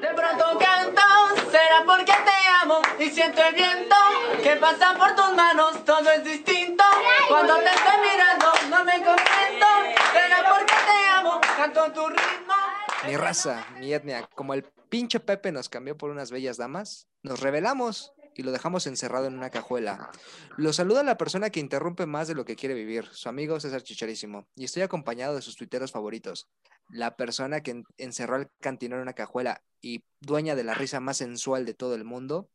De pronto canto, será porque te amo y siento el viento que pasa por tus manos, todo es distinto. Cuando te estoy mirando, no me contento, será porque te amo, canto tu ritmo. Mi raza, mi etnia, como el pinche Pepe nos cambió por unas bellas damas, nos revelamos y lo dejamos encerrado en una cajuela. Lo saluda la persona que interrumpe más de lo que quiere vivir, su amigo César Chicharísimo, y estoy acompañado de sus tuiteros favoritos, la persona que en- encerró al cantino en una cajuela y dueña de la risa más sensual de todo el mundo,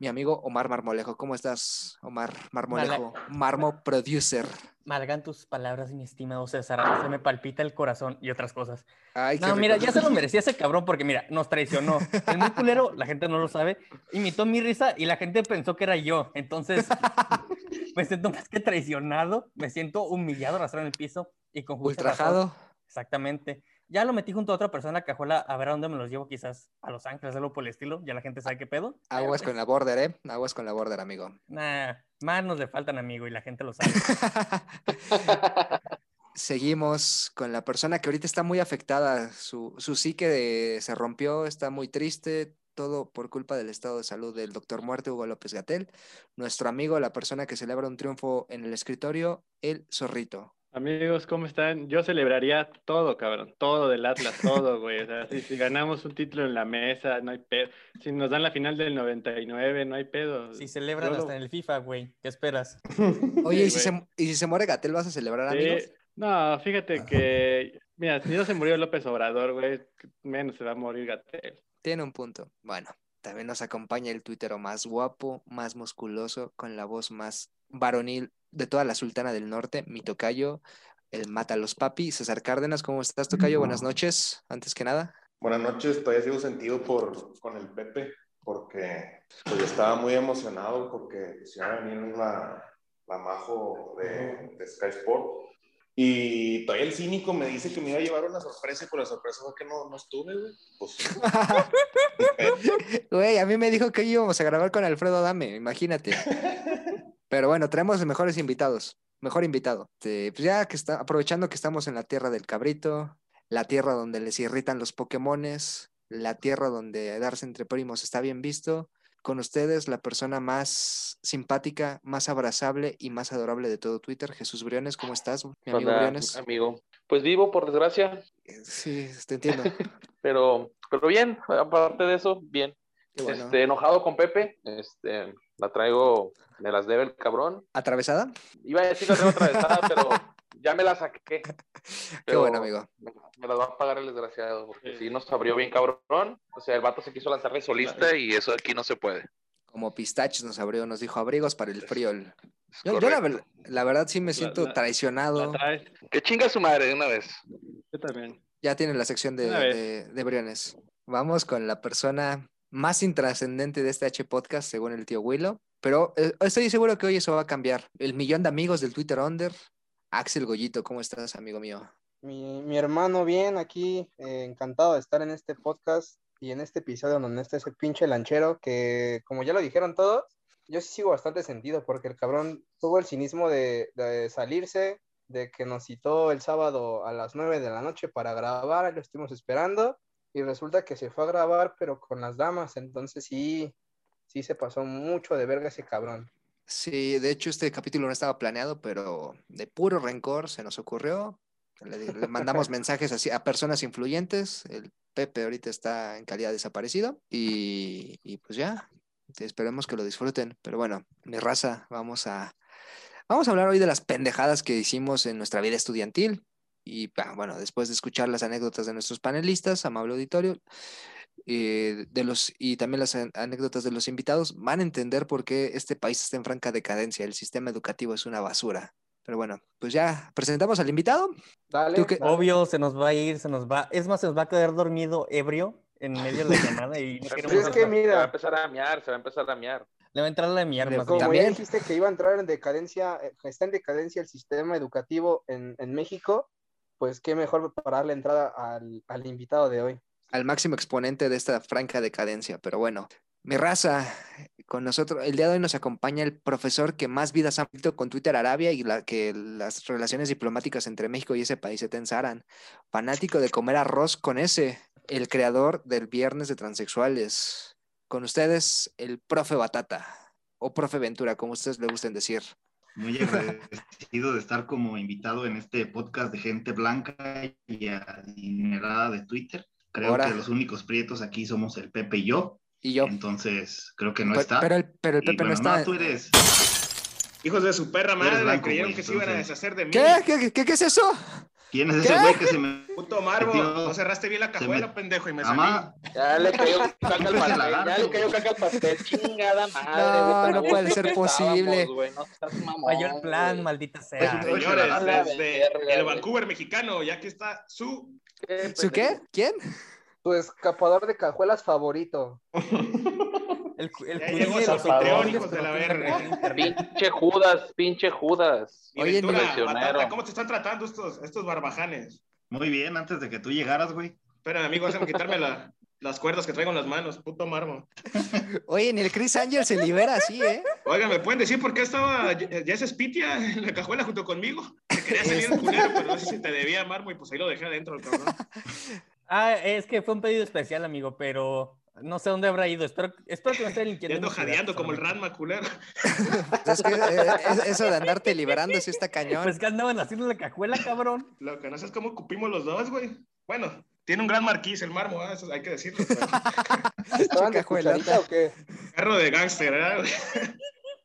mi amigo Omar Marmolejo. ¿Cómo estás, Omar Marmolejo? Marmo Producer. Malgan tus palabras, mi estimado César. Se me palpita el corazón y otras cosas. Ay, No, mira, rico. ya se lo merecía ese cabrón porque, mira, nos traicionó. El muy culero, la gente no lo sabe, imitó mi risa y la gente pensó que era yo. Entonces, me siento más que traicionado, me siento humillado, arrastrado en el piso y con justa razón. Ultrajado. Exactamente. Ya lo metí junto a otra persona cajuela a ver a dónde me los llevo, quizás a Los Ángeles, algo por el estilo. Ya la gente sabe qué pedo. Aguas con la border, ¿eh? Aguas con la border, amigo. Nah, más nos le faltan, amigo, y la gente lo sabe. Seguimos con la persona que ahorita está muy afectada. Su, su psique de- se rompió, está muy triste, todo por culpa del estado de salud del doctor muerte Hugo López Gatel. Nuestro amigo, la persona que celebra un triunfo en el escritorio, el zorrito. Amigos, ¿cómo están? Yo celebraría todo, cabrón, todo del Atlas, todo, güey. O sea, si, si ganamos un título en la mesa, no hay pedo. Si nos dan la final del 99, no hay pedo. Si celebran hasta en el FIFA, güey, ¿qué esperas? Oye, ¿y, si se, y si se muere Gatel, vas a celebrar, Sí, amigos? No, fíjate que, mira, si no se murió López Obrador, güey, menos se va a morir Gatel. Tiene un punto. Bueno, también nos acompaña el tuitero más guapo, más musculoso, con la voz más varonil de toda la Sultana del Norte, mi tocayo, el Mata los Papi, César Cárdenas. ¿Cómo estás, tocayo? Buenas noches, antes que nada. Buenas noches, todavía sigo sentido por, con el Pepe, porque pues, yo estaba muy emocionado porque pues, iba a venir la, la Majo de, de Sky Sport. Y todavía el cínico me dice que me iba a llevar una sorpresa, y por la sorpresa fue que no, no estuve, güey. Pues, Güey, a mí me dijo que íbamos a grabar con Alfredo Adame, imagínate. Pero bueno, traemos mejores invitados, mejor invitado. Este, pues ya que está, aprovechando que estamos en la tierra del cabrito, la tierra donde les irritan los Pokémones, la tierra donde darse entre primos está bien visto, con ustedes la persona más simpática, más abrazable y más adorable de todo Twitter, Jesús Briones, ¿cómo estás, mi amigo Hola, Briones? amigo. Pues vivo, por desgracia, Eh, Sí, te entiendo. pero, pero bien, aparte de eso, bien. Bueno. Este, enojado con Pepe, este, la traigo, me las debe el cabrón. ¿Atravesada? Iba a decir que la tengo atravesada, pero ya me la saqué. Qué Pero bueno, amigo. Me, me las va a pagar el desgraciado, porque Sí. sí nos abrió bien cabrón. O sea, el vato se quiso lanzar de solista y eso aquí no se puede. Como Pistaches nos abrió, nos dijo abrigos para el frío. Yo, yo la, la verdad sí me siento la- traicionado. La Que chinga su madre de una vez. yo también. Ya tiene la sección de, de, de Briones. Vamos con la persona más intrascendente de este H podcast, según el tío Willow. Pero eh, estoy seguro que hoy eso va a cambiar. El millón de amigos del Twitter Under. Axel Goyito, ¿cómo estás, amigo mío? Mi, mi hermano, bien, aquí, eh, encantado de estar en este podcast y en este episodio donde está ese pinche lanchero que, como ya lo dijeron todos, yo sí sigo bastante sentido porque el cabrón tuvo el cinismo de, de salirse, de que nos citó el sábado a las 9 de la noche para grabar, lo estuvimos esperando y resulta que se fue a grabar pero con las damas, entonces sí, sí se pasó mucho de verga ese cabrón. Sí, de hecho este capítulo no estaba planeado, pero de puro rencor se nos ocurrió. Le, le mandamos mensajes así a personas influyentes. El Pepe ahorita está en calidad desaparecido y, y pues ya, esperemos que lo disfruten. Pero bueno, mi raza, vamos a, vamos a hablar hoy de las pendejadas que hicimos en nuestra vida estudiantil. Y bueno, después de escuchar las anécdotas de nuestros panelistas, amable auditorio, eh, de los, y también las an- anécdotas de los invitados, van a entender por qué este país está en franca decadencia. El sistema educativo es una basura. Pero bueno, pues ya presentamos al invitado. Dale, ¿Tú qué- dale. Obvio, se nos va a ir, se nos va. Es más, se nos va a quedar dormido ebrio en medio de la llamada y no Se queremos Pero es que hacer- va a mira, empezar a mear, se va a empezar a mear. Le va a entrar la mierda. más Como bien. Ya dijiste que iba a entrar en decadencia, eh, está en decadencia el sistema educativo en, en México, pues qué mejor para darle entrada al, invitado de hoy. al máximo exponente de esta franca decadencia. Pero bueno, mi raza, con nosotros, el día de hoy nos acompaña el profesor que más vidas ha visto con Twitter Arabia y la que las relaciones diplomáticas entre México y ese país se tensaran. Fanático de comer arroz con ese. el creador del Viernes de Transexuales. Con ustedes, el profe Batata o profe Ventura, como ustedes le gusten decir. Muy agradecido de estar como invitado en este podcast de gente blanca y adinerada de Twitter. Creo Ahora. que los únicos prietos aquí somos el Pepe y yo. Y yo. Entonces, creo que no Pe- está. Pero el, pero el Y Pepe no bueno, está. tú eres. Hijos de su perra madre, blanco, creyeron que se iban a entonces. deshacer de mí. ¿Qué? ¿Qué, qué, qué es eso? ¿Quién es ese güey que se me. Puto Marvo, no cerraste bien la cajuela, me- pendejo, y me salí. Mamá, Ya le cayó caca al pastel, ya le cayó caca al pastel, chingada madre. No, puede ser posible. no mamón, Falló el plan, maldita sea. Señores, desde el. Vancouver mexicano, ya que está su... Qué ¿Su qué? ¿Quién? Tu escapador de cajuelas favorito. El, el Ya los de la verga. Pinche Judas, pinche Judas. Oye, Ventura. Batata, ¿cómo te están tratando estos, estos barbajanes? muy bien, antes de que tú llegaras, güey. Espera, amigo, déjame quitarme la- las cuerdas que traigo en las manos, puto marmo. Oye, ni el Chris Angel se libera así, ¿eh? Oigan, ¿me pueden decir por qué estaba Jess Spitia en la cajuela junto conmigo? Se quería salir el culero, pero no sé si te debía marmo y pues ahí lo dejé adentro, el cabrón. Ah, es que fue un pedido especial, amigo, pero no sé dónde habrá ido. Espero, espero que no esté linkeando. ando jadeando como el. Ranma, culero. Es que eh, es- eso de andarte liberando sí está cañón. Pues que andaban haciendo la cajuela, cabrón. Lo que no sé es cómo cupimos los dos, güey. Bueno, tiene un gran marquís el marmo, ¿eh? eso hay que decirlo. pero- ¿Estaban de o qué? Carro de gángster, ¿verdad?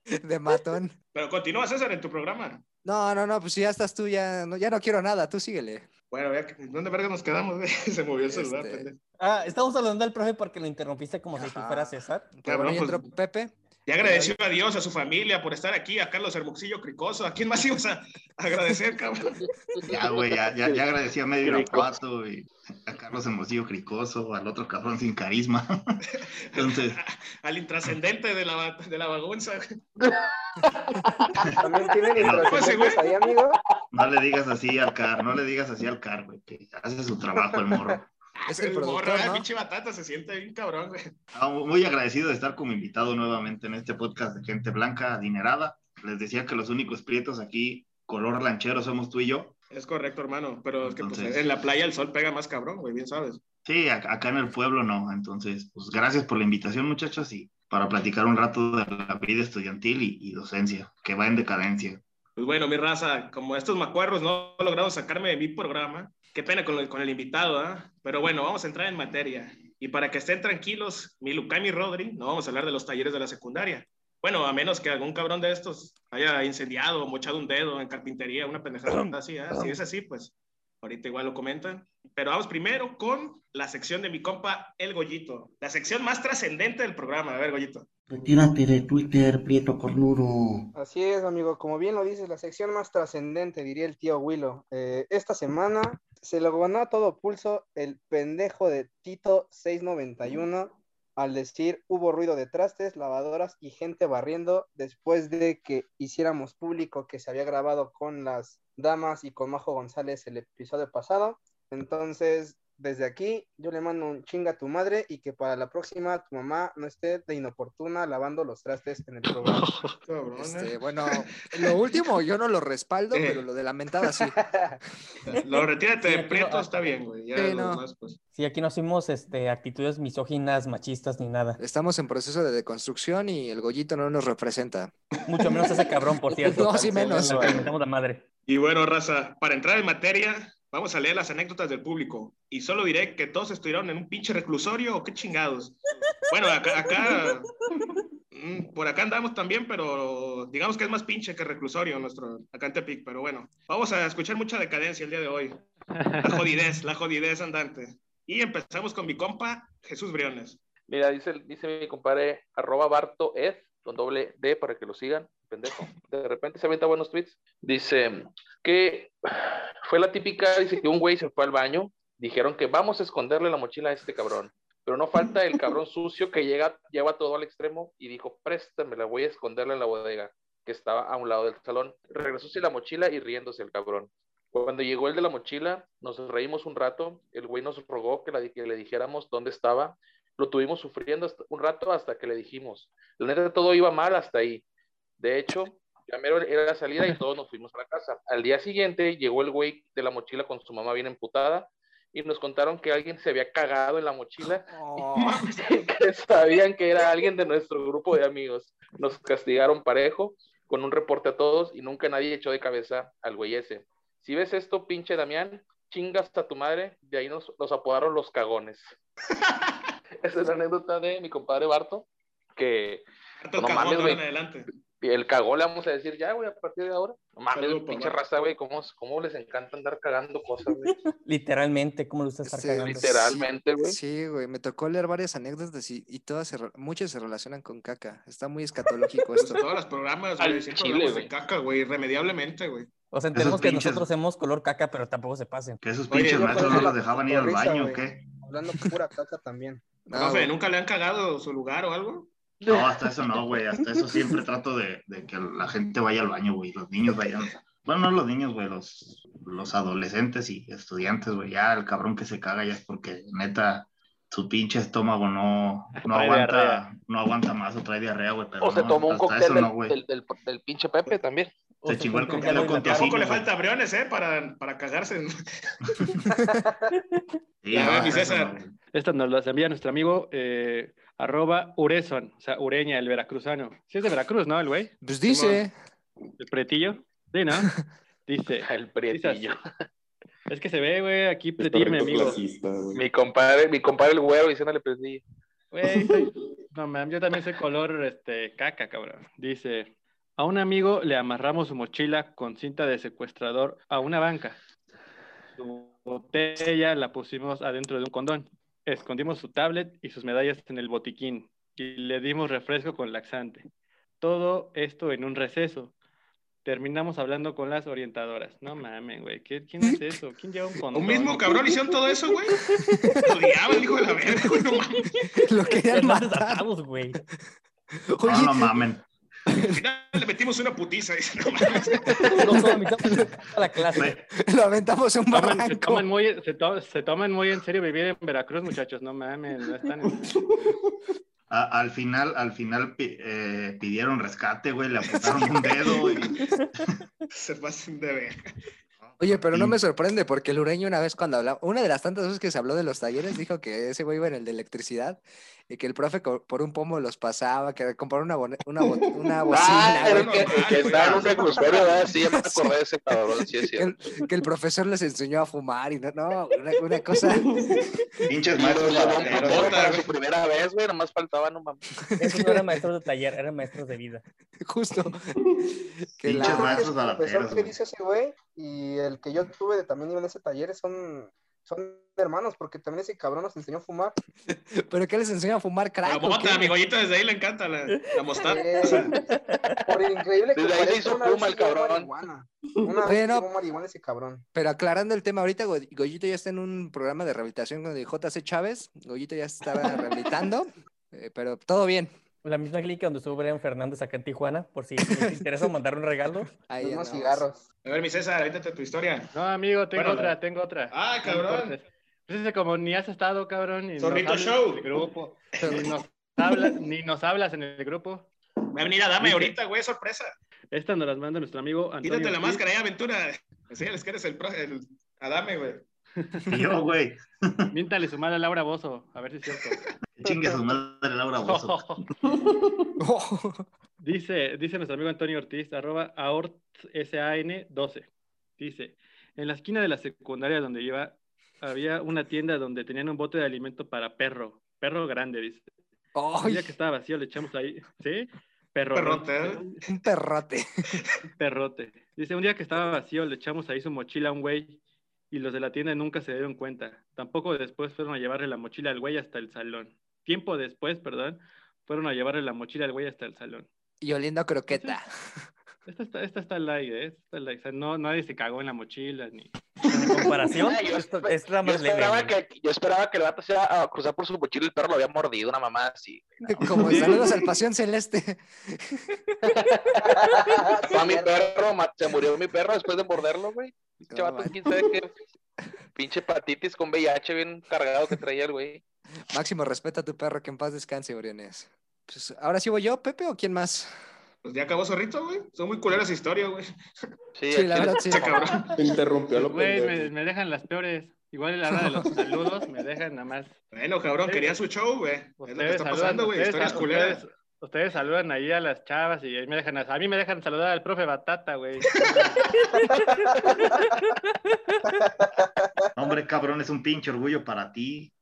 güey? De matón. Pero continúa, César, en tu programa. No, no, no, pues si ya estás tú, ya no, ya no quiero nada, tú síguele. Bueno, ¿dónde verga nos quedamos? güey? Se movió el celular, Este. Ah, estamos hablando del profe porque lo interrumpiste como si fueras César. Cabrón, bueno, pues- entró Pepe. Ya agradeció a Dios, a su familia por estar aquí, a Carlos Hermosillo Cricoso. ¿A quién más ibas a agradecer, cabrón? Ya, güey, ya, ya, ya agradecí a Medio. Irapuato y a Carlos Hermosillo Cricoso, al otro cabrón sin carisma. Entonces, Al intrascendente de la, de la bagunza. ¿También tienen Pues, intrascendentes ahí, amigo? No le digas así al Car, no le digas así al Car, güey, que hace su trabajo el morro. Es el morro, productor, ¿eh? ¿no? pinche batata, se siente bien cabrón, güey. Ah, Muy agradecido de estar como invitado nuevamente en este podcast de gente blanca adinerada. Les decía que los únicos prietos aquí, color lanchero, somos tú y yo. Es correcto, hermano, pero es que pues, en la playa el sol pega más cabrón, güey, bien sabes. Sí, ac- acá en el pueblo no. Entonces, pues gracias por la invitación, muchachos, y para platicar un rato de la vida estudiantil y, y docencia, que va en decadencia. Pues bueno, mi raza, como estos macuarros no lograron sacarme de mi programa, qué pena con el, con el invitado, ¿ah? Pero bueno, vamos a entrar en materia. Y para que estén tranquilos, mi Lucay, mi Rodri, no vamos a hablar de los talleres de la secundaria. Bueno, a menos que algún cabrón de estos haya incendiado o mochado un dedo en carpintería, una pendejada así, ¿ah? Si es así, pues ahorita igual lo comentan. Pero vamos primero con la sección de mi compa, El Gollito. La sección más trascendente del programa. A ver, Gollito. Retírate de Twitter, Prieto Cornudo. Así es, amigo. Como bien lo dices, la sección más trascendente, diría el tío Willow. Eh, esta semana se lo ganó a todo pulso el pendejo de Tito 691 al decir hubo ruido de trastes, lavadoras y gente barriendo después de que hiciéramos público que se había grabado con las damas y con Majo González el episodio pasado. Entonces, desde aquí, yo le mando un chinga a tu madre y que para la próxima tu mamá no esté de inoportuna lavando los trastes en el programa. Este, ¿eh? bueno, lo último yo no lo respaldo, Sí. pero lo de la mentada sí. Lo retírate Sí, de prieto no- está bien, güey. Ya Sí, lo no. demás, pues. Sí, aquí no hicimos este, actitudes misóginas, machistas ni nada. Estamos en proceso de deconstrucción y el Gollito no nos representa. Mucho menos ese cabrón, por cierto. No, sí, menos. Lo alimentamos la madre. Y bueno, raza, para entrar en materia, vamos a leer las anécdotas del público. Y solo diré que todos estuvieron en un pinche reclusorio o qué chingados. Bueno, acá, acá mm, por acá andamos también, pero digamos que es más pinche que reclusorio nuestro acá en Tepic. Pero bueno, vamos a escuchar mucha decadencia el día de hoy. La jodidez, la jodidez andante. Y empezamos con mi compa Jesús Briones. Mira, dice, dice mi compadre, arroba Barto Ed, con doble D para que lo sigan, pendejo. De repente se avienta buenos tweets. Dice que fue la típica, dice que un güey se fue al baño, dijeron que vamos a esconderle la mochila a este cabrón. Pero no falta el cabrón sucio que llega, lleva todo al extremo y dijo, préstame, la voy a esconderla en la bodega, que estaba a un lado del salón. Regresó sin la mochila y riéndose el cabrón. Cuando llegó el de la mochila, nos reímos un rato, el güey nos rogó que, le dijéramos dónde estaba, lo tuvimos sufriendo un rato hasta que le dijimos. La neta, todo iba mal hasta ahí. De hecho, ya mero era la salida y todos nos fuimos a la casa. Al día siguiente llegó el güey de la mochila con su mamá bien emputada y nos contaron que alguien se había cagado en la mochila Oh, y que sabían que era alguien de nuestro grupo de amigos. Nos castigaron parejo con un reporte a todos y nunca nadie echó de cabeza al güey ese. Si ves esto, pinche Damián, chingas a tu madre, de ahí nos, nos apodaron los cagones. Esa es la anécdota de mi compadre Barto, que Harto No mames, güey. adelante. El cagón le vamos a decir ya, güey, a partir de ahora. No mames, pinche papá. raza, güey, ¿cómo, cómo les encanta andar cagando cosas, güey. Literalmente, ¿cómo lo estar Sí, cagando? Literalmente, güey. Sí, güey, me tocó leer varias anécdotas y, y todas, se muchas se relacionan con caca. Está muy escatológico esto. Todos los programas, güey, siempre chile, hablamos de caca, güey, irremediablemente, güey. O sea, entendemos que pinches- nosotros hemos color caca, pero tampoco se pasen. Que esos pinches maestros no los dejaban ir al baño, ¿o güey. qué? Hablando pura caca también. No, güey. ¿nunca le han cagado su lugar o algo? No, hasta eso no, güey. Hasta eso siempre trato de, de que la gente vaya al baño, güey. Los niños vayan. Bueno, no los niños, güey, los, los adolescentes y estudiantes, güey. Ya el cabrón que se caga ya es porque neta su pinche estómago no, no aguanta, diarrea. no aguanta más o trae diarrea, güey. O se tomó un cóctel del, no, del, del, del pinche Pepe también. O Se chingó el cóctel con Tampoco le falta briones, ¿eh? Para, para cagarse. Sí, A ver, mi César. nos las envía nuestro amigo eh, arroba Ureson, o sea, Ureña, el veracruzano. Sí es de Veracruz, ¿no, el güey? Pues dice, El pretillo. Sí, ¿no? Dice, El prietillo. es que se ve, güey, aquí pretillo, mi amigo. Mi compadre, mi compadre el güero diciéndole pretillo. Güey, soy- no, mames, yo también soy color este, caca, cabrón. Dice, a un amigo le amarramos su mochila con cinta de secuestrador a una banca. Su botella la pusimos adentro de un condón. Escondimos su tablet y sus medallas en el botiquín y le dimos refresco con laxante. Todo esto en un receso. Terminamos hablando con las orientadoras. No mames, güey. ¿qué- ¿Quién es eso? ¿Quién lleva un condón? Un mismo cabrón hicieron todo eso, güey. Lo odiaba el hijo de la verga, güey, no mames. lo querían matar. desatados, güey. Oye, No, no mamen. Al final le metimos una putiza. Dice, no mames. La clase. Lo aventamos un Toman- se, barranco. toman muy, se, to- se toman muy en serio vivir en Veracruz, muchachos. No mames, no están en... a- al final, al final eh, pidieron rescate, güey, le apuntaron un dedo. Se pasen de verga. Oye, pero no me sorprende porque el ureño una vez cuando hablaba, una de las tantas veces que se habló de los talleres, dijo que ese güey iba en el de electricidad y que el profe por un pomo los pasaba, que compraron una, una, bo- una Ah, bocina, era güey, el que, el que estaba en un reclusorio, ¿verdad? Sí, ya me acordé de ese cabrón, sí es que, cierto. el, que el profesor les enseñó a fumar y no, no, una, una cosa. Pinches maestros para su primera vez, güey, nomás faltaba, no mames. Esos no eran maestros de taller, eran maestros de vida. Justo. Que Pinches la- que maestros ese profesor que dice ese güey y el que yo tuve de- también iba en ese taller son, son hermanos, porque también ese cabrón nos enseñó a fumar. ¿Pero qué les enseñó a fumar crack? La mota, a mi gollito desde ahí le encanta la, la mostaza. Eh, por increíble que Desde ahí se hizo puma el cabrón. marihuana. Una Oye, vez no. marihuana ese cabrón. Pero aclarando el tema, ahorita Go- Goyito ya está en un programa de rehabilitación con el JC Chávez. Goyito ya estaba rehabilitando, eh, pero todo bien. La misma clínica donde estuvo Brian Fernández acá en Tijuana, por si les interesa mandar un regalo. Ahí Unos cigarros. A ver, mi César, avítate tu historia. No, amigo, tengo Bueno, otra, tengo otra. Ah, cabrón. Ese como ni has estado, cabrón, ni nos Zorrito hablas Show. en el grupo, ni nos hablas, ni nos hablas en el grupo. Va a venir a dame ahorita, güey, sorpresa. Esta nos las manda nuestro amigo Antonio. Quítate la Ortiz. máscara ya, aventura. Enséñales que eres el, pro, el Adame, güey. Yo, güey, Miéntale su madre a Laura Bozo, a ver si es cierto. chingue su madre Laura Bozo. dice, dice nuestro amigo Antonio Ortiz, arroba aortsan12. Dice, en la esquina de la secundaria donde iba, había una tienda donde tenían un bote de alimento para perro. Perro grande, dice. Un ¡Ay! día que estaba vacío le echamos ahí, ¿sí? Perro. Perrote, ¿eh? Un perrote. Perrote. Dice, un día que estaba vacío le echamos ahí su mochila a un güey y los de la tienda nunca se dieron cuenta. Tampoco después fueron a llevarle la mochila al güey hasta el salón. Tiempo después, perdón, fueron a llevarle la mochila al güey hasta el salón. Y oliendo croqueta. Esta está, esta está al aire, ¿eh? Esta está. O sea, no, nadie se cagó en la mochila ni... En comparación, yo, esto es la yo más leve. esperaba que, yo esperaba que el vato se iba a cruzar por su mochila y el perro lo había mordido, una mamá así. Como saludos al Pasión Celeste. Mi perro, se murió mi perro después de morderlo, güey. Pinche vato, quién sabe qué. Pinche hepatitis con VIH bien cargado que traía el güey. Máximo respeto a tu perro, que en paz descanse, Briones. Pues ahora sí voy yo, Pepe, o quién más. Pues ya acabó Zorrito, güey. Son muy culeras historias, güey. Sí, Sí, la verdad, sí. Cabrón. Interrumpió lo Güey, me, me dejan las peores. Igual en la hora de los saludos me dejan nada más. Bueno, cabrón, quería su show, güey. Es lo que Ustedes está saludan, pasando, güey. ustedes, Historias sa- culeras. ustedes- ustedes saludan ahí a las chavas y ahí me dejan, a mí me dejan saludar al profe Batata, güey. Hombre, cabrón, es un pinche orgullo para ti.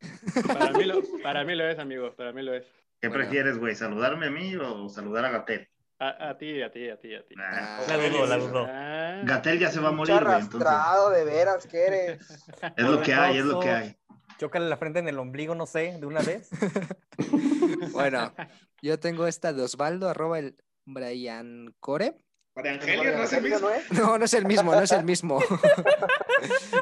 Para mí lo, para mí lo es, amigo, para mí lo es. ¿Qué Bueno. prefieres, güey? ¿Saludarme a mí o saludar a Gatel? A, a ti, a ti, a ti, a ti. Nah. La dudó, la dudó. Ah, Gatel ya se va a morir, arrastrado, de veras, ¿qué eres? es lo que hay, es lo que hay. Chócale la frente en el ombligo, no sé, de una vez. Bueno, yo tengo esta de Osvaldo, arroba el Brian Core. Angelia, no es el mismo. No, no es el mismo, no es el mismo.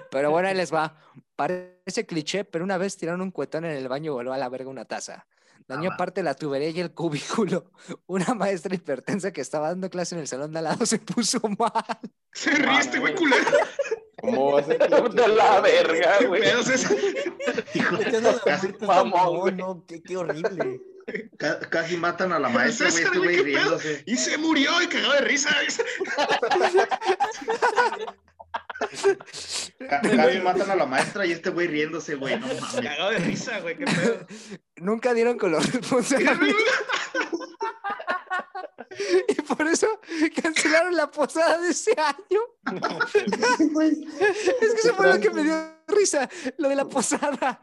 pero bueno, ahí les va. Parece cliché, pero una vez tiraron un cuetón en el baño y voló a la verga una taza. Dañó Ah, parte de la tubería y el cubículo. Una maestra hipertensa que estaba dando clase en el salón de al lado se puso mal. Se ríe este güey culero. ¿Cómo va a ser? De la verga, ¿Qué güey. es? Hijo, casi, Mamón, no, qué, qué horrible. ca- casi matan a la maestra, güey. Este. Y se murió y cagado de risa. Ca- Casi matan a la maestra y este güey riéndose, güey. No mames. Cagado de risa, güey. Qué pedo. Nunca dieron con los responsables. y por eso cancelaron la posada de ese año. es que eso fue lo que me dio risa, lo de la posada.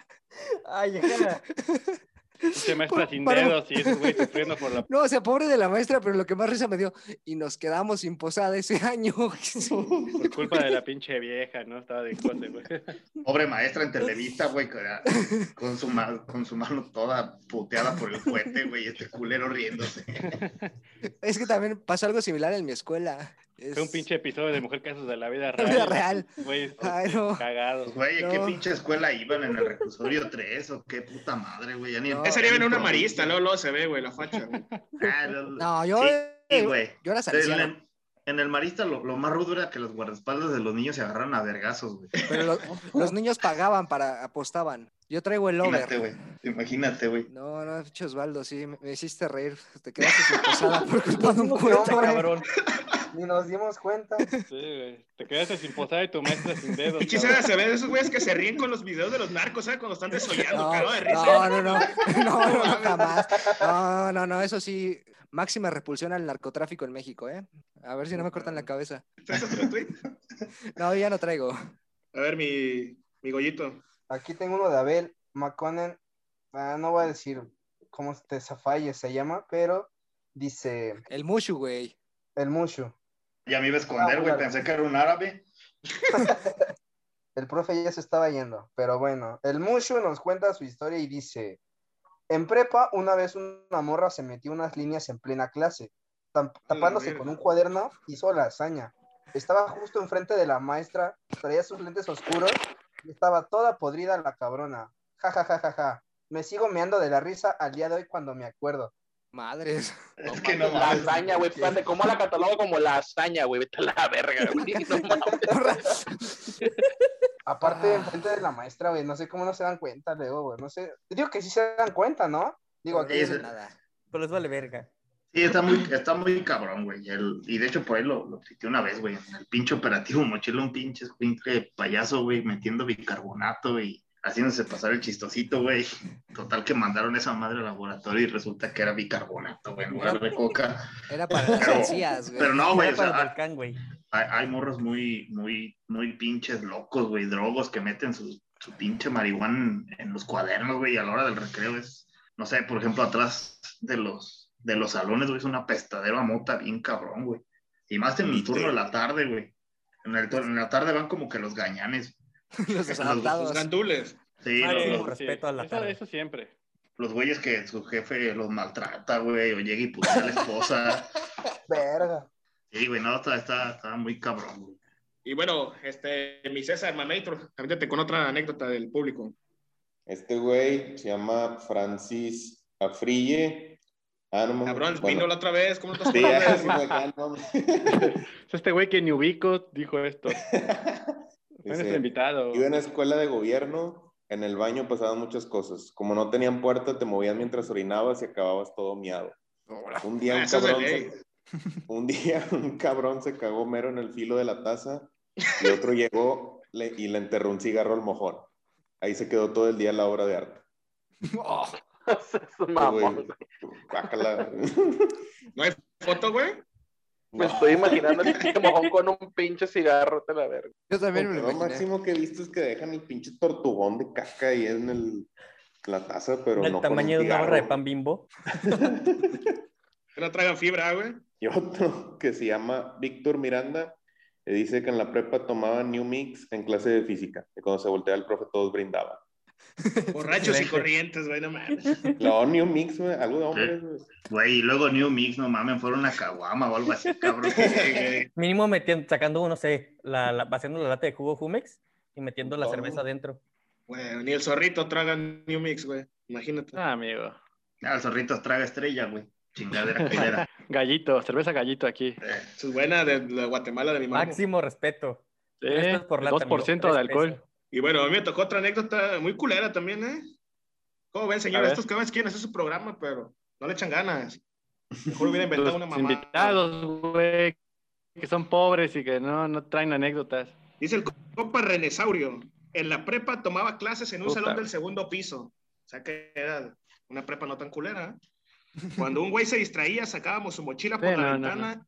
Ay, déjala. Pinche maestra Por- sin para- dedos y ese güey sufriendo por la... No, o sea, pobre de la maestra, pero lo que más risa me dio, y nos quedamos sin posada ese año. Por culpa de la pinche vieja, ¿no? Estaba de cose, güey. Pobre maestra en Televisa, güey, con, su, ma- con su mano toda puteada por el fuete, güey, y este culero riéndose. es que también pasó algo similar en mi escuela. Fue un pinche episodio de Mujer Casos de la Vida La Real. vida real. Güey, Ay, no. cagados. Güey, ¿en qué No. pinche escuela iban? ¿En el reclusorio 3 o qué puta madre, güey? Ya ni No. Debe en una marista, luego, luego se ve, güey, la facha. güey. Ah, lo- No, yo, Sí, eh, güey. yo era En salesiano, en el marista lo, lo más rudo era que los guardaespaldas de los niños se agarraron a vergazos, güey. pero lo- los niños pagaban para, apostaban. Yo traigo el Imagínate, over. güey. Imagínate, güey. No, no, Osvaldo, sí, me, me hiciste reír. Te quedaste sin posada por culpa de un cuento. Cabrón. Ni nos dimos cuenta. Sí, güey. Te quedaste sin posada y tu maestra sin dedos. Y cabrón. quisiera se ve de esos güeyes que se ríen con los videos de los narcos, ¿sabes? Cuando están desollando, No, cagado de risa. no, no, no, no, no, jamás. No, no, no, eso sí, máxima repulsión al narcotráfico en México, ¿eh? A ver si no me cortan la cabeza. ¿Traes otro tweet? No, ya no traigo. A ver, mi, mi gollito. Aquí tengo uno de Abel McConnell. Ah, no voy a decir cómo te zafalle se llama, pero dice El Mushu, güey. El Mushu. Ya me iba a esconder, Ah, güey. claro. Pensé que era un árabe. El profe ya se estaba yendo, pero bueno, el Mushu nos cuenta su historia y dice, en prepa una vez una morra se metió unas líneas en plena clase, tapándose con un cuaderno, hizo la hazaña. Estaba justo enfrente de la maestra, traía sus lentes oscuros y estaba toda podrida la cabrona. Ja, ja, ja, ja, ja. Me sigo meando de la risa al día de hoy cuando me acuerdo. Madres. Es que no La mames. hazaña, güey. espérate, ¿Cómo la catalogo como la hazaña, güey? Vete a la verga, güey. No mames. Aparte, Ah. enfrente de la maestra, güey, no sé cómo no se dan cuenta luego, güey, no sé. Digo que sí se dan cuenta, ¿no? Digo, aquí pasa nada. Pero les vale verga. Sí, está muy, está muy cabrón, güey. El- y de hecho, por ahí lo, lo tuiteé una vez, güey. En el pinche operativo mochila, un pinche escuincle payaso, güey, metiendo bicarbonato y haciéndose pasar el chistosito, güey. Total que mandaron esa madre al laboratorio y resulta que era bicarbonato, güey, en lugar de coca. Era para las encías, güey. Pero no, güey, o sea, hay, hay morros muy, muy, muy pinches locos, güey, drogos que meten su, su pinche marihuana en, en los cuadernos, güey, y a la hora del recreo es, no sé, por ejemplo, atrás de los, de los salones, güey, es un apestadero a mota bien cabrón, güey. Y más en el turno de la tarde, güey. En, el en la tarde van como que los gañanes. Los Los gandules. Sí, Ay, los, sí, los- respeto a la eso, eso siempre. los güeyes que su jefe los maltrata, güey, o llega y putea a la esposa. verga. Sí, güey, no, está, está, está muy cabrón, güey. Y bueno, este, mi César Mamator, avítate con otra anécdota del público. Este güey se llama Francis Afrille. Ah, no mames. Cabrón, Bueno, vino la otra vez, ¿cómo no te Sí, sí. Es Este güey que ni ubico dijo esto. Dice, nuestro invitado. Iba en una escuela de gobierno, en el baño pasaban muchas cosas. Como no tenían puerta, te movías mientras orinabas y acababas todo miado. Un día un cabrón, se, un día un cabrón se cagó mero en el filo de la taza y otro llegó le- y le enterró un cigarro al mojón. Ahí se quedó todo el día la obra de arte. Oh, Es un mamón, güey. güey. Guácala. ¿No hay foto, güey? Me estoy imaginando el pinche mojón con un pinche cigarro, te la verga. yo también me Lo máximo que he visto es que dejan el pinche tortugón de caca ahí en el, la taza, pero El no con un tamaño de una barra de pan bimbo. Que no traigan fibra, güey. Y otro que se llama Víctor Miranda, que dice que en la prepa tomaba New Mix en clase de física. Y cuando se volteaba el profe todos brindaban. Borrachos y corrientes, güey, no mames. No, New Mix, güey, algo de hombres, güey. Güey, y luego New Mix, no mames, fueron una caguama o algo así, cabrón. Mínimo metiendo, sacando, no sé, la, la, vaciando la lata de jugo Jumex y metiendo la cerveza adentro. Güey, ni el zorrito traga New Mix, güey. Imagínate. Ah, amigo. Ah, el zorrito traga estrella, güey. Chingadera culera. Gallito, cerveza gallito aquí. Eh, Es buena de, de Guatemala, de mi mamá. Máximo respeto. Sí, Tres pesos por lata, 2% amigo, de alcohol. Y bueno, a mí me tocó otra anécdota muy culera también, ¿eh? ¿Cómo ven, A señor? ver. Estos cabrones quieren hacer su programa, pero no le echan ganas. Mejor hubiera inventado una mamá. invitados, güey, que son pobres y que no, no traen anécdotas. Dice el compa Renesaurio. En la prepa tomaba clases en un Puta. salón del segundo piso. O sea que era una prepa no tan culera. ¿eh? Cuando un güey se distraía, sacábamos su mochila por Sí, la no, no, ventana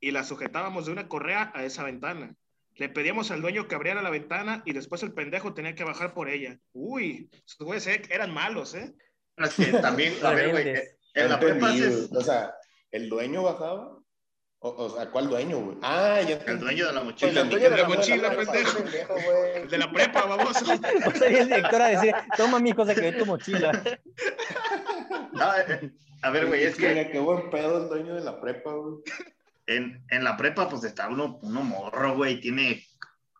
y la sujetábamos de una correa a esa ventana. Le pedíamos al dueño que abriera la ventana y después el pendejo tenía que bajar por ella. Uy, esos güeyes eh, eran malos, ¿eh? es que también, a ver, güey, en la prepa. O sea, ¿el dueño bajaba? O, o sea, ¿cuál dueño, güey? Ah, ya el dueño de la mochila. El dueño que de la mochila, pendejo. El de la prepa, sea, y el director a decir, toma mi hijo, se quedó tu mochila. Ah, eh, a ver, güey, es que Mira, qué buen pedo el dueño de la prepa, güey. En, en la prepa, pues está uno, uno morro, güey, tiene,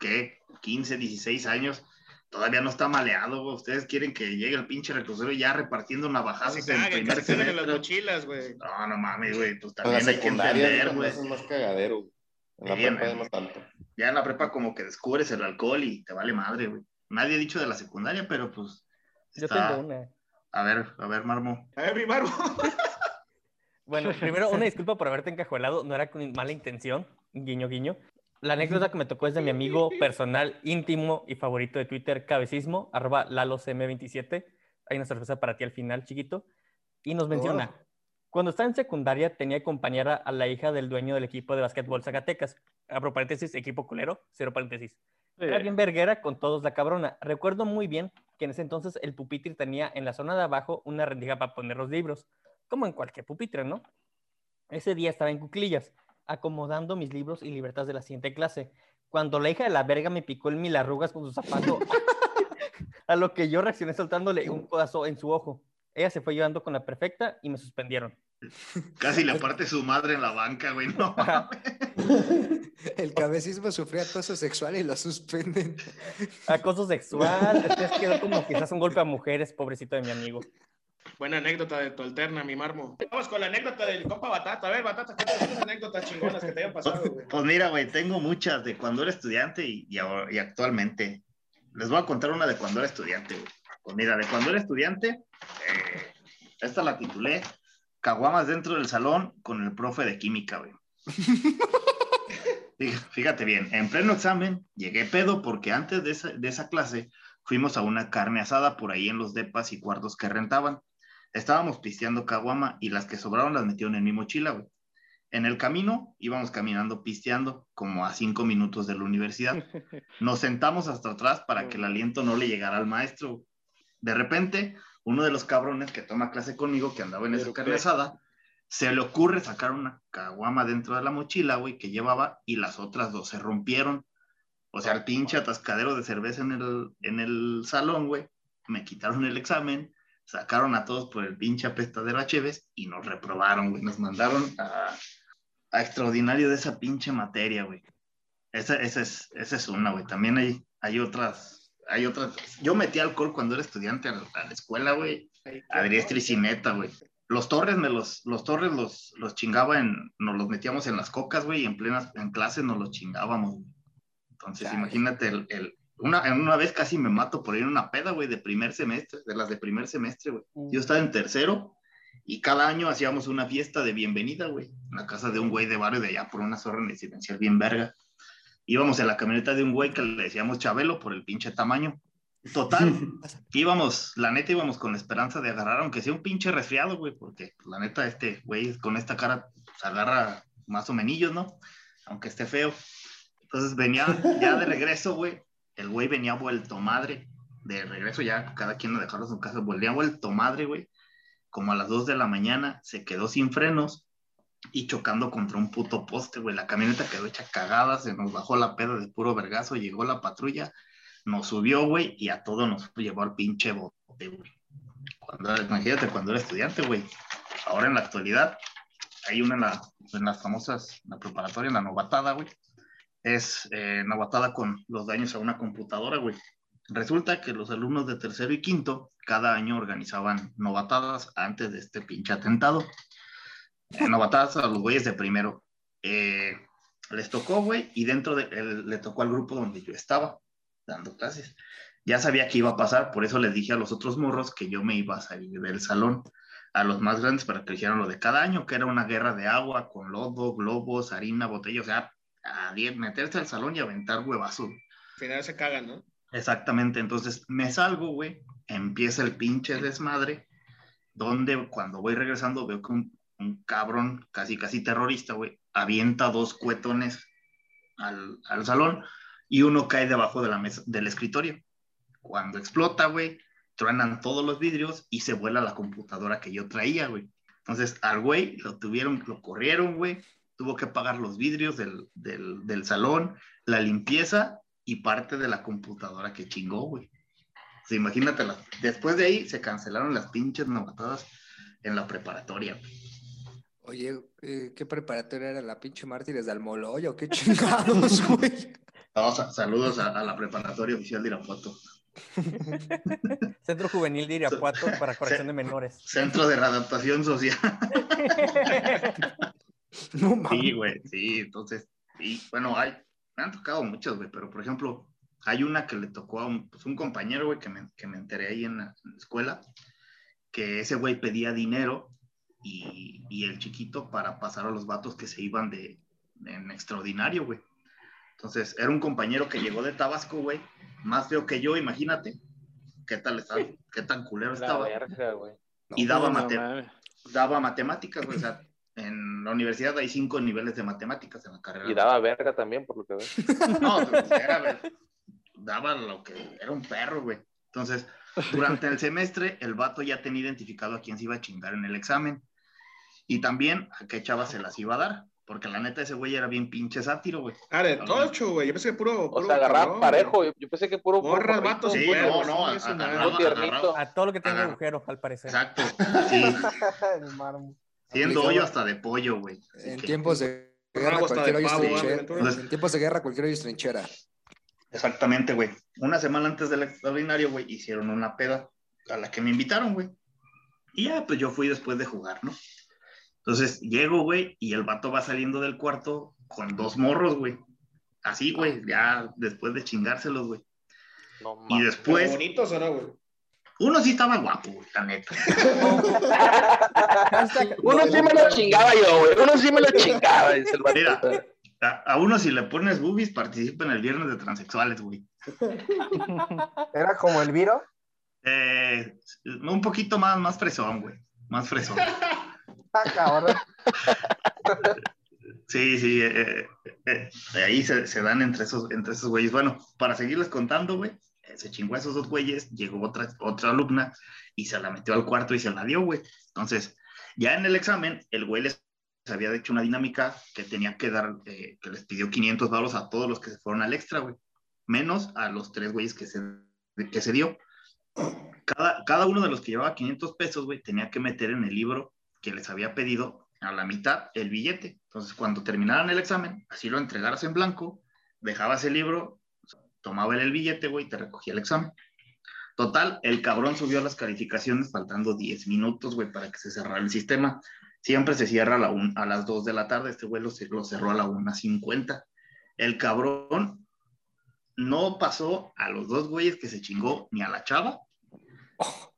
¿qué? 15, 16 años. Todavía no está maleado, güey. Ustedes quieren que llegue el pinche reclusero ya repartiendo Se navajazos en cagan, que primer se en las mochilas, güey. No, no mames, güey, pues En la también hay que entender, es güey. haces más cagadero, güey. En la Bien, prepa eh. no tanto. Ya en la prepa como que descubres el alcohol y te vale madre, güey. Nadie ha dicho de la secundaria, pero pues Yo está- tengo una. A ver, a ver, Marmo. A ver, mi barbo. Bueno, primero, una disculpa por haberte encajuelado, no era con mala intención, guiño, guiño. La anécdota que me tocó es de mi amigo personal, íntimo y favorito de Twitter, Cabecismo, arroba lalocm27. Hay una sorpresa para ti al final, chiquito. Y nos menciona, cuando estaba en secundaria tenía compañera a la hija del dueño del equipo de básquetbol Zacatecas. Abro paréntesis, equipo culero, cero paréntesis. Era bien verguera con todos la cabrona. Recuerdo muy bien que en ese entonces el pupitre tenía en la zona de abajo una rendija para poner los libros, como en cualquier pupitre, ¿no? Ese día estaba en cuclillas, acomodando mis libros y libertades de la siguiente clase, cuando la hija de la verga me picó el mil arrugas con su zapato, a lo que yo reaccioné soltándole un codazo en su ojo. Ella se fue llevando con la perfecta y me suspendieron. Casi le parte su madre en la banca, güey. No. El cabecismo sufría acoso sexual y lo suspenden. Acoso sexual, después quedó como quizás un golpe a mujeres, pobrecito de mi amigo. Buena anécdota de tu alterna, mi marmo. Vamos con la anécdota del compa Batata. A ver, Batata, cuéntanos anécdotas chingonas que te hayan pasado. Pues mira, güey, tengo muchas de cuando era estudiante y, y, ahora- y actualmente. Les voy a contar una de cuando era estudiante, güey. Pues mira, de cuando era estudiante, eh, esta la titulé Caguamas dentro del salón con el profe de química, güey. Fí- Fíjate bien, en pleno examen llegué pedo porque antes de esa, de esa clase fuimos a una carne asada por ahí en los depas y cuartos que rentaban. Estábamos pisteando caguama y las que sobraron las metieron en mi mochila, güey. En el camino íbamos caminando pisteando como a cinco minutos de la universidad. Nos sentamos hasta atrás para que el aliento no le llegara al maestro. De repente, uno de los cabrones que toma clase conmigo, que andaba en esa se le ocurre sacar una caguama dentro de la mochila, güey, que llevaba y las otras dos se rompieron. O sea, el pinche atascadero de cerveza en el, en el salón, güey. Me quitaron el examen, sacaron a todos por el pinche apestadero a Cheves y nos reprobaron, güey. Nos mandaron a, a extraordinario de esa pinche materia, güey. Esa, esa, es, esa es una, güey. También hay, hay otras, hay otras. Yo metí alcohol cuando era estudiante a la, a la escuela, güey. A diestra y sineta, güey. Los torres me los, los torres los, los chingaba en, nos los metíamos en las cocas, güey, y en plenas, en clase nos los chingábamos, güey. Entonces, imagínate, el, el- una, en una vez casi me mato por ir a una peda, güey, de primer semestre, de las de primer semestre, güey. Yo estaba en tercero y cada año hacíamos una fiesta de bienvenida, güey, en la casa de un güey de barrio de allá por una zorra residencial bien verga. Íbamos en la camioneta de un güey que le decíamos Chabelo por el pinche tamaño. Total, íbamos, la neta íbamos con la esperanza de agarrar, aunque sea un pinche resfriado, güey, porque la neta este güey con esta cara se agarra más o menos, ¿no? Aunque esté feo. Entonces venía ya de regreso, güey, el güey venía vuelto madre, de regreso ya, cada quien lo dejaron su casa, venía vuelto madre, güey, como a las 2 de la mañana, se quedó sin frenos y chocando contra un puto poste, güey, la camioneta quedó hecha cagada, se nos bajó la peda de puro vergazo, llegó la patrulla, nos subió, güey, y a todos nos llevó al pinche bote, güey. Cuando, imagínate cuando era estudiante, güey. Ahora en la actualidad, hay una en, la- en las famosas, en la preparatoria, en la novatada, güey. Es eh, con los daños a una computadora, güey. Resulta que los alumnos de tercero y quinto cada año organizaban novatadas antes de este pinche atentado. Eh, novatadas a los güeyes de primero. Eh, les tocó, güey, y dentro de, le tocó al grupo donde yo estaba dando clases. Ya sabía que iba a pasar, por eso les dije a los otros morros que yo me iba a salir del salón, a los más grandes para que hicieran lo de cada año, que era una guerra de agua con lodo, globos, harina, botella, o sea, a meterse al salón y aventar huevazos. Al final se cagan, ¿no? Exactamente, entonces me salgo, güey, empieza el pinche desmadre, donde cuando voy regresando veo que un, un cabrón casi casi terrorista, güey, avienta dos cuetones al, al salón y uno cae debajo de la mesa, del escritorio. Cuando explota, güey, truenan todos los vidrios y se vuela la computadora que yo traía, güey. Entonces al güey lo tuvieron, lo corrieron, güey, tuvo que pagar los vidrios del, del, del salón, la limpieza y parte de la computadora que chingó, güey. O sea, imagínate, la- después de ahí se cancelaron las pinches novatadas en la preparatoria. güey. Oye, eh, ¿qué preparatoria era la pinche Mártires de Almoloya o qué chingados, güey? No, sa- saludos a, a la preparatoria oficial de Irapuato. Centro Juvenil de Irapuato para corrección de menores. Centro de readaptación social. No Sí, mames. güey, sí, entonces, y bueno, hay, me han tocado muchas, güey, pero por ejemplo, hay una que le tocó a un, pues, un compañero, güey, que me, que me enteré ahí en la, en la escuela, que ese güey pedía dinero y, y el chiquito para pasar a los vatos que se iban de, en extraordinario, güey. Entonces, era un compañero que llegó de Tabasco, güey, más feo que yo, imagínate, qué tal estaba, qué tan culero La estaba. verga, güey. Y daba, No mate- daba matemáticas, güey, o sea, en la universidad hay cinco niveles de matemáticas en la carrera. Y daba verga también, por lo que veo. No, era, daba lo que era un perro, güey. Entonces, durante el semestre, el vato ya tenía identificado a quién se iba a chingar en el examen. Y también a qué chava se las iba a dar. Porque la neta, ese güey era bien pinche sátiro, güey. Ah, de tocho, güey. Yo pensé que puro. O puro sea, agarraba parejo. Yo, yo pensé que puro. morrito. vatos, Sí, güey, no, no, tiernito. agarraba- A todo lo que tenga agujero, al parecer. Exacto. Sí, El mármol. Siendo hoyo hasta de pollo, güey. En que- tiempos de guerra, cualquier de hoyo es pavo, trinchera. En tiempos de guerra, cualquier hoyo es trinchera. Exactamente, güey. Una semana antes del extraordinario, güey, hicieron una peda a la que me invitaron, güey. Y ya, pues yo fui después de jugar, ¿no? Entonces llego, güey, y el vato va saliendo del cuarto con dos morros, güey. Así, güey, ya después de chingárselos, güey. No Y mames. ¿Pero después, bonitos o no, güey? Uno sí estaba guapo, güey, la neta. Uno sí me lo chingaba yo, güey. Uno sí me lo chingaba, dice el. Mira. A, a uno si le pones boobies, participa en el viernes de transexuales, güey. Era como el Viro. Eh, un poquito más, más fresón, güey. Más fresón. Ah, cabrón. Sí, sí, eh, eh, eh, ahí se, se dan entre esos, entre esos güeyes. Bueno, para seguirles contando, güey, se chingó a esos dos güeyes, llegó otra, otra alumna y se la metió al cuarto y se la dio, güey. Entonces, ya en el examen, el güey les había hecho una dinámica que tenía que dar, eh, que les pidió 500 baros a todos los que se fueron al extra, güey, menos a los tres güeyes que se, que se dio. Cada, cada uno de los que llevaba 500 pesos, güey, tenía que meter en el libro que les había pedido a la mitad el billete. Entonces, cuando terminaran el examen, así lo entregaras en blanco, dejabas el libro, tomaba él el billete, güey, y te recogía el examen. Total, el cabrón subió las calificaciones faltando 10 minutos, güey, para que se cerrara el sistema. Siempre se cierra a, la un- a las 2 de la tarde, este güey lo, lo cerró a la 1.50. El cabrón no pasó a los dos güeyes que se chingó ni a la chava,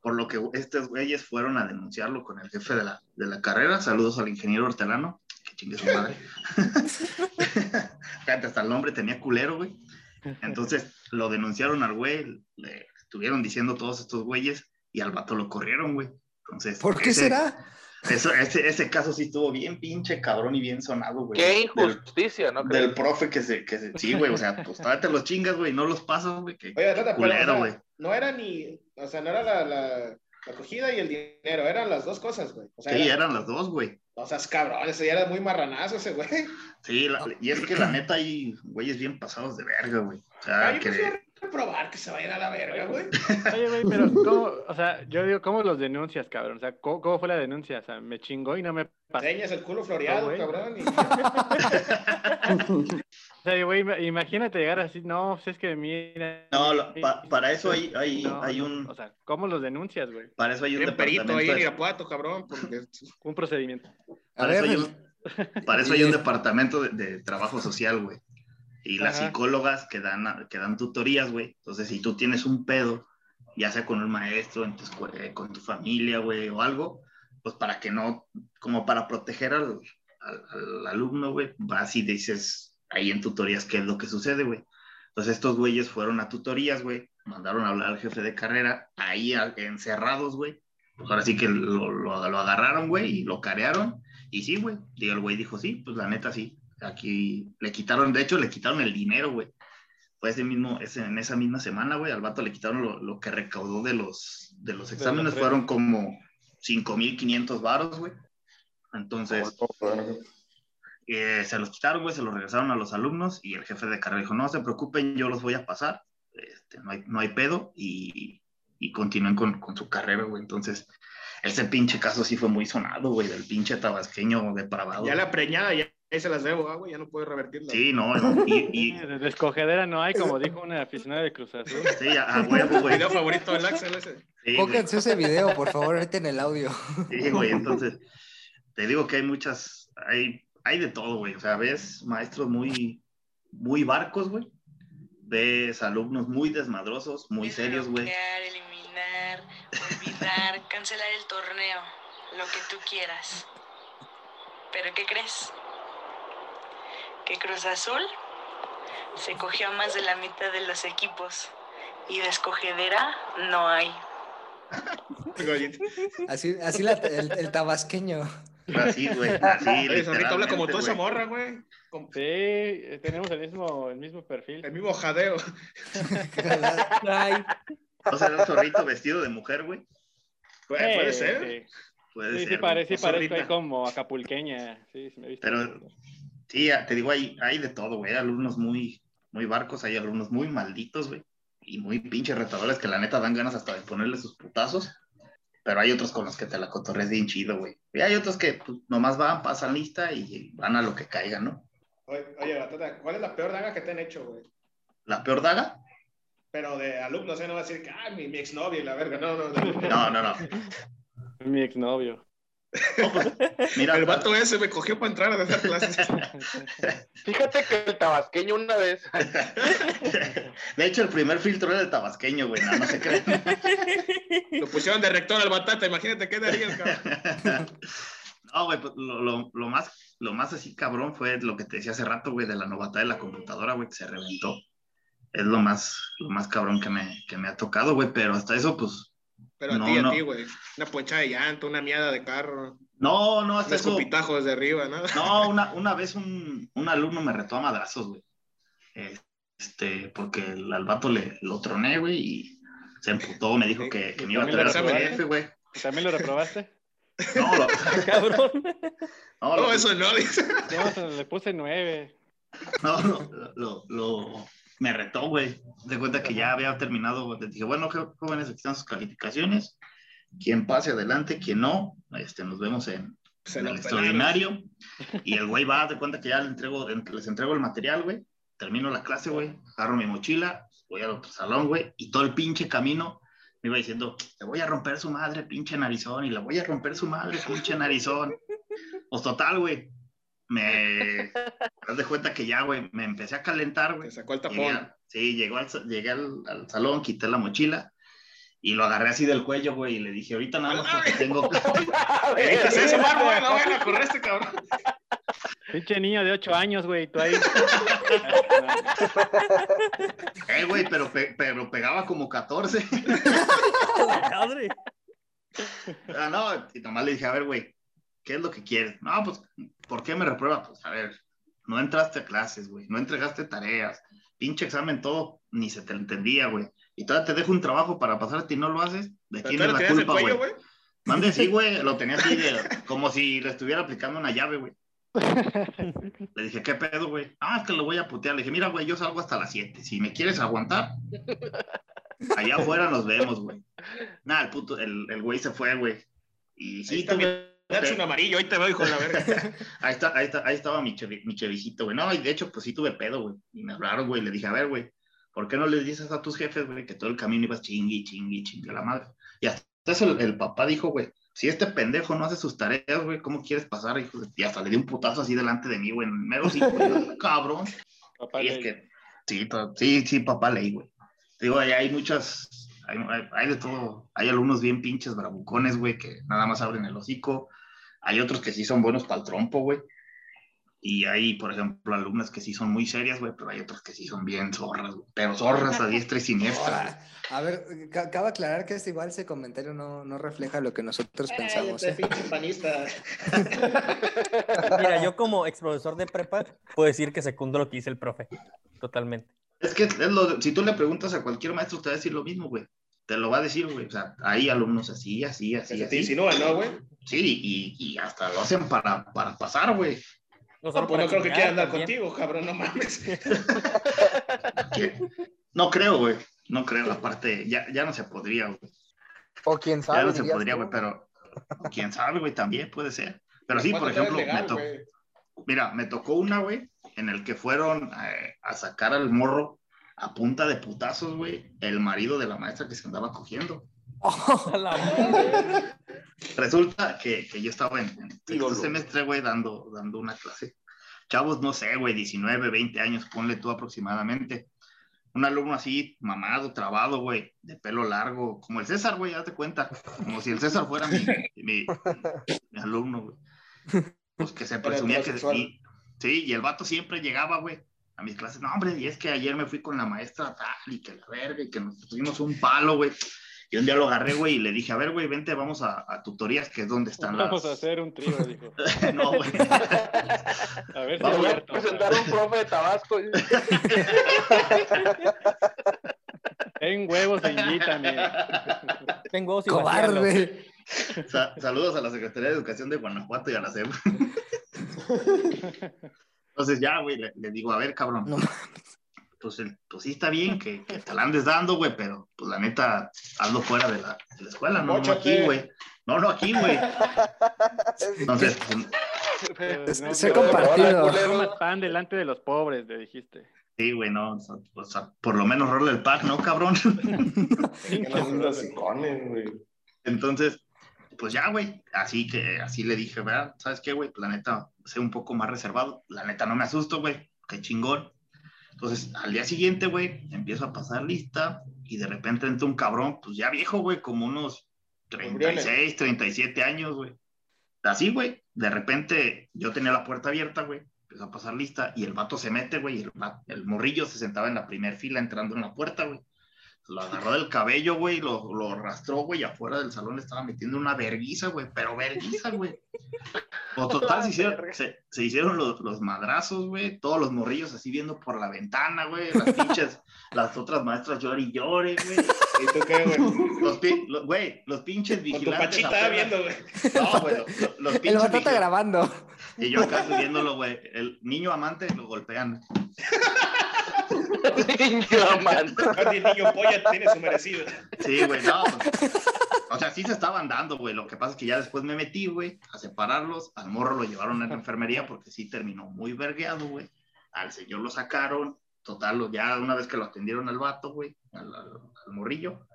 por lo que estos güeyes fueron a denunciarlo con el jefe de la, de la carrera. Saludos al ingeniero hortelano, que chingue su madre. Hasta el nombre tenía culero, güey. Entonces lo denunciaron al güey, le estuvieron diciendo todos estos güeyes y al vato lo corrieron, güey. Entonces, ¿Por qué ese- será? Eso, ese, ese caso sí estuvo bien pinche cabrón y bien sonado, güey. Qué Del- injusticia, ¿no? Del profe que se, que se, sí, güey, o sea, pues todavía te los chingas, güey, no los pasas, güey, que Oye, Tata, pero, o culero, sea, güey. no era ni, o sea, no era la, la, la acogida y el dinero, eran las dos cosas, güey. O sea, Sí, era- eran las dos, güey. O sea, es cabrón, ese ya era muy marranazo ese güey. Sí, la- y es que la neta hay güeyes bien pasados de verga, güey. O sea, Ay, que... reprobar que se vaya a la verga, güey. Oye, güey, pero ¿cómo, o sea, yo digo, ¿cómo los denuncias, cabrón? O sea, ¿cómo, cómo fue la denuncia? O sea, me chingó y no me pasó. Enseñas el culo floreado, cabrón. y- O sea, güey, ima- imagínate llegar así, no, pues es que mira. No, lo- pa- para eso hay, hay, No, hay un, O sea, ¿cómo los denuncias, güey? para eso hay un Bien perito departamento, ahí en Irapuato, cabrón. Porque... Un procedimiento. A para, eso hay un, para eso hay un departamento de, de trabajo social, güey. Y las Ajá. psicólogas que dan, que dan tutorías, güey. Entonces, si tú tienes un pedo, ya sea con un maestro, en tu escuela, con tu familia, güey, o algo, pues para que no, como para proteger al, al, al alumno, güey, vas y dices ahí en tutorías qué es lo que sucede, güey. Entonces, estos güeyes fueron a tutorías, güey, mandaron a hablar al jefe de carrera, ahí encerrados, güey. Pues ahora sí que lo, lo, lo agarraron, güey, y lo carearon. Y sí, güey. Y el güey dijo, sí, pues la neta sí. Aquí le quitaron, de hecho, le quitaron el dinero, güey. Fue ese mismo, ese, en esa misma semana, güey, al vato le quitaron lo, lo que recaudó de los, de los exámenes. Fueron como 5.500 varos, güey. Entonces, eh, se los quitaron, güey, se los regresaron a los alumnos y el jefe de carrera dijo, no se preocupen, yo los voy a pasar, este, no, hay, no hay pedo y, y continúen con, con su carrera, güey. Entonces, ese pinche caso sí fue muy sonado, güey, del pinche tabasqueño depravado. Ya la preñada, ya ahí se las debo, ah, güey, ya no puedo revertirla. Sí, no, no, y, y- De escogedera no hay, como dijo una aficionada de Cruz Azul. sí, a, huevo, güey. video favorito del Axel ese. Sí. Pónganse ese video, por favor, ahorita en el audio. Sí, güey, entonces, te digo que hay muchas, hay, hay de todo, güey. O sea, ves maestros muy, muy barcos, güey. Ves alumnos muy desmadrosos, muy serios, güey. Eliminar, olvidar, cancelar el torneo, lo que tú quieras. ¿Pero qué crees? Que Cruz Azul se cogió a más de la mitad de los equipos y de escogedera no hay. Así, así la- el, el tabasqueño. Así, güey, así. Oye, Zorrito habla como toda esa güey. morra, güey. Sí, tenemos el mismo, el mismo perfil. el mismo jadeo. ¿No será un zorrito vestido de mujer, güey? Puede Eh, ser. Sí, Puede sí, ser. parece, sí o ahí zorrita. como acapulqueña. Sí, sí me he visto. Pero- Sí, te digo, hay, hay de todo, güey. Hay alumnos muy, muy barcos, hay alumnos muy malditos, güey. Y muy pinches retadores que la neta dan ganas hasta de ponerle sus putazos. Pero hay otros con los que te la cotorres bien chido, güey. Y hay otros que pues, nomás van, pasan lista y van a lo que caiga, ¿no? Oye, oye, Batata, ¿cuál es la peor daga que te han hecho, güey? La peor daga, Pero de alumnos, ¿eh? No va a decir que, ah, mi, mi exnovia y la verga. No, no, no. no, no, no. Mi exnovio. No, pues, mira, El vato ese me cogió para entrar a dar clases. Fíjate que el tabasqueño una vez. de hecho, el primer filtro era el tabasqueño, güey. No, no se crean. Lo pusieron de rector al batata, imagínate qué darías, cabrón. No, güey, pues, lo, lo- lo más, lo más así cabrón fue lo que te decía hace rato, güey, de la novata de la computadora, güey, que se reventó. Es lo más, lo más cabrón que me, que me ha tocado, güey, pero hasta eso, pues, Pero a No, ti, a no. ti, güey. Una ponchada de llanto, una miada de carro, no, no, hasta eso. escupitajo desde arriba, ¿no? No, una, una vez un, un alumno me retó a madrazos, güey. Este, porque el, al vato le, lo troné, güey, y se emputó, me dijo que, que me iba a ¿También traer a su jefe, güey. ¿También lo reprobaste? No, lo, cabrón. no, No, eso no, dice. No, le puse nueve. No, lo, lo- me retó, güey. De cuenta que ya había terminado. güey. Le dije, bueno, jóvenes, aquí están sus calificaciones. Quien pase adelante, quien no, este, nos vemos en, el extraordinario. Y el güey va, de cuenta que ya le entrego, les entrego el material, güey. Termino la clase, güey. Agarro mi mochila, voy al otro salón, güey. Y todo el pinche camino me iba diciendo, te voy a romper su madre, pinche narizón. Y le voy a romper su madre, pinche narizón. Pues total, güey. Me haz de cuenta que ya, güey, me empecé a calentar, güey. Sacó el Llegué tapón. a- sí, llegó al, llegué al, al salón, quité la mochila y lo agarré así del cuello, güey, y le dije, ahorita nada más porque tengo... Evitas eso, Marco, no, bueno, corre este cabrón. Pinche niño de 8 años, güey, tú ahí. Eh, güey, pero, pe- pero pegaba como 14. Madre. Ah, no, y nomás le dije, a ver, güey, ¿qué es lo que quieres? No, pues, ¿por qué me reprueba? Pues, a ver, no entraste a clases, güey, no entregaste tareas, pinche examen, todo, ni se te entendía, güey. Y todavía te dejo un trabajo para pasarte y no lo haces. ¿De ¿Pero quién es la culpa, güey? Mande, sí, güey, lo tenía así, de, como si le estuviera aplicando una llave, güey. Le dije, ¿qué pedo, güey? Ah, es que lo voy a putear. Le dije, mira, güey, yo salgo hasta las 7. Si me quieres aguantar, allá afuera nos vemos, güey. Nada, el puto, el, el güey se fue, güey. Y sí, está tuve- Datsun amarillo, ahí te veo, hijo de la verga. Ahí, está, ahí, está, ahí estaba mi, chevi- mi chevisito, güey. No, y de hecho, pues sí tuve pedo, güey. Y me hablaron, güey. Le dije, a ver, güey, ¿por qué no les dices a tus jefes, güey, que todo el camino ibas chingui, chingui, chingui a la madre? Y hasta eso el, el papá dijo, güey, si este pendejo no hace sus tareas, güey, ¿cómo quieres pasar, hijo? de-?" Y hasta le di un putazo así delante de mí, güey, en mero sí, cabrón. Papá Y es ley. que, sí, sí, sí, papá ley, güey. Digo, ahí hay muchas, hay, hay- hay de todo. Hay algunos bien pinches bravucones, güey, que nada más abren el hocico. Hay otros que sí son buenos para el trompo, güey. Y hay, por ejemplo, alumnas que sí son muy serias, güey, pero hay otras que sí son bien zorras, güey. Pero zorras a diestra y siniestra. A ver, ca- cabe aclarar que este igual ese comentario no, no refleja lo que nosotros pensamos. Cállate, ¿eh? pinche panista. Mira, yo como ex profesor de prepa puedo decir que secundo lo que dice el profe. Totalmente. Es que es lo- si tú le preguntas a cualquier maestro, te va a decir lo mismo, güey. Te lo va a decir, güey. O sea, hay alumnos así, así, así, se te así. insinúan, ¿no, güey? Sí, y, y hasta lo hacen para, para pasar, güey. No, pues para no creo que quiera andar también. contigo, cabrón, no mames. No creo, güey. No creo. Aparte, ya, ya no se podría, güey. O quién sabe. Ya no se podría, güey, pero quién sabe, güey, también puede ser. Pero sí, por ¿Cuánto ejemplo, me tocó, mira, me tocó una, güey, en el que fueron eh, a sacar al morro a punta de putazos, güey, el marido de la maestra que se andaba cogiendo. La madre. Resulta que, que yo estaba en, en sexto semestre, güey, dando, dando una clase. Chavos, no sé, güey, 19, 20 años, ponle tú aproximadamente. Un alumno así, mamado, trabado, güey, de pelo largo, como el César, güey, hazte cuenta. Como si el César fuera mi, mi, mi alumno, güey. Pues que se presumía que sí. Sí, y el vato siempre llegaba, güey, a mis clases. No, hombre, y es que ayer me fui con la maestra tal, y que la verga, y que nos tuvimos un palo, güey. Y un día lo agarré, güey, y le dije, a ver, güey, vente, vamos a, a tutorías, que es donde están las... Vamos a hacer un trío, dijo. no, güey. A ver si Vamos a presentar a un profe de Tabasco. En huevos e invítame. Tengo huevos y. ¡Cobarde! Sa- saludos a la Secretaría de Educación de Guanajuato y a la SEP. Entonces ya, güey, le, le digo, a ver, cabrón. No pues, el- pues sí está bien que, que te la andes dando, güey, pero pues la neta, hazlo fuera de la, de la escuela, no, no aquí, güey. No, no aquí, güey. Entonces, pues, Se- No, se ha compartido. No pan delante de los pobres, le dijiste. sí, güey, no, o sea, o sea, por lo menos rola el pack, ¿no, cabrón? Entonces, pues ya, güey, así que, así le dije, ¿verdad? ¿Sabes qué, güey? La neta, sé un poco más reservado. La neta, no me asusto, güey. Qué chingón. Entonces, al día siguiente, güey, empiezo a pasar lista y de repente entra un cabrón, pues ya viejo, güey, como unos 36, 37 años, güey. Así, güey, de repente yo tenía la puerta abierta, güey, empezó a pasar lista y el vato se mete, güey, y el, el morrillo se sentaba en la primera fila entrando en la puerta, güey. Lo agarró del cabello, güey, lo, lo arrastró, güey, y afuera del salón le estaba metiendo una verguiza, güey, pero verguiza, güey. O total, se hicieron, se, se hicieron los, los madrazos, güey, todos los morrillos así viendo por la ventana, güey, las pinches, las otras maestras llore y llore, güey. ¿Y tú qué, güey? Los, pi- los- güey, los pinches Con tu vigilantes. pachita afuera. viendo, güey. No, güey, los, los El pinches batata vigilantes. grabando. Y yo acá viéndolo, güey, el niño amante lo golpean. El niño polla tiene su merecido. Sí, güey, no. pues, O sea, sí se estaban dando, güey. Lo que pasa es que ya después me metí, güey, a separarlos. Al morro lo llevaron a la enfermería porque sí terminó muy vergueado, güey. Al señor lo sacaron. Total, lo- ya una vez que lo atendieron al vato, güey, al, al- al morrillo,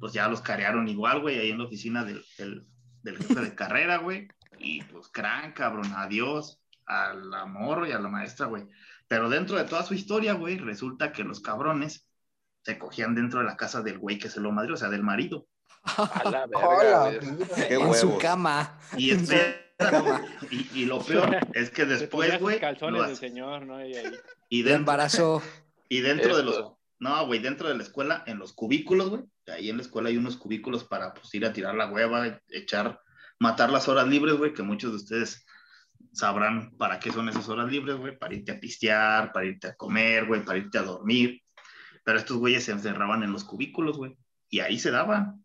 pues ya los carearon igual, güey, ahí en la oficina del, del, del jefe de carrera, güey. Y pues, crán, cabrón, adiós a la morro y a la maestra, güey. Pero dentro de toda su historia, güey, resulta que los cabrones se cogían dentro de la casa del güey que se lo madrió, o sea, del marido. A la verga. Qué en su cama. Y espérate, Y, y lo peor es que después, güey, calzones del señor, ¿no? Y ahí. y De dentro, embarazo. y dentro de los, no, güey, dentro de la escuela, en los cubículos, güey, ahí en la escuela hay unos cubículos para pues ir a tirar la hueva, echar, matar las horas libres, güey, que muchos de ustedes sabrán para qué son esas horas libres, güey, para irte a pistear, para irte a comer, güey, para irte a dormir. Pero estos güeyes se encerraban en los cubículos, güey, y ahí se daban.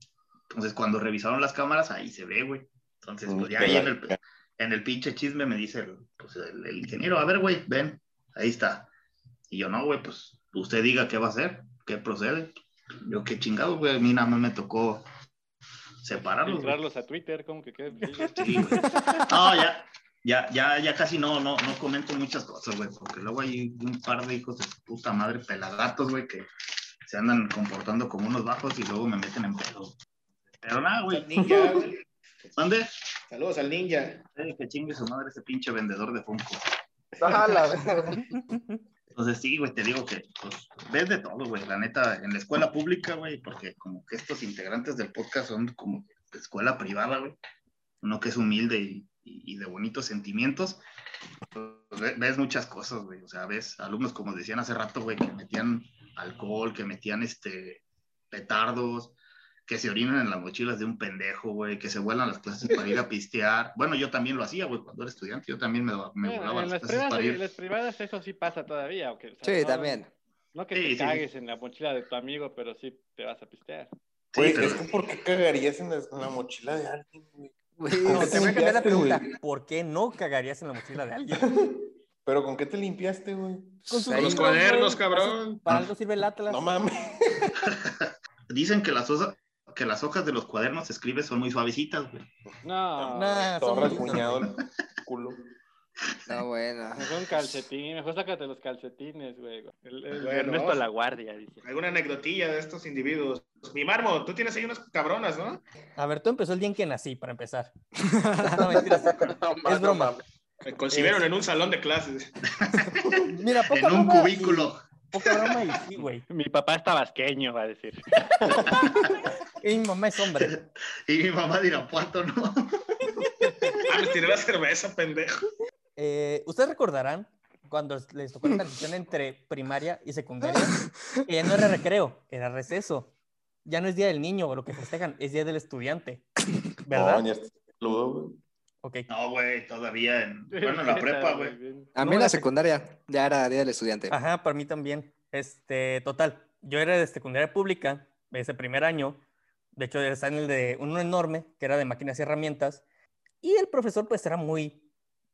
Entonces, cuando revisaron las cámaras, ahí se ve, güey. Entonces, pues ya ahí en el, en el pinche chisme me dice el, pues, el, el ingeniero, a ver, güey, ven, ahí está. Y yo, no, güey, pues usted diga qué va a hacer, qué procede. Yo, qué chingado, güey, a mí nada más me tocó separarlos, güey. Filtrarlos a Twitter, como que queden. Sí, güey. No, ya, ya, ya, ya casi no, no, no comento muchas cosas, güey, porque luego hay un par de hijos de puta madre pelagatos, güey, que se andan comportando como unos bajos y luego me meten en pedo. Pero nada, güey. Ninja. ¿Dónde? Saludos al ninja. Eh, que chingue su madre ese pinche vendedor de Funko. Ah. Entonces sí, güey, te digo que pues, ves de todo, güey. La neta, en la escuela pública, güey, porque como que estos integrantes del podcast son como escuela privada, güey. Uno que es humilde y- y de bonitos sentimientos. pues, ve- ves muchas cosas, güey. O sea, ves alumnos, como decían hace rato, güey, que metían alcohol, que metían este petardos, que se orinan en las mochilas de un pendejo, güey, que se vuelan las clases para ir a pistear. Bueno, yo también lo hacía, güey, cuando era estudiante, yo también me, me Bueno, volaba en las las clases privadas, para en ir. las privadas eso sí pasa todavía. aunque, o sea, Sí, no- también. No que Sí, te sí, cagues en la mochila de tu amigo, pero sí te vas a pistear. Güey, pero- es que ¿por qué cagarías en la, en la mochila de alguien, güey? No, te voy a cambiar la pregunta. ¿Por qué no cagarías en la mochila de alguien? ¿Pero con qué te limpiaste, güey? Con sus Ahí- Los cuadernos, cabrón. Para algo sirve el Atlas. No mames. Dicen que las, hojas, que las hojas de los cuadernos escribes son muy suavecitas, güey. No, Nah, Todo rasguñado el culo. No, bueno. mejor un calcetín, mejor sácate los calcetines, güey. El, el Bueno, Ernesto vamos. La Guardia, dice. Alguna anecdotilla de estos individuos. Mi Marmo, tú tienes ahí unas cabronas, ¿no? A ver, tú empezó el día en que nací, para empezar. No, mentiras. No, Es broma. Me concibieron en un salón de clases. Mira, poca En un broma cubículo. y- Poca broma y sí, güey. Mi papá es tabasqueño, va a decir. Y mi mamá es hombre. Y mi mamá de Irapuato, ¿no? Ah, me tiré la cerveza, pendejo. Eh, Ustedes recordarán cuando les tocó la transición entre primaria y secundaria, que ya no era recreo, era receso. Ya no es día del niño lo que festejan, es día del estudiante. ¿Verdad? No, ya está peludo, güey. Ok. No, güey, todavía en, bueno, en la prepa, güey. A mí en la la sec- secundaria ya era Día del Estudiante. Ajá, para mí también. Este, total, yo era de secundaria pública, ese primer año. De hecho, estaba en el de uno enorme, que era de máquinas y herramientas. Y el profesor, pues, era muy,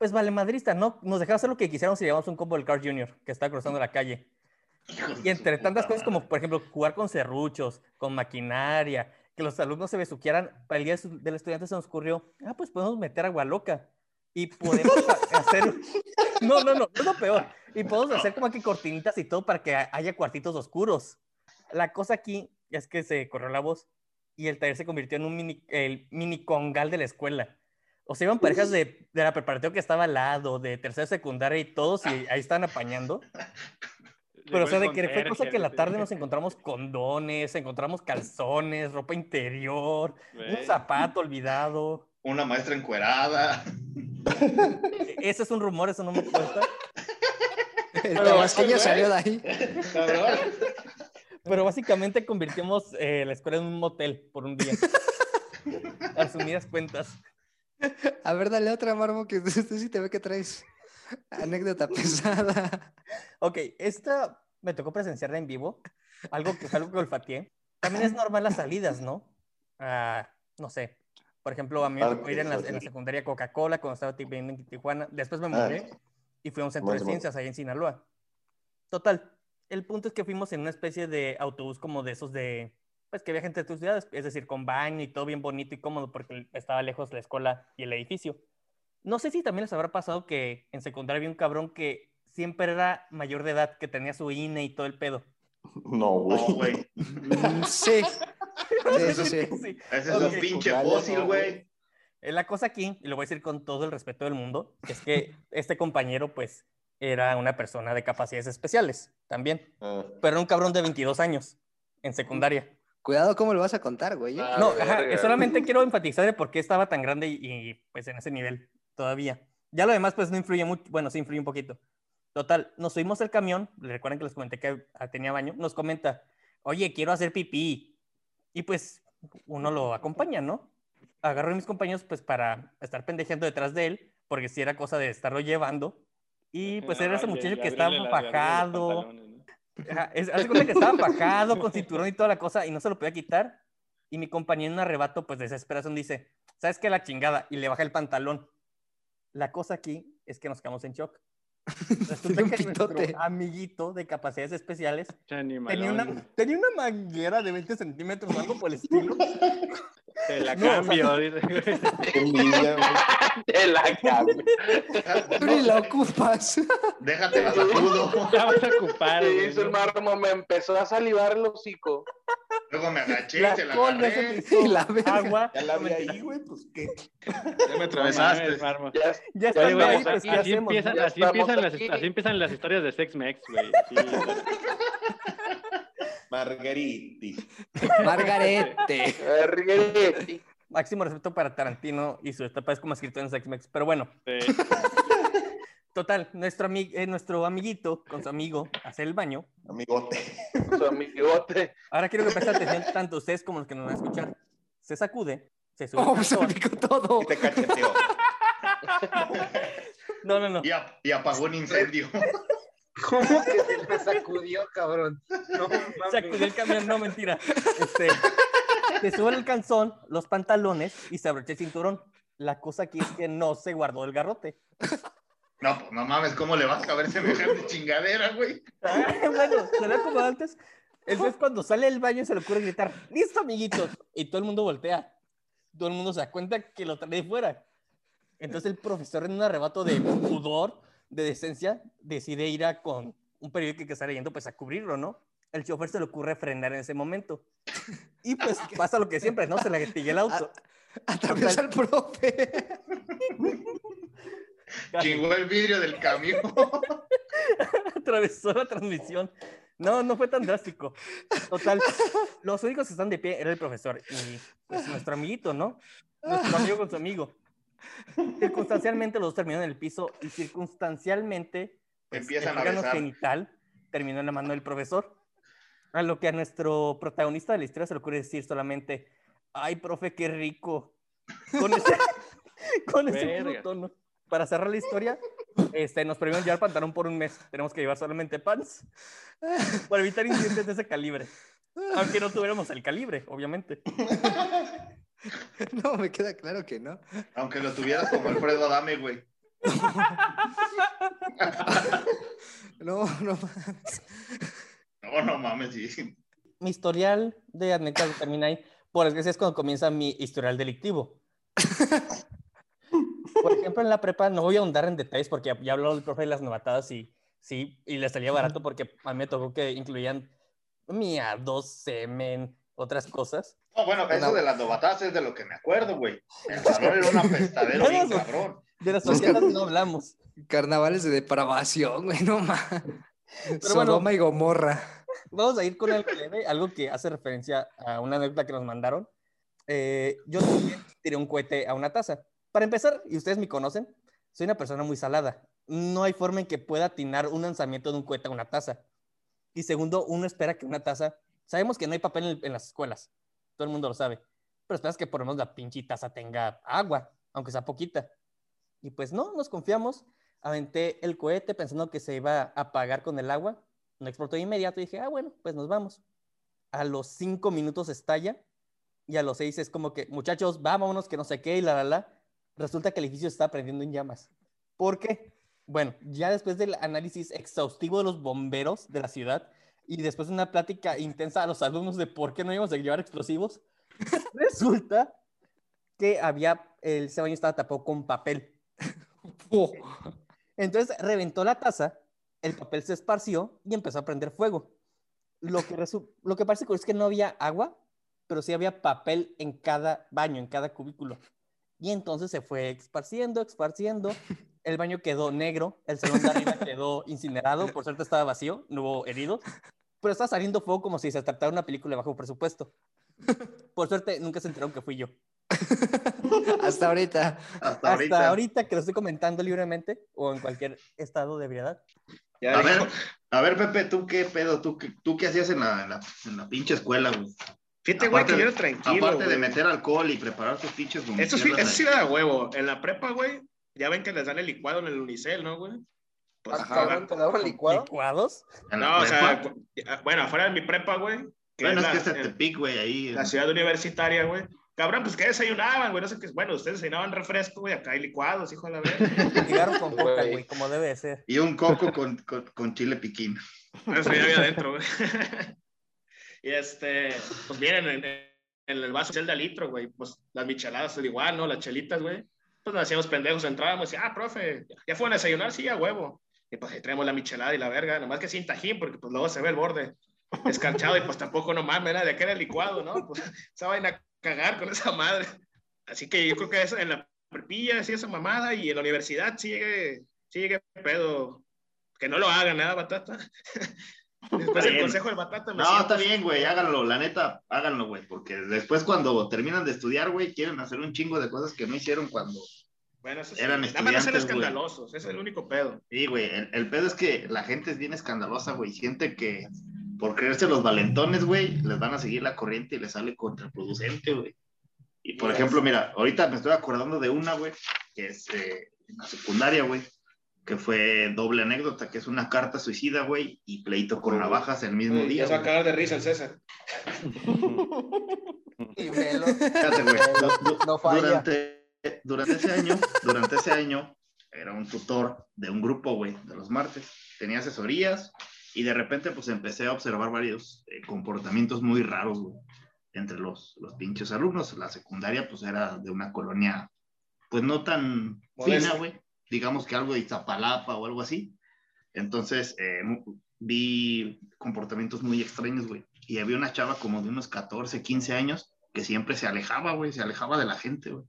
pues, valemadrista, ¿no? Nos dejaba hacer lo que quisiéramos si llevábamos un combo del Car Junior, que estaba cruzando la calle. Y entre tantas cosas como, por ejemplo, jugar con serruchos, con maquinaria, que los alumnos se besuquearan, para el día del estudiante se nos ocurrió, ah, pues podemos meter agua loca y podemos ha- hacer... No, no, no, es lo peor. Y podemos hacer como que cortinitas y todo para que ha- haya cuartitos oscuros. La cosa aquí es que se corrió la voz y el taller se convirtió en un mini, el mini congal de la escuela. O sea, iban parejas de, de la preparatoria que estaba al lado, de tercera secundaria y todos, y ahí estaban apañando. Pero, o sea, de que fue cosa que en la tarde nos encontramos condones, encontramos calzones, ropa interior, un zapato olvidado. Una maestra encuerada. E- Ese es un rumor, eso no me cuesta. El tabasqueño salió de ahí. Pero básicamente convirtió eh, la escuela en un motel por un día. A resumidas cuentas. A ver, dale otra, Marmo, que usted sí te ve que traes anécdota pesada. Ok, esta me tocó presenciarla en vivo, algo que, algo que olfateé. También es normal las salidas, ¿no? Ah, no sé. Por ejemplo, a mí me tocó ir en la, en la secundaria Coca-Cola cuando estaba viviendo en Tijuana. Después me mudé y fui a un centro de ciencias ahí en Sinaloa. Total, el punto es que fuimos en una especie de autobús como de esos de, pues que había gente de tus ciudades, es decir, con baño y todo bien bonito y cómodo porque estaba lejos la escuela y el edificio. No sé si también les habrá pasado que en secundaria había un cabrón que siempre era mayor de edad, que tenía su INE y todo el pedo. No, güey. No, güey. Mm, Sí. Eso sí. Sí. Ese es Ok. un pinche fósil, güey. La cosa aquí, y lo voy a decir con todo el respeto del mundo, es que este compañero, pues, era una persona de capacidades especiales también, Ah, pero era un cabrón de 22 años en secundaria. Cuidado cómo lo vas a contar, güey. ¿eh? Ah, No, ajá, solamente quiero enfatizar de por qué estaba tan grande y, y, pues en ese nivel. todavía. Ya lo demás, pues no influye mucho. Bueno, sí influye un poquito. Total, nos subimos al camión. Recuerden que les comenté que ah, tenía baño. Nos comenta, oye, quiero hacer pipí. Y pues uno lo acompaña, ¿no? Agarro a mis compañeros, pues para estar pendejeando detrás de él, porque si era cosa de estarlo llevando. Y pues era ese muchacho que estaba bajado. Es, haz de cuenta que estaba bajado con cinturón y toda la cosa y no se lo podía quitar. Y mi compañero en un arrebato, pues de desesperación, dice, ¿sabes qué? La chingada. Y le baja el pantalón. La cosa aquí es que nos quedamos en shock. Resulta un que nuestro amiguito de capacidades especiales tenía una, tenía una manguera de 20 centímetros o algo por el estilo. Te la No, cambio, dice. Qué envidia, güey. Te la cambio. Tú ni la ocupas. Déjate la sacudo. La vas a ocupar. Sí, güey, hizo el ¿no? marmo, me empezó a salivar el hocico. Luego me agaché, La te la se agarré. Y la verga. agua. Ya la vi ahí, güey, pues qué. Ya me No atravesaste. Ya, Ya ahí, pues, ¿qué Así hacemos? empiezan, así, empiezan las, así empiezan las historias de Sex Mex, güey. Sí, Margariti. Margarete. Arriguete. Máximo respeto para Tarantino y su etapa es como escritor en Sex Mex. Pero bueno, sí. total, nuestro, ami- eh, nuestro amiguito con su amigo hace el baño. Amigote. Su amigote. Ahora quiero que presten atención tanto ustedes como los que nos van a escuchar. Se sacude, se sube. Oh, se picó todo. Y te cacheteó. No, no, no. Y, ap- y apagó un incendio. ¿Cómo que se me sacudió, cabrón? No. Sacudió el camión, no mentira. Este, se sube el calzón, los pantalones y se abrocha el cinturón. La cosa aquí es que no se guardó el garrote. No, pues no mames, ¿cómo le vas a caber semejante chingadera, güey? bueno, se ve como antes. Entonces cuando sale del baño se le ocurre gritar, listo amiguitos. Y todo el mundo voltea. Todo el mundo se da cuenta que lo trae de fuera. Entonces el profesor en un arrebato de pudor, de decencia, decide ir a con un periódico que está leyendo pues a cubrirlo, ¿no? El chofer se le ocurre frenar en ese momento. Y pues pasa lo que siempre, ¿no? Se le gatilla el auto. Atraviesa al profe. Chingó el vidrio del camión. atravesó la transmisión. No, no fue tan drástico. Total, los únicos que están de pie era el profesor y pues nuestro amiguito, ¿no? Nuestro amigo con su amigo. Circunstancialmente los dos terminaron en el piso y circunstancialmente pues, Empiezan el a órgano besar. genital terminó en la mano del profesor. A lo que a nuestro protagonista de la historia se le ocurre decir solamente, ay, profe, qué rico. Con ese, con ese puro tono. Para cerrar la historia, este, nos prohibieron llevar pantalón por un mes. Tenemos que llevar solamente pants para evitar incidentes de ese calibre. Aunque no tuviéramos el calibre, obviamente. No, me queda claro que no. Aunque lo tuvieras como Alfredo Adame, güey. No, no mames. No, no mames, sí. Mi historial de anécdotas termina ahí. Por desgracia es cuando comienza mi historial delictivo. Por ejemplo, en la prepa, no voy a ahondar en detalles porque ya, ya habló el profe de las novatadas y sí, y le salía barato porque a mí me tocó que incluían miados, semen, otras cosas. No, bueno, eso de las novatadas es de lo que me acuerdo, güey. El salón era un apestadero bien cabrón. De las sociedades no hablamos. Carnavales de depravación, güey, no bueno. Sodoma y Gomorra. Vamos a ir con algo leve, algo que hace referencia a una anécdota que nos mandaron. Eh, yo también tiré un cohete a una taza. Para empezar, y ustedes me conocen, soy una persona muy salada. No hay forma en que pueda atinar un lanzamiento de un cohete a una taza. Y segundo, uno espera que una taza... Sabemos que no hay papel en, en las escuelas, todo el mundo lo sabe, pero esperas que por lo menos la pinche taza tenga agua, aunque sea poquita. Y pues no, nos confiamos. Aventé el cohete pensando que se iba a apagar con el agua. No explotó de inmediato y dije, ah, bueno, pues nos vamos. A los cinco minutos estalla y a los seis es como que, muchachos, vámonos, que no sé qué, y la, la, la. Resulta que el edificio está prendiendo en llamas. ¿Por qué? Bueno, ya después del análisis exhaustivo de los bomberos de la ciudad y después de una plática intensa a los alumnos de por qué no íbamos a llevar explosivos, resulta que había, el ese baño estaba tapado con papel. Oh, Entonces reventó la taza, el papel se esparció y empezó a prender fuego. Lo que, lo que parece curioso es que no había agua, pero sí había papel en cada baño, en cada cubículo. Y entonces se fue esparciendo, esparciendo. El baño quedó negro, el salón de arriba quedó incinerado, por suerte estaba vacío, no hubo heridos, pero estaba saliendo fuego como si se tratara de una película de bajo presupuesto. Por suerte nunca se enteraron que fui yo. Hasta ahorita. Hasta Hasta ahorita. ahorita que lo estoy comentando libremente o en cualquier estado de ebriedad. Ya A ver, a ver, Pepe, ¿tú qué pedo? ¿Tú, qué- tú qué hacías en la, en la, en la pinche escuela, güey? Fíjate, güey, que Aparte- yo era tranquilo. Aparte de güey. meter alcohol y preparar tus pinches Eso sí, eso sí ahí. da huevo. En la prepa, güey, ya ven que les dan el licuado en el unicel, ¿no, güey? Pues, Ah, cabrón, ¿te daban licuado? ¿Licuados? No, o sea, cu- bueno, afuera de mi prepa, güey. que bueno, es la- que este en- Tepic, güey, ahí. la ciudad universitaria, güey. Cabrón, pues que desayunaban, güey. No sé qué. Bueno, ustedes desayunaban refresco, güey. Acá hay licuados, hijo de la verga. Cigarro con coca, Güey. güey, como debe de ser. Y un coco con, con, con chile piquín. Eso ya había adentro, güey. y este, pues vienen en, en el vaso de litro, güey. Pues las micheladas igual, ¿no? Las chelitas, güey. Pues nos hacíamos pendejos, entrábamos y, ah, profe, ¿ya fueron a desayunar? Sí, a huevo. Y pues ahí traemos la michelada y la verga, nomás que sin tajín, porque pues luego se ve el borde escarchado y pues tampoco no mames, era de que era licuado, ¿no? Pues se van a cagar con esa madre. Así que yo creo que eso en la prepilla sí esa mamada y en la universidad sí llegue, sí llegue pedo. Que no lo hagan, nada, batata. Después el consejo del batata me No, siento está bien, güey, háganlo, la neta, háganlo, güey, porque después cuando terminan de estudiar, güey, quieren hacer un chingo de cosas que no hicieron cuando... Bueno, eso sí. Eran estudiantes, güey. escandalosos, es el único pedo. Sí, güey, el, el pedo es que la gente es bien escandalosa, güey, siente que por creerse los valentones, güey, les van a seguir la corriente y les sale contraproducente, güey. Y por Yes. ejemplo, mira, ahorita me estoy acordando de una, güey, que es eh, en la secundaria, güey, que fue doble anécdota, que es una carta suicida, güey, y pleito con navajas el mismo día. Ya se va a cagar de risa el César. Y velo. Fíjate, güey, No falla. Durante, durante ese año, durante ese año, era un tutor de un grupo, güey, de los martes. Tenía asesorías y de repente, pues, empecé a observar varios eh, comportamientos muy raros, güey, entre los, los pinches alumnos. La secundaria, pues, era de una colonia, pues, no tan Modesta. fina, güey. Digamos que algo de Iztapalapa o algo así. Entonces, eh, vi comportamientos muy extraños, güey. Y había una chava como de unos 14, 15 años que siempre se alejaba, güey, se alejaba de la gente, güey.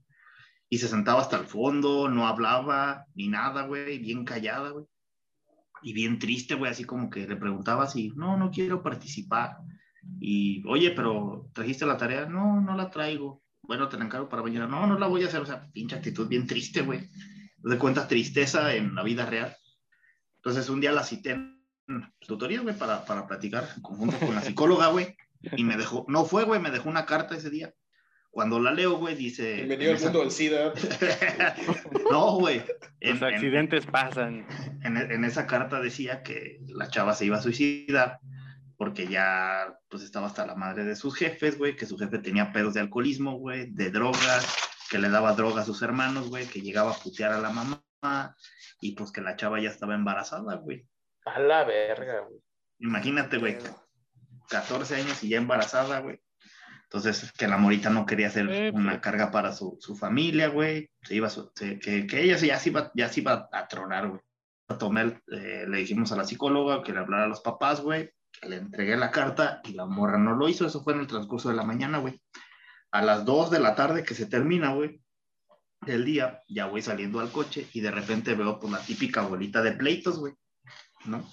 Y se sentaba hasta el fondo, no hablaba ni nada, güey, bien callada, güey. Y bien triste, güey, así como que le preguntaba si, no, no quiero participar. Y, oye, pero ¿trajiste la tarea? No, no la traigo. Bueno, te la encargo para mañana. No, no la voy a hacer. O sea, pinche actitud bien triste, güey. Te das cuenta tristeza en la vida real. Entonces, un día la cité en tutoría, güey, para, para platicar en conjunto con la psicóloga, güey. Y me dejó, no fue, güey, me dejó una carta ese día. Cuando la leo, güey, dice... Bienvenido al esa- mundo del SIDA. no, güey. Los En- en- accidentes pasan. en, en esa carta decía que la chava se iba a suicidar porque ya pues estaba hasta la madre de sus jefes, güey, que su jefe tenía pedos de alcoholismo, güey, de drogas, que le daba droga a sus hermanos, güey, que llegaba a putear a la mamá y pues que la chava ya estaba embarazada, güey. A la verga, güey. Imagínate, güey, 14 años y ya embarazada, güey. Entonces, que la morita no quería hacer Eh, pues. una carga para su, su familia, güey. Se iba, a su- se- que, que ella ya se iba, ya se iba a tronar, güey. Tomé, el- eh, le dijimos a la psicóloga que le hablara a los papás, güey, que le entregué la carta y la morra no lo hizo. Eso fue en el transcurso de la mañana, güey. A las 2 de la tarde que se termina, güey, del día, ya voy saliendo al coche y de repente veo pues la típica bolita de pleitos, güey, ¿no?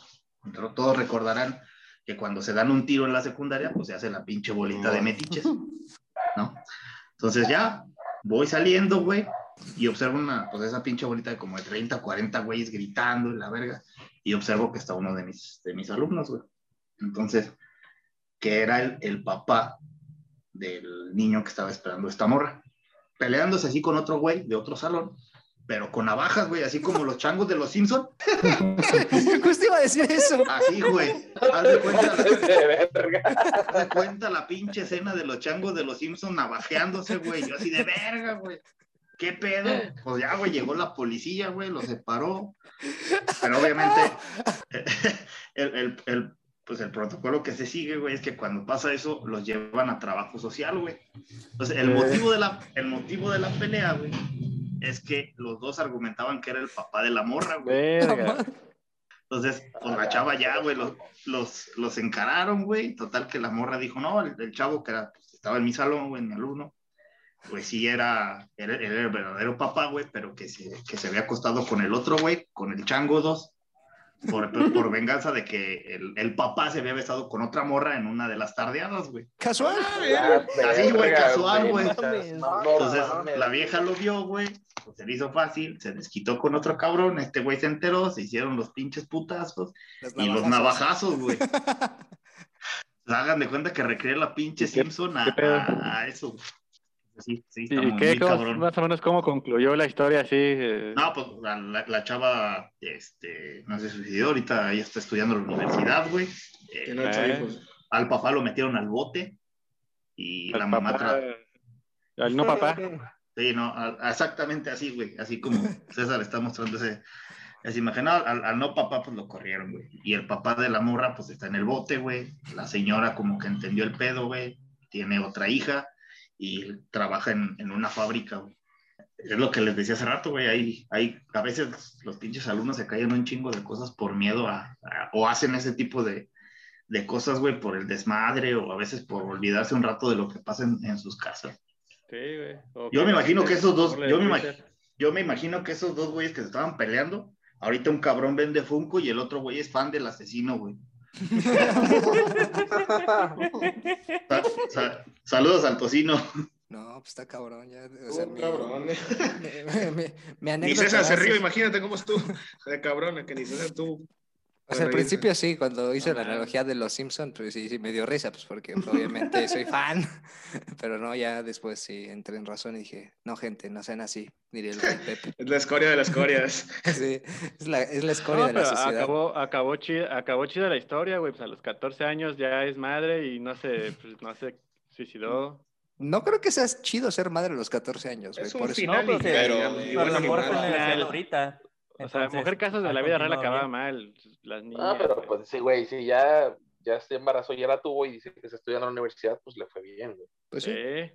Pero todos recordarán que cuando se dan un tiro en la secundaria, pues se hace la pinche bolita de metiches, ¿no? Entonces ya voy saliendo, güey, y observo una, pues esa pinche bolita de como de 30, 40 güeyes gritando y la verga, y observo que está uno de mis, de mis alumnos, güey. Entonces, que era el, el papá del niño que estaba esperando esta morra, peleándose así con otro güey de otro salón, pero con navajas, güey, así como los changos de los Simpson. Justo iba a decir eso. Así, güey. Haz de cuenta, verga. haz de cuenta la pinche escena de los changos de los Simpson navajeándose, güey. Yo así de verga, güey. ¿Qué pedo? Pues ya, güey, llegó la policía, güey, los separó. Pero obviamente, el, el, el, pues el protocolo que se sigue, güey, es que cuando pasa eso, los llevan a trabajo social, güey. Entonces, el motivo de la, el motivo de la pelea, güey, es que los dos argumentaban que era el papá de la morra, güey. Verga. Entonces, pues la chava ya, güey, los, los, los encararon, güey. Total que la morra dijo, no, el, el chavo que era, pues, estaba en mi salón, güey, mi alumno, pues sí era, era, era el verdadero papá, güey, pero que se, que se había acostado con el otro, güey, con el chango 2. Por, por- por venganza de que el, el papá se había besado con otra morra en una de las tardeadas, güey. Casual. Ah, Así, güey, casual, güey. Entonces, la vieja lo vio, güey, pues se le hizo fácil, se desquitó con otro cabrón, este güey se enteró, se hicieron los pinches putazos y los navajazos, güey. Hagan de cuenta que recreé la pinche Simpson a, a- a eso. Sí, sí, está ¿Y muy, qué? muy ¿Cómo- cabrón. más o menos cómo concluyó la historia así? eh? No, pues la, la- chava, este, no se suicidó, ahorita ella está estudiando en la universidad, güey. Eh, ocho Eh. hijos. al papá lo metieron al bote y Al la mamá... papá, tra- al no papá. Sí, no, a- exactamente así, güey. Así como César está mostrando ese, esa imagen. No, al, al no papá, pues lo corrieron, güey. Y el papá de la morra, pues está en el bote, güey. La señora como que entendió el pedo, güey. Tiene otra hija y trabaja en, en una fábrica, güey. Es lo que les decía hace rato, güey. Hay, hay, a veces los pinches alumnos se callan un chingo de cosas por miedo a, a- o hacen ese tipo de, de cosas, güey, por el desmadre o a veces por olvidarse un rato de lo que pasa en, en sus casas. Sí, güey. Yo me imagino que esos dos, yo me, imag- yo me imagino que esos dos güeyes que se estaban peleando, ahorita un cabrón vende Funko y el otro güey es fan del asesino, güey. Sa- sa- saludos al tocino. No, pues está cabrón. Ya, o Uh, cabrón. mi- mi- mi Ni anécdota César se ríe, imagínate cómo estuvo. De cabrón, que ni César tú. O sea, al principio sí, cuando hice la analogía de los Simpsons, pues sí, sí me dio risa, pues porque obviamente soy fan, pero no, ya después sí entré en razón y dije, no, gente, no sean así, diría el rey Pepe. Es la escoria de las escorias. Sí, es la, es la escoria No, de la pero sociedad. acabó, acabó, chida, acabó chida la historia, güey. Pues a los 14 años ya es madre y no se, pues, no se suicidó. No creo que sea chido ser madre a los 14 años, güey. Es un por eso- final No, y pero, pero, pero igual O sea, Entonces, mujer casos de la vida real acababa bien. mal. Las niñas. Ah, pero güey. pues sí, güey, si ya, ya se embarazó, ya la tuvo y dice que se estudia en la universidad, pues le fue bien, güey. pues sí. Sí.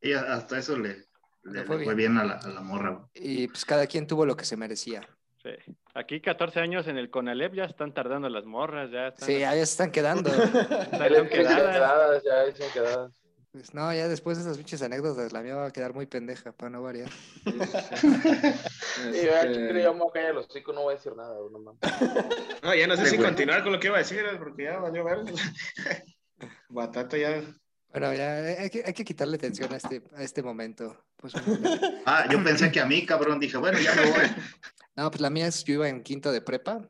Y hasta eso le, le- Le le fue bien. bien, a, la, a la morra, güey. Y pues cada quien tuvo lo que se merecía. Sí. Aquí 14 años en el Conalep ya están tardando las morras, ya están, Sí, ya se están quedando. Dicen quedadas. quedadas, ya dicen quedadas. Pues no, ya después de esas pinches anécdotas, la mía va a quedar muy pendeja, para no variar. Ya, Este, yo me voy a callar los hocico, no voy a decir nada, no mames. No, ya no sé Sí, si continuar con lo que iba a decir, porque ya valió ver. Batata ya. Bueno, ya hay que, hay que quitarle atención a este, a este momento. Pues. Ah, yo pensé que a mí, cabrón, dije, bueno, ya me voy. no, pues la mía es, yo iba en quinto de prepa, me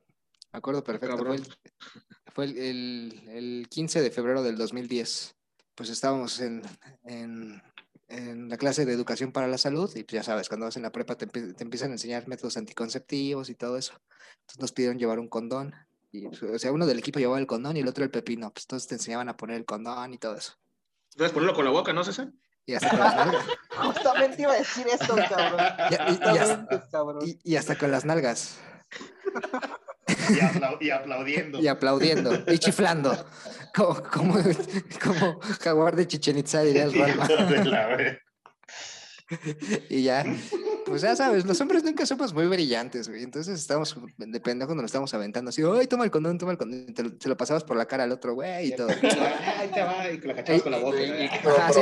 acuerdo perfecto, fue, Cabrón. el, fue el, el- el 15 de febrero del 2010. Pues estábamos en, en, en la clase de educación para la salud y pues ya sabes, cuando vas en la prepa te, te empiezan a enseñar métodos anticonceptivos y todo eso. Entonces nos pidieron llevar un condón. Y, pues, o sea, uno del equipo llevaba el condón y el otro el pepino. Pues entonces te enseñaban a poner el condón y todo eso. Puedes ponerlo con la boca, ¿no, César? Y hasta con las nalgas. Justamente iba a decir eso, cabrón. Ya- y- y hasta- Justamente, cabrón. y- y hasta con las nalgas. Y, aplau- y aplaudiendo. Y aplaudiendo y chiflando. Como, como, como jaguar de Chichen Itza, diría el Ralma. De la ver- Y ya, pues ya sabes, los hombres nunca somos muy brillantes, güey. Entonces estamos de pendejos, nos lo estamos aventando así, ¡ay, toma el condón, toma el condón! te lo- lo pasabas por la cara al otro, güey, y todo. Ahí te va, y la cachabas con la boca. Ajá, sí.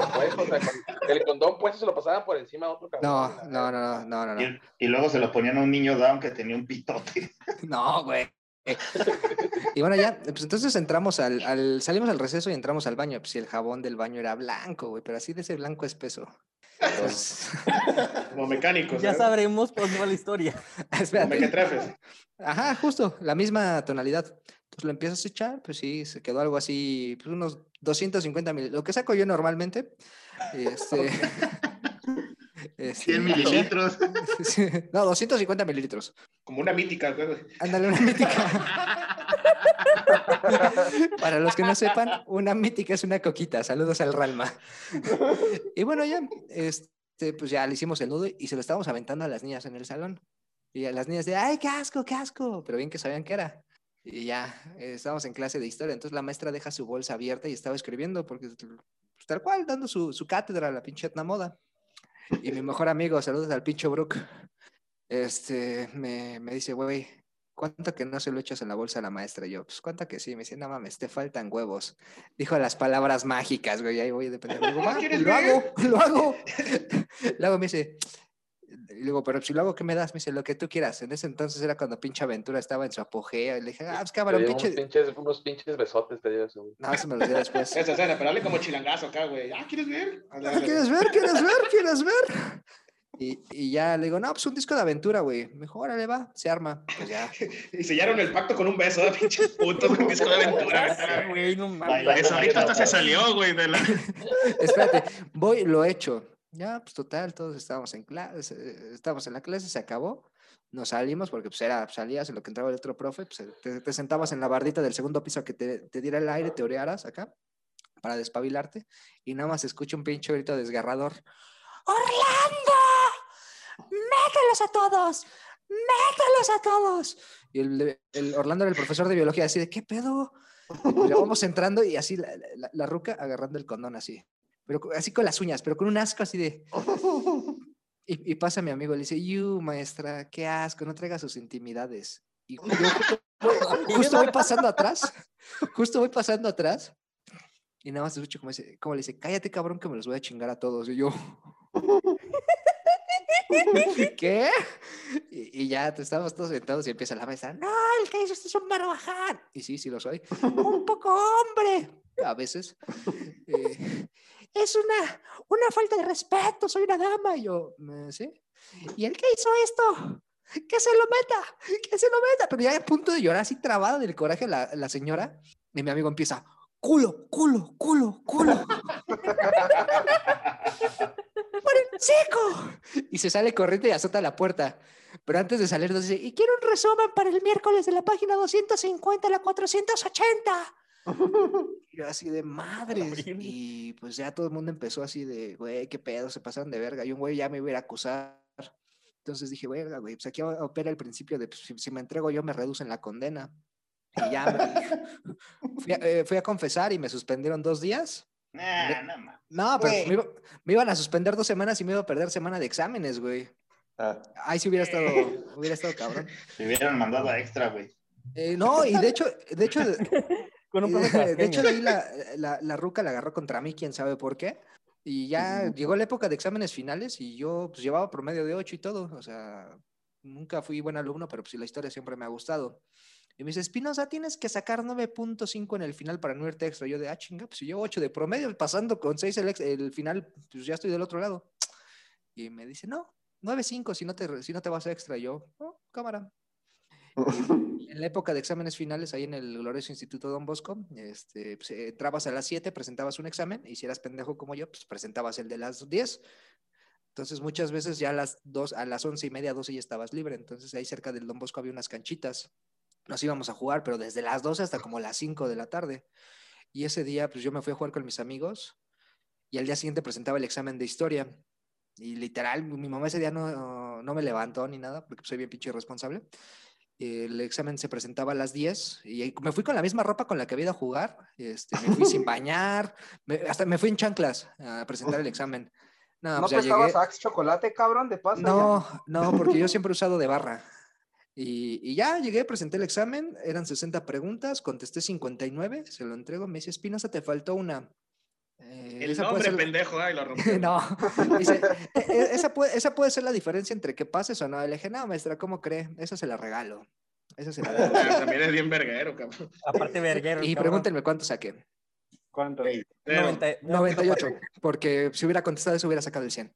O sea, el condón puesto se lo pasaban por encima a otro cabrón. No, no, no, no, no, no. Y, y luego se lo ponían a un niño down que tenía un pitote. No, güey. Y bueno, ya, pues entonces entramos al, al, salimos al receso y entramos al baño. Pues y el jabón del baño era blanco, güey, pero así de ese blanco espeso. Entonces, Como mecánicos. Ya ¿eh? sabremos por la historia. Como espérate. mequetrefes. Ajá, justo, la misma tonalidad. Entonces lo empiezas a echar, pues sí, se quedó algo así, pues unos 250 mil, lo que saco yo normalmente. Este, este, 100 mililitros. sí, no, 250 mililitros. Como una mítica. Ándale, una mítica. Para los que no sepan, una mítica es una coquita. Saludos al Ralma. Y bueno, ya, este, pues ya le hicimos el nudo y se lo estábamos aventando a las niñas en el salón. Y a las niñas de, ay, qué asco, qué asco. Pero bien que sabían qué era. Y ya, eh, estábamos en clase de historia. Entonces la maestra deja su bolsa abierta y estaba escribiendo, porque pues, tal cual, dando su, su cátedra a la pinche etna moda. Y mi mejor amigo, saludos al pinche Brook, este, me, me dice, güey, ¿cuánto que no se lo echas en la bolsa a la maestra? Y yo, pues, ¿cuánto que sí? Me dice, no mames, te faltan huevos. Dijo las palabras mágicas, güey, ahí voy de pendejo. Digo, "Va, ¿Quieres lo ver? hago, lo hago. Luego me dice, Y le digo, pero si lo hago, ¿qué me das? Me dice, lo que tú quieras. En ese entonces era cuando pinche aventura estaba en su apogeo. Y le dije, ah, pues cabrón, pinche. unos pinches, unos pinches besotes, te dio eso. No, eso me lo dio después. Esa escena, pero dale como chilangazo acá, güey. Ah, ¿quieres ver? Dale, Ah, dale. ¿Quieres ver? ¿Quieres ver? ¿Quieres ver? Y, y ya le digo, no, pues un disco de aventura, güey. Mejor, órale, va, se arma. Pues ya. Y sellaron el pacto con un beso, ¿eh? pinches putos, un disco de aventura. Güey, no mames. Eso ahorita hasta se salió, güey, de la... Espérate, voy, lo hecho. Ya, pues total, todos estábamos en clase, eh, estábamos en la clase, se acabó. Nos salimos porque pues era, salías en lo que entraba el otro profe, pues eh, te, sentabas en la bardita del segundo piso que te, te diera el aire, te orearas acá para despabilarte y nada más escucho un pinche grito desgarrador. ¡Orlando! ¡Mételos a todos! ¡Mételos a todos! Y el, el Orlando era el profesor de biología, así de, ¿qué pedo? Pues vamos entrando y así la, la- la ruca agarrando el condón así, pero así con las uñas, pero con un asco así de... Y, y pasa mi amigo, le dice, you, maestra, qué asco, no traiga sus intimidades. Y yo justo, voy- justo voy pasando atrás, justo voy pasando atrás, y nada más escucho como, dice, como le dice, cállate cabrón que me los voy a chingar a todos. Y yo, ¿qué? Y, y ya te estábamos todos sentados y empieza la maestra, no, el que hizo esto es un barbaján. Y sí, sí lo soy. un poco hombre, a veces. Eh, es una, una falta de respeto, soy una dama. Y yo, "Eh, ¿sí? ¿Y el que hizo esto? Que se lo meta, que se lo meta. Pero ya a punto de llorar, así trabada del coraje la, la señora. Y mi amigo empieza, culo, culo, culo, culo. ¡Por el chico! Y se sale corriendo y azota la puerta. Pero antes de salir nos dice, y quiero un resumen para el miércoles de la página 250 a la 480. Y yo así de madres. Y pues ya todo el mundo empezó así de, güey, qué pedo, se pasaron de verga. Y un güey ya me iba a ir a acusar. Entonces dije, verga, güey, pues aquí opera el principio de, pues, si, si me entrego yo, me reducen la condena. Y ya me- fui, a, eh, fui a confesar y me suspendieron dos días. Nah, no. No, pero me, iba- me iban a suspender dos semanas y me iba a perder semana de exámenes, güey. Ah, Ahí sí hubiera estado, hubiera estado cabrón. Te hubieran mandado a extra, güey. Eh, no, y de hecho, de hecho, Con un profe Eh, de hecho, de ahí la, la, la ruca la agarró contra mí, quién sabe por qué. Y ya llegó la época de exámenes finales y yo pues, llevaba promedio de 8 y todo. O sea, nunca fui buen alumno, pero pues la historia siempre me ha gustado. Y me dice, Espinosa, tienes que sacar 9.5 en el final para no irte extra. Yo de, ah, chinga, pues si llevo 8 de promedio, pasando con 6 el, ex- el final, pues ya estoy del otro lado. Y me dice, no, 9.5 si no te, si no te vas extra. Y yo, "Oh, cámara. En la época de exámenes finales, ahí en el glorioso Instituto Don Bosco, este, pues, eh, entrabas a las 7, presentabas un examen, y si eras pendejo como yo, pues presentabas el de las 10. Entonces, muchas veces ya a las, dos, a las 11 y media, 12 ya estabas libre. Entonces, ahí cerca del Don Bosco había unas canchitas. Nos íbamos a jugar, pero desde las 12 hasta como las 5 de la tarde. Y ese día, pues yo me fui a jugar con mis amigos, y al día siguiente presentaba el examen de historia. Y literal, mi mamá ese día no, no me levantó ni nada, porque soy bien pinche irresponsable el examen se presentaba a las 10 y me fui con la misma ropa con la que había ido a jugar, este, me fui sin bañar, me- hasta me fui en chanclas a presentar el examen. No, ¿No pues prestabas llegué. Axe chocolate, cabrón, de paso? No, no, porque yo siempre he usado de barra. Y, y ya llegué, presenté el examen, eran 60 preguntas, contesté 59, se lo entrego, me dice, Espinosa, te faltó una. Eh, El esa puede nombre ser- pendejo, ay, lo rompió. no, dice, "E- e- esa puede, esa puede ser la diferencia entre que pases o no. Le dije, no, maestra, ¿cómo cree? Esa se la regalo. Esa se la regalo. Ah, También es bien verguero, cabrón. Aparte, verguero. Y cabrón. pregúntenme cuánto saqué. ¿Cuánto? Pero, 90 98, porque si hubiera contestado eso hubiera sacado el 100.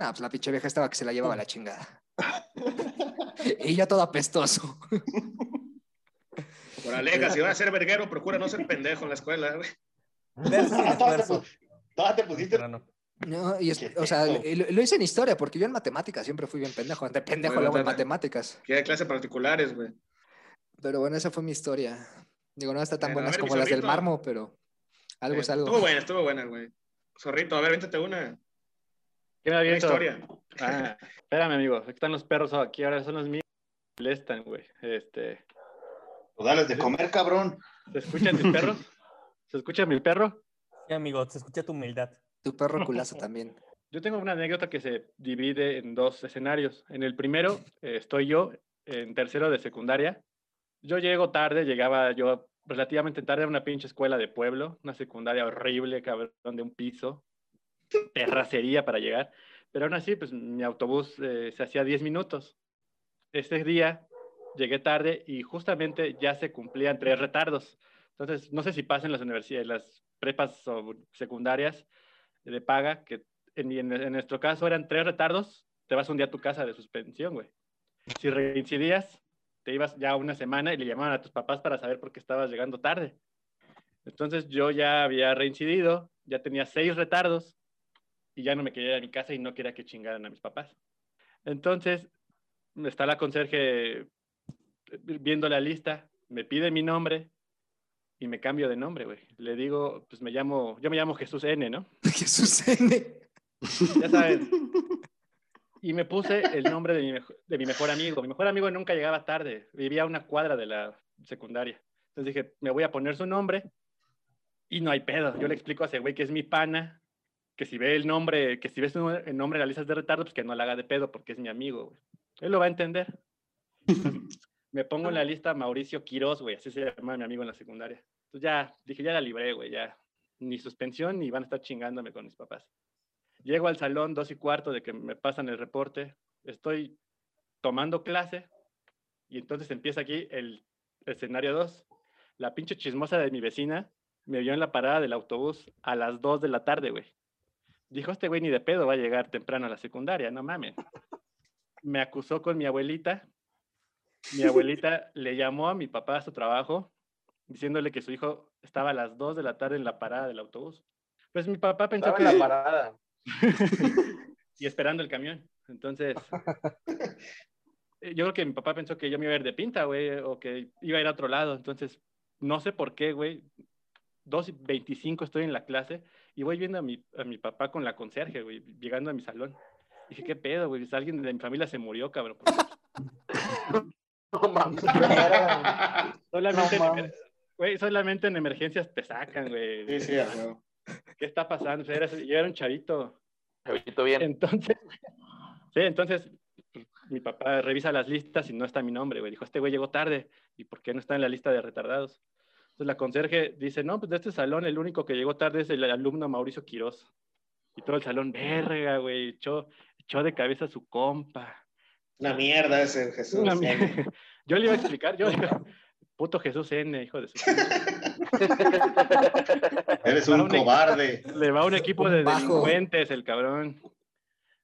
No, pues la pinche vieja estaba que se la llevaba a la chingada. y yo todo apestoso. por aleja, si vas a ser verguero, procura no ser pendejo en la escuela, güey. Verso sin esfuerzo. Todavía te pusiste. No, y es- o sea, lo, lo hice en historia, porque yo en matemáticas siempre fui bien pendejo. De pendejo luego en matemáticas. Que hay clases particulares, güey. Pero bueno, esa fue mi historia. Digo, no está tan Bueno, buenas ver, como las del marmo, pero algo Eh, es algo. Estuvo buena, estuvo buena, güey. Zorrito, a ver, véntate una, ¿Qué me aviento? historia. Ah, espérame, amigo. Aquí están los perros aquí, ahora son los míos. Molestan, güey. Este, Pues dales de comer, cabrón. ¿Se escuchan mis perros? ¿Se escucha mi perro? Sí, amigo, se escucha tu humildad. Tu perro culazo también. Yo tengo una anécdota que se divide en dos escenarios. En el primero eh, estoy yo, en tercero de secundaria. Yo llego tarde, llegaba yo relativamente tarde a una pinche escuela de pueblo, una secundaria horrible, cabrón, de un piso, terracería para llegar. Pero aún así, pues mi autobús eh, se hacía 10 minutos. Ese día llegué tarde y justamente ya se cumplían tres retardos. Entonces, no sé si pasan las universidades, las prepas o secundarias de paga, que en, en- en nuestro caso eran tres retardos, te vas un día a tu casa de suspensión, güey. Si reincidías, te ibas ya una semana y le llamaban a tus papás para saber por qué estabas llegando tarde. Entonces yo ya había reincidido, ya tenía seis retardos y ya no me quería ir a mi casa y no quería que chingaran a mis papás. Entonces está la conserje viendo la lista, me pide mi nombre y me cambio de nombre, güey. Le digo, pues me llamo, yo me llamo Jesús N, ¿no? Jesús N. Ya sabes. Y me puse el nombre de mi, de mi mejor amigo. Mi mejor amigo nunca llegaba tarde, vivía a una cuadra de la secundaria. Entonces dije, me voy a poner su nombre y no hay pedo. Yo le explico a ese güey que es mi pana, que si ve el nombre, que si ves el nombre en las listas de retardo, pues que no la haga de pedo porque es mi amigo, güey. Él lo va a entender. me pongo en la lista Mauricio Quiroz, güey, así se llama mi amigo en la secundaria. Entonces ya, dije, ya la libré, güey, ya. Ni suspensión ni van a estar chingándome con mis papás. Llego al salón, dos y cuarto de que me pasan el reporte. Estoy tomando clase y entonces empieza aquí el escenario 2. La pinche chismosa de mi vecina me vio en la parada del autobús a las 2 de la tarde, güey. Dijo, este güey ni de pedo va a llegar temprano a la secundaria, no mames. Me acusó con mi abuelita. Mi abuelita le llamó a mi papá a su trabajo diciéndole que su hijo estaba a las 2 de la tarde en la parada del autobús. Pues mi papá pensó Estaba que... en la parada. y esperando el camión. Entonces, eh, yo creo que mi papá pensó que yo me iba a ir de pinta, güey, o que iba a ir a otro lado. Entonces, no sé por qué, güey. 2.25 estoy en la clase y voy viendo a mi, a mi papá con la conserje, güey, llegando a mi salón. Dije, ¿qué pedo, güey? Pues alguien de mi familia se murió, cabrón. No mames. Solamente, No en mames. emer- güey, solamente en emergencias te sacan, güey. Sí, sí, huevo. ¿Qué está pasando? O sea, era- yo era un chavito. Chavito bien. Entonces, sí, entonces pues, mi papá revisa las listas y no está mi nombre, güey. Dijo, este güey llegó tarde. ¿Y por qué no está en la lista de retardados? Entonces la conserje dice, no, pues de este salón el único que llegó tarde es el alumno Mauricio Quiroz. Y todo el salón, verga, güey, echó, echó de cabeza a su compa. Una mierda ese Jesús. Una mierda. Yo le iba a explicar, yo, puto Jesús N, hijo de su... Eres un cobarde. Le va un equipo de delincuentes, el cabrón.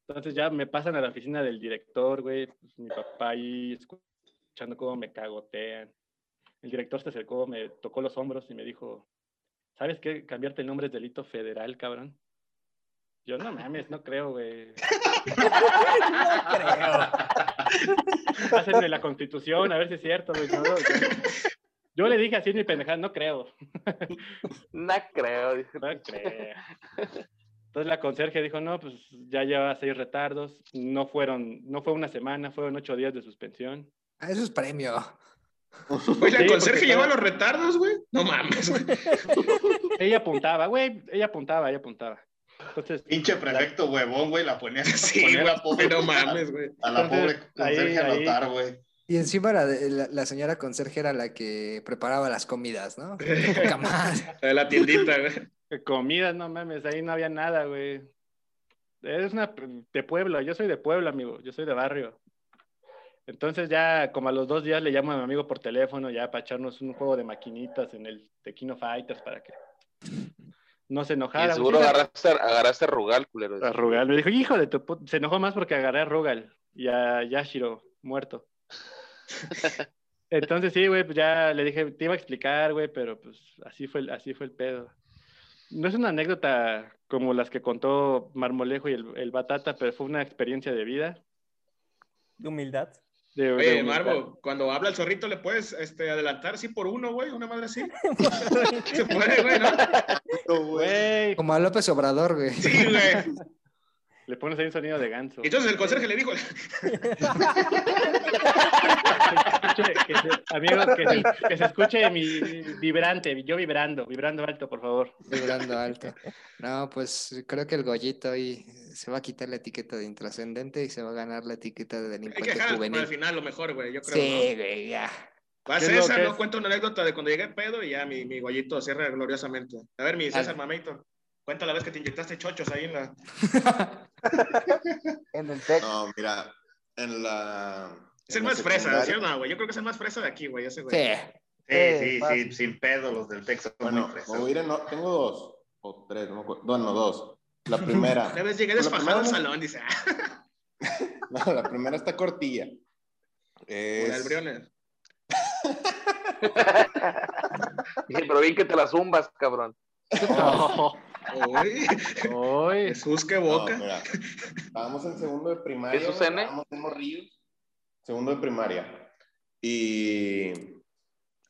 Entonces ya me pasan a la oficina del director, güey. pues, mi papá ahí escuchando cómo me cagotean. El director se acercó, me tocó los hombros y me dijo, ¿sabes qué? Cambiarte el nombre es delito federal, cabrón. Yo, no mames, no creo, güey. Pásenme la constitución, a ver si es cierto, güey. no, güey. Yo le dije así en mi pendejada, no creo. No creo. dice. No creo. Entonces la conserje dijo, no, pues ya lleva seis retardos, no fueron, no fue una semana, fueron ocho días de suspensión. Ah, eso es premio. Oye, Sí, ¿el conserje lleva estaba- los retardos, güey? No mames, güey. Ella apuntaba, güey, ella apuntaba, ella apuntaba. Entonces, Pinche prefecto huevón, güey, la ponía, Sí, ponía la pobre, pero mames, güey. a la pobre conserje a ahí- anotar, güey. Y encima la, la, la señora conserje era la que preparaba las comidas, ¿no? De la tiendita, güey. comidas, no mames, ahí no había nada, güey. Es una de pueblo, yo soy de pueblo, amigo, yo soy de barrio. Entonces ya como a los dos días le llamo a mi amigo por teléfono ya para echarnos un juego de maquinitas en el Tequino Fighters para que no se Y enojara. seguro Sí, agarraste, agarraste a Rugal, culero. a Rugal. Me dijo, hijo de tu put-". Se enojó más porque agarré a Rugal y a Yashiro muerto. Entonces sí, güey, pues ya le dije, te iba a explicar, güey, pero pues así fue, el- así fue el pedo. No es una anécdota como las que contó Marmolejo y el, el Batata, pero fue una experiencia de vida. De humildad. De, de Oye, humildad. Marvo, cuando habla el zorrito, ¿le puedes este, adelantar así por uno, güey? Una madre así. Se puede, güey, ¿no? Güey, Como a López Obrador, güey. Sí, güey. le pones ahí un sonido de ganso. Entonces el conserje le dijo, Que se- que se- amigo, que se, que se escuche mi vibrante, yo vibrando, vibrando alto, por favor. Vibrando alto. No, pues creo que el Goyito ahí se va a quitar la etiqueta de intrascendente y se va a ganar la etiqueta de hay que delincuente dejar para juvenil. el final lo mejor, güey, yo creo, Sí, ¿no? güey, ya. Va a ¿Qué es lo César, que ¿no? es? Cuenta una anécdota de cuando llegué al pedo y ya mi, mi guayito cierra gloriosamente. A ver, mi César, mamito, cuenta la vez que te inyectaste chochos ahí en la... En el TEC. No, mira, en la. Es el más fresa, secundaria- ¿cierto? No, güey. Yo creo que es el más fresa de aquí, güey. Ese güey. Sí. Sí, Eh, sí, sí, sin pedo los del Texas. son Bueno, muy fresas. me voy a ir en- no, tengo dos o tres, no me acuerdo. Bueno, dos. La primera. Una vez llegué desfajado al primera- salón, dice. No, la primera está cortilla. Es, Pero bien que te la zumbas, cabrón. Uy, Uy, Jesús, qué no, boca. mira, estábamos en segundo de primaria. ¿Jesús N? Estábamos en Morrillos. Segundo de primaria. Y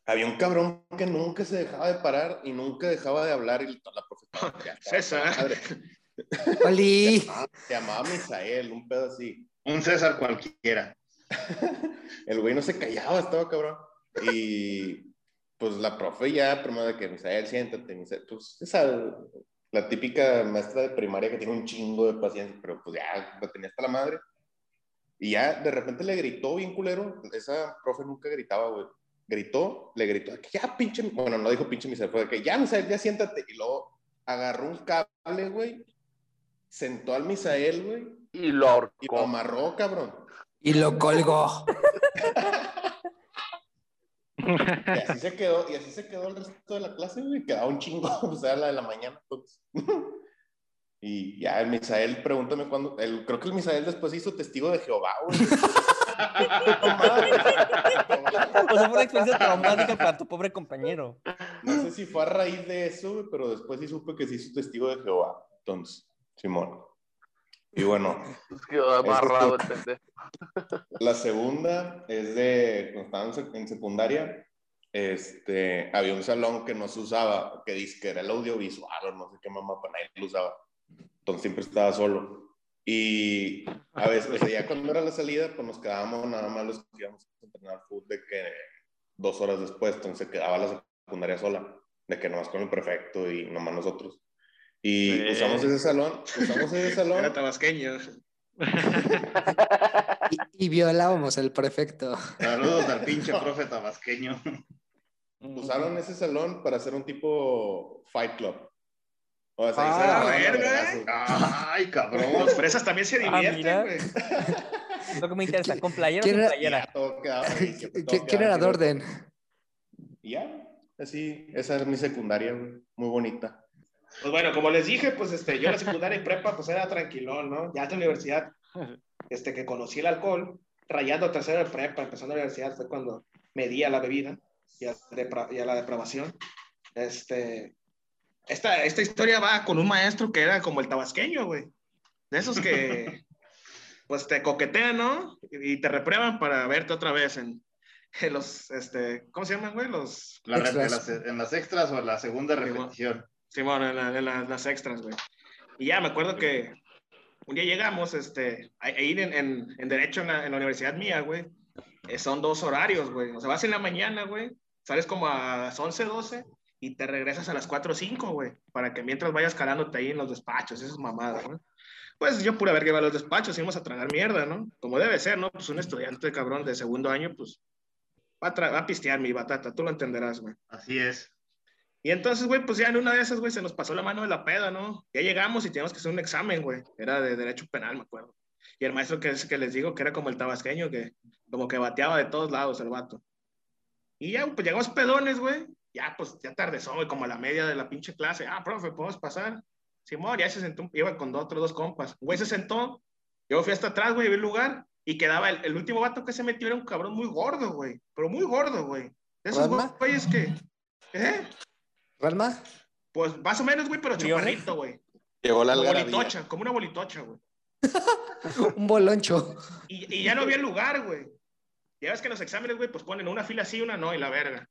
había un cabrón que nunca se dejaba de parar y nunca dejaba de hablar. Y la profesora. César. madre. Oli. Se llamaba Misael, un pedo así. Un César cualquiera. El güey no se callaba, estaba cabrón. Y pues la profe ya, primero de que Misael, siéntate, Misael, pues esa, la típica maestra de primaria que tiene un chingo de paciencia, pero pues ya la tenía hasta la madre. Y ya de repente le gritó bien culero, esa profe nunca gritaba, güey. Gritó, le gritó, que ya pinche, bueno, no dijo pinche Misael, fue de que ya Misael, ya siéntate. Y luego agarró un cable, güey, sentó al Misael, güey, Y lo y lo ahorcó. amarró, cabrón. Y lo colgó. Y así se quedó, y así se quedó el resto de la clase, güey. Quedaba un chingo, o sea, la de la mañana. pues. Y ya el Misael, pregúntame cuándo. El, creo que el Misael después hizo testigo de Jehová, güey. O sea, fue una experiencia traumática para tu pobre compañero. No sé si fue a raíz de eso, güey, pero después sí supe que se hizo testigo de Jehová. Entonces, Simón. Y bueno, Quedó amarrado el pendejo. La segunda es de cuando sec- en secundaria. Este, había un salón que no se usaba, que dice que era el audiovisual o no sé qué mamá, para nadie lo usaba. Entonces siempre estaba solo. Y a veces, o sea, ya cuando era la salida, pues nos quedábamos nada más los que íbamos a entrenar fútbol de que dos horas después, entonces quedaba la secundaria sola, de que nomás con el prefecto y nomás nosotros. Y Sí. usamos ese salón, usamos ese salón. Era tabasqueño. Y, y violábamos al prefecto. Saludos al pinche profe tabasqueño. usaron ese salón para hacer un tipo Fight Club. O sea, Ah, verga, vergazos. Ay, cabrón. Los fresas también se Ah, divierten, güey. Lo que me interesa, ¿con playera o ¿Quién sin era- playera? Todo ¿Qui- ¿Quién era Dorden? Ya, así, esa es mi secundaria, güey, muy bonita. Pues bueno, como les dije, pues este, yo en la secundaria y prepa, pues era tranquilón, ¿no? Ya en la universidad, este, que conocí el alcohol, rayando tercero de prepa, empezando la universidad, fue cuando medía la bebida y a, depra- y a la depravación. Este, esta, esta historia va con un maestro que era como el tabasqueño, güey. De esos que, pues te coquetean, ¿no? Y y te reprueban para verte otra vez en, en los, este, ¿cómo se llaman, güey? Los, La Extras. las- en las extras o en la segunda Sí. Simón, en, la- en la- las extras, güey. Y ya me acuerdo que un día llegamos, este, a, a ir en, en- Derecho en la, universidad mía, güey. eh, son dos horarios, güey. O sea, vas en la mañana, güey, sales como a las 11, 12 y te regresas a las 4 o 5, güey, para que mientras vayas calándote ahí en los despachos, esas mamadas, ¿no? Pues yo pura ver que iba a los despachos, íbamos a tragar mierda, ¿no? Como debe ser, ¿no? Pues un estudiante cabrón de segundo año, pues va a, va a pistear mi batata, tú lo entenderás, güey. Así es. Y entonces, güey, pues ya en una de esas, güey, se nos pasó la mano de la peda, ¿no? Ya llegamos y teníamos que hacer un examen, güey. Era de derecho penal, me acuerdo. Y el maestro que, es, que les digo que era como el tabasqueño, que como que bateaba de todos lados el vato. Y ya, pues llegamos pedones, güey. Ya, pues ya tardezó, güey, como a la media de la pinche clase. Ah, profe, ¿podemos pasar? Simón, ya se sentó, iba con dos, otros dos compas. Güey se sentó, yo fui hasta atrás, güey, vi el lugar y quedaba el, el último vato que se metió era un cabrón muy gordo, güey. Pero muy gordo, güey. De esos güeyes que... ¿Eh? ¿Ralma? Pues más o menos, güey, pero ¿Briones? chaparrito, güey. Llegó la Como bolitocha, como una bolitocha, güey. Un boloncho. Y, y ya no había lugar, güey. Ya ves que en los exámenes, güey, pues ponen una fila así, una no, y la verga.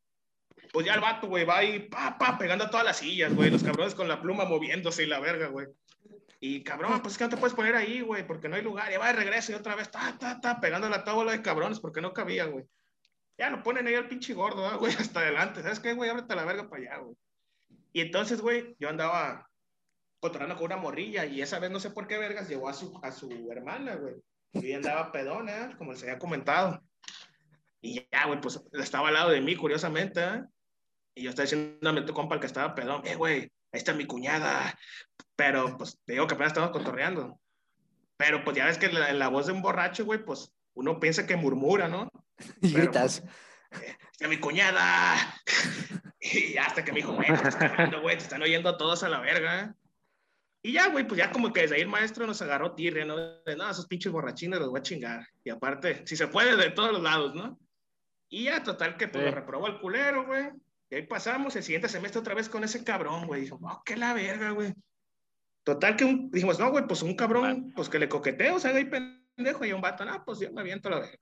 Pues ya el vato, güey, va ahí, pa, pa, pegando a todas las sillas, güey. Los cabrones con la pluma moviéndose y la verga, güey. Y cabrón, pues es que no te puedes poner ahí, güey, porque no hay lugar. Ya va de regreso y otra vez, ta, ta, ta, pegando la tabla de cabrones porque no cabía, güey. Ya lo ponen ahí al pinche gordo, ¿ah, güey, hasta adelante. ¿Sabes qué, güey? Ábrete la verga para allá, güey. Y entonces, güey, yo andaba controlando con una morrilla y esa vez no sé por qué vergas llevó a su, a su hermana, güey. Y ella andaba pedona, como les había comentado. Y ya, güey, pues estaba al lado de mí, curiosamente, ¿eh? Y yo estaba diciéndome tu compa el que estaba pedón, eh, güey, ahí está mi cuñada. Pero, pues, te digo que apenas estamos cotorreando. Pero pues ya ves que la, la voz de un borracho, güey, pues uno piensa que murmura, ¿no? Y Pero, gritas. ¡Que mi cuñada! Y hasta que me dijo, güey, te güey, están oyendo todos a la verga. Y ya, güey, pues ya como que desde ahí el maestro nos agarró tirre, ¿no? De, no, esos pinches borrachines los voy a chingar. Y aparte, si se puede, de todos los lados, ¿no? Y ya, total, que pues Sí. lo reprobó el culero, güey. Y ahí pasamos el siguiente semestre otra vez con ese cabrón, güey. Dijo, oh, qué la verga, güey. Total, que un- dijimos, no, güey, pues un cabrón, pues que le coqueteo, o sea, ahí pendejo. Y un vato, no, pues yo me aviento la verga.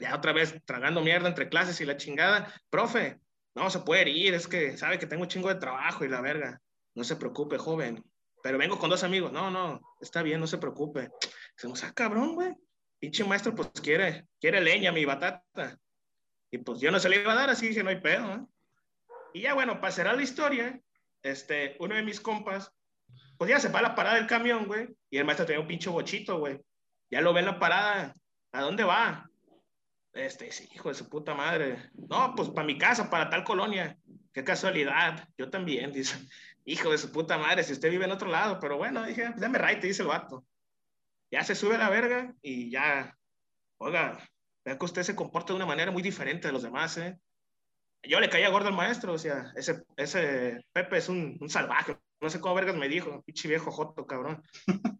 Ya otra vez tragando mierda entre clases y la chingada. Profe, no se puede ir, es que sabe que tengo un chingo de trabajo y la verga. No se preocupe, joven. Pero vengo con dos amigos. No, no, está bien, no se preocupe. Decimos, ah, cabrón, güey. Pinche maestro, pues quiere, quiere leña, mi batata. Y pues yo no se le iba a dar, así dije, no hay pedo. Y ya, bueno, cerrar la historia, este, uno de mis compas, pues ya se va a la parada del camión, güey. Y el maestro tenía un pinche bochito, güey. Ya lo ve en la parada. ¿A dónde va? Este, dice, hijo de su puta madre. No, pues para mi casa, para tal colonia. Qué casualidad. Yo también, dice. Hijo de su puta madre, si usted vive en otro lado. Pero bueno, dije, pues dame right, dice el vato. Ya se sube a la verga y ya. Oiga, vea que usted se comporta de una manera muy diferente de los demás, ¿eh? Yo le caía gordo al maestro, o sea, ese, ese Pepe es un, un salvaje. No sé cómo vergas me dijo, pinche viejo joto, cabrón.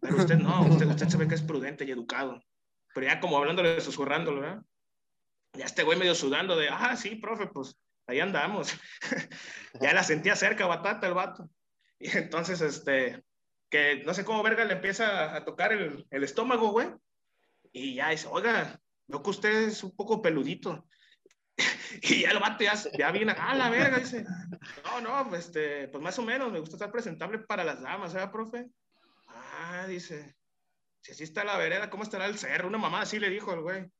Pero usted no, usted, usted se ve que es prudente y educado. Pero ya como hablándole, susurrándolo, ¿verdad? Ya este güey medio sudando de, ah, sí, profe, pues ahí andamos. ya la sentía cerca, batata, el vato. Y entonces, este, que no sé cómo verga le empieza a tocar el, el estómago, güey. Y ya dice, oiga, veo que usted es un poco peludito. y ya el vato ya, ya viene, ah, la verga, dice, no, no, este, pues más o menos, me gusta estar presentable para las damas, ¿verdad, profe? Ah, dice, si así está la vereda, ¿cómo estará el cerro? Una mamá así le dijo el güey.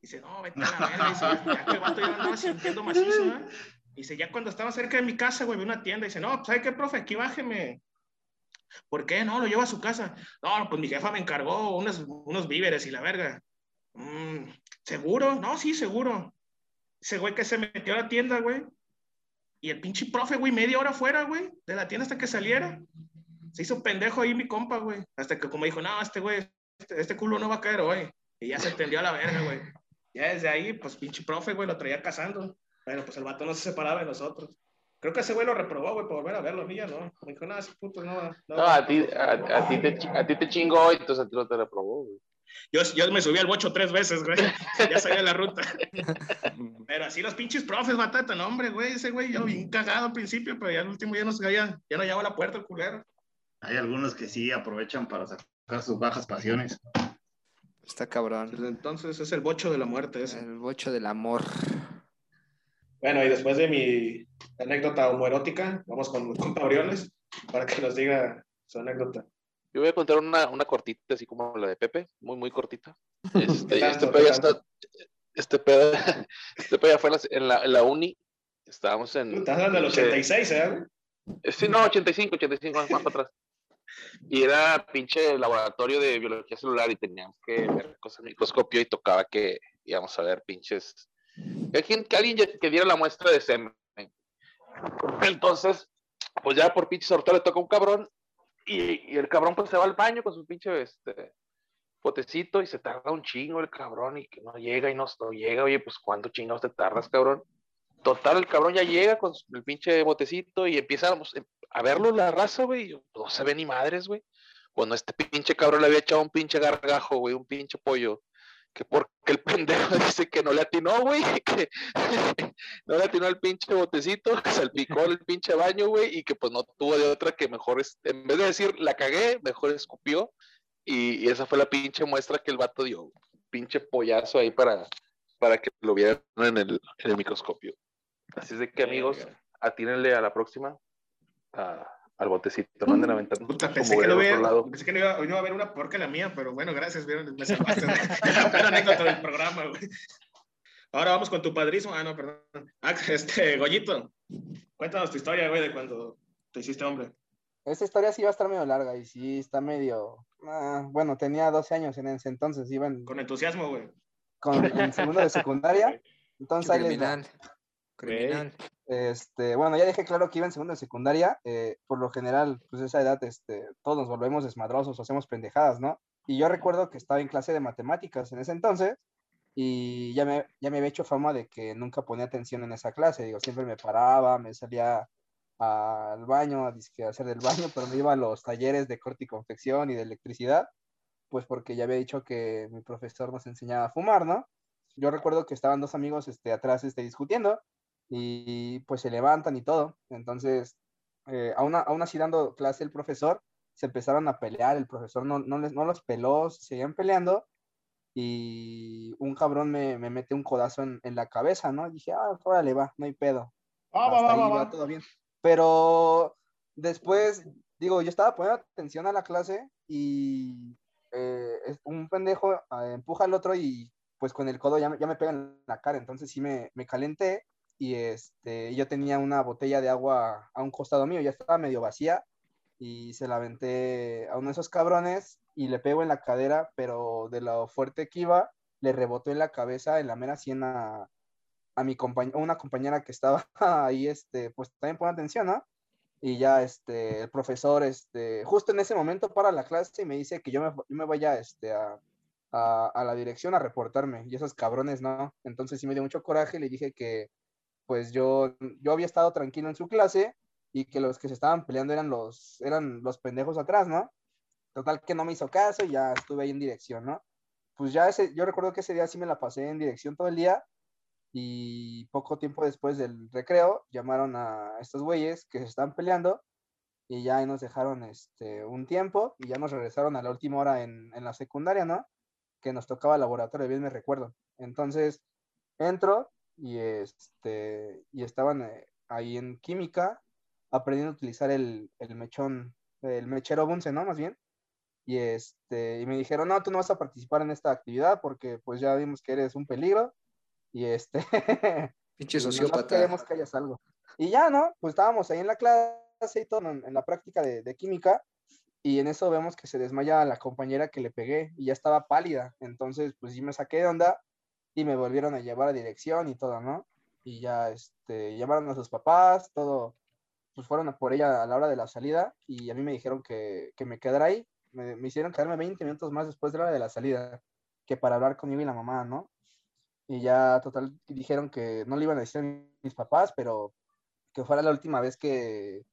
Dice, no, vete a la verga. Dice, ya que vato ya andaba sintiendo macizo, ¿eh? Dice, ya cuando estaba cerca de mi casa, güey, vi una tienda. Dice, no, pues, ¿sabe qué, profe? Aquí bájeme. ¿Por qué? No, lo llevo a su casa. No, pues mi jefa me encargó unos, unos víveres y la verga. "Mm, ¿Seguro? No, sí, seguro. Ese güey que se metió a la tienda, güey. Y el pinche profe, güey, media hora fuera, güey, de la tienda hasta que saliera. Se hizo pendejo ahí mi compa, güey. Hasta que como dijo, no, este güey, este, este culo no va a caer hoy. Y ya se tendió a la verga, güey. Ya desde ahí, pues pinche profe, güey, lo traía cazando. Pero pues el vato no se separaba de nosotros. Creo que ese güey lo reprobó, güey, por volver a verlo. A mí ya no. Me dijo, no, ese puto no. va- no No, va". a ti, a, a ti te, a ti te chingó y entonces a ti no te reprobó, güey. Yo, yo me subí al bocho tres veces, güey. Ya sabía la ruta. Pero así los pinches profes, batata, no, hombre, güey. Ese güey, yo bien cagado al principio, pero ya al último ya no, se- ya, ya no llevaba la puerta el culero. Hay algunos que sí aprovechan para sacar sus bajas pasiones. Está cabrón. Entonces es el bocho de la muerte ese. El bocho del amor. Bueno, y después de mi anécdota homoerótica, vamos con, con Pabriones para que nos diga su anécdota. Yo voy a contar una, una cortita, así como la de Pepe, muy, muy cortita. Este, ¿Qué este tanto, pedo ya está, este pedo, este pedo ya fue en la, en la, en la uni, estábamos en... Estás hablando del pinche- 86, ¿eh? Eh, Sí, no, 85, 85, más más para atrás. Y era pinche laboratorio de biología celular y teníamos que ver cosas en microscopio y tocaba que íbamos a ver pinches. Que alguien, que diera la muestra de semen. Entonces, pues ya por pinche sorteo le toca a un cabrón y, y el cabrón pues se va al baño con su pinche este, potecito y se tarda un chingo el cabrón y que no llega y no, no llega. Oye, pues ¿cuánto chingados te tardas, cabrón? Total, el cabrón ya llega con el pinche botecito y empezamos a verlo la raza, güey. No se ve ni madres, güey. Cuando este pinche cabrón le había echado un pinche gargajo, güey, un pinche pollo. Que porque el pendejo dice que no le atinó, güey. Que no le atinó el pinche botecito, que salpicó el pinche baño, güey. Y que pues no tuvo de otra que mejor, es, en vez de decir la cagué, mejor escupió. Y, y esa fue la pinche muestra que el vato dio. Pinche pollazo ahí para, para que lo vieran en el, en el microscopio. Así es de que, amigos, atínenle a la próxima a- al botecito. No anden aventando Puta, como pensé que, no lado. pensé que no iba, hoy no iba a haber una porca la mía, pero bueno, gracias, vieron, me salvaste. anécdota del programa, güey. Ahora vamos con tu padrísimo. Ah, no, perdón. Ah, este, Goyito, cuéntanos tu historia, güey, de cuando te hiciste hombre. Esta historia sí va a estar medio larga y sí está medio. ah, bueno, tenía 12 años en ese entonces, iba en, Con entusiasmo, güey. con, en segundo de secundaria. Entonces ahí les. Criminal. Este, bueno, ya dejé claro que iba en segundo de secundaria. eh, por lo general, pues esa edad, este, todos nos volvemos desmadrosos, hacemos pendejadas, ¿no? Y yo recuerdo que estaba en clase de matemáticas en ese entonces y ya me, ya me había hecho fama de que nunca ponía atención en esa clase. Digo, siempre me paraba, me salía al baño, a hacer del baño, pero me iba a los talleres de corte y confección y de electricidad, pues porque ya había dicho que mi profesor nos enseñaba a fumar, ¿no? Yo recuerdo que estaban dos amigos este, atrás este, discutiendo y pues se levantan y todo. Entonces, eh, aún, aún así dando clase el profesor, se empezaron a pelear, el profesor no, no, les, no los peló, se seguían peleando y un cabrón me, me mete un codazo en, en, la cabeza, ¿no? Y dije, ah, órale, va, no hay pedo. Ah, Hasta va, ahí va, va va. todo bien. Pero después, digo, yo estaba poniendo atención a la clase y eh, un pendejo eh, empuja al otro y pues con el codo ya, me- ya me pega en la cara, entonces sí me, me calenté y este, yo tenía una botella de agua a un costado mío, ya estaba medio vacía y se la aventé a uno de esos cabrones y le pego en la cadera, pero de lo fuerte que iba, le rebotó en la cabeza, en la mera sien a, mi compañera, una compañera que estaba ahí, este, pues también pone atención, ¿no? Y ya, este, el profesor, este, justo en ese momento para la clase y me dice que yo me, yo me vaya, este, a, a, a la dirección a reportarme, y esos cabrones, ¿no? Entonces sí me dio mucho coraje y le dije que, pues yo, yo había estado tranquilo en su clase y que los que se estaban peleando eran los, eran los pendejos atrás, ¿no? Total que no me hizo caso y ya estuve ahí en dirección, ¿no? Pues ya ese, yo recuerdo que ese día sí me la pasé en dirección todo el día y poco tiempo después del recreo llamaron a estos güeyes que se estaban peleando y ya ahí nos dejaron este, un tiempo y ya nos regresaron a la última hora en, en la secundaria, ¿no? Que nos tocaba laboratorio, bien me recuerdo. Entonces entro y, este, y estaban eh, ahí en química aprendiendo a utilizar el, el mechón, el mechero Bunsen, ¿no? Más bien. Y, este, y me dijeron, no, tú no vas a participar en esta actividad porque pues ya vimos que eres un peligro y este... Pinche sociópata. queremos que hayas algo. Y ya, ¿no? Pues estábamos ahí en la clase y todo, en, en la práctica de, de química, y en eso vemos que se desmaya la compañera que le pegué y ya estaba pálida. Entonces, pues sí me saqué de onda y me volvieron a llevar a dirección y todo, ¿no? Y ya, este, llamaron a sus papás, todo, pues fueron a por ella a la hora de la salida y a mí me dijeron que, que me quedara ahí. Me, me hicieron quedarme 20 minutos más después de la hora de la salida, que para hablar conmigo y la mamá, ¿no? Y ya, total, dijeron que no le iban a decir a mis papás, pero que fuera la última vez que,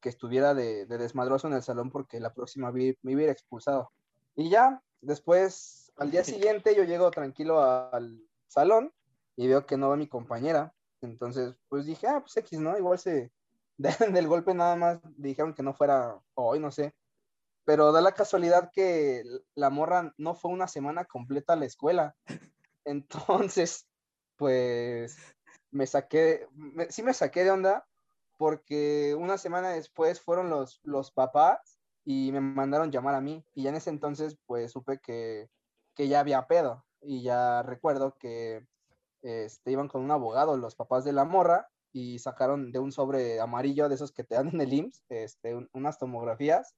que estuviera de, de desmadroso en el salón porque la próxima vi- me iba a ir expulsado. Y ya, después, al día siguiente, yo llego tranquilo al salón y veo que no va mi compañera. Entonces, pues dije, ah, pues X, ¿no? Igual se, del golpe nada más dijeron que no fuera hoy, no sé. Pero da la casualidad que la morra no fue una semana completa a la escuela. Entonces, pues me saqué, me- sí me saqué de onda porque una semana después fueron los, los papás y me mandaron llamar a mí. Y ya en ese entonces, pues supe que, que ya había pedo. Y ya recuerdo que este, iban con un abogado los papás de la morra y sacaron de un sobre amarillo de esos que te dan en el IMSS, este, un- unas tomografías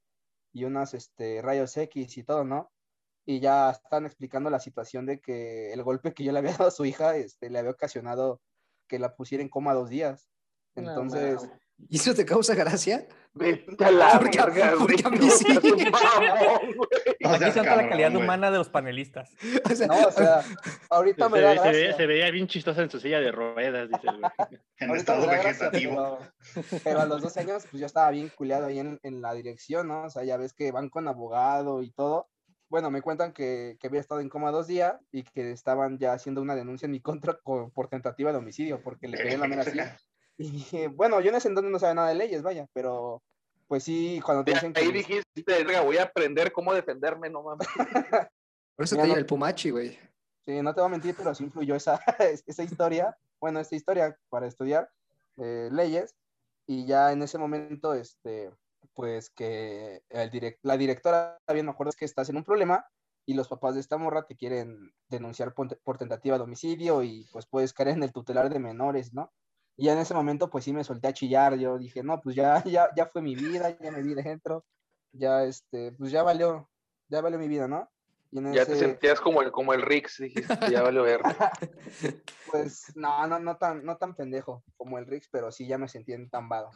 y unas este, rayos X y todo, ¿no? Y ya están explicando la situación de que el golpe que yo le había dado a su hija este, le había ocasionado que la pusiera en coma dos días. No Entonces, ¿Y eso te causa gracia? Vete a la Porque- verga, güey. porque a mí sí. mamón, güey. No Aquí se nota la calidad güey. humana de los panelistas. O sea, no, o sea, ahorita Se, me da se gracia. veía, se veía bien chistosa en su silla de ruedas, dice el güey. En Ahorita estado gracia, vegetativo. pero, pero a los dos años, pues yo estaba bien culeado ahí en, en la dirección, ¿no? O sea, ya ves que van con abogado y todo. Bueno, me cuentan que, que había estado en coma dos días y que estaban ya haciendo una denuncia en mi contra co- por tentativa de homicidio, porque le pegué la mera silla. Y bueno, yo en ese entonces no sabía nada de leyes, vaya, pero pues sí, cuando te dicen que... ahí dijiste, voy a aprender cómo defenderme, no mames. por eso Mira, te no- el Pumachi, güey. Sí, no te voy a mentir, pero sí influyó esa, esa historia, bueno, esta historia para estudiar eh, leyes. Y ya en ese momento, este, pues que el la directora, bien me acuerdo, es que estás en un problema y los papás de esta morra te quieren denunciar por, por tentativa de homicidio y pues puedes caer en el tutelar de menores, ¿no? Y ya en ese momento, pues sí me solté a chillar, yo dije, no, pues ya, ya, ya fue mi vida, ya me vi dentro, ya, este, pues ya valió, ya valió mi vida, ¿no? Y en Ya te sentías como el, como el Rix, dijiste, ya valió ver. Pues no, no, no tan, no tan pendejo como el Rix, pero sí ya me sentí entambado.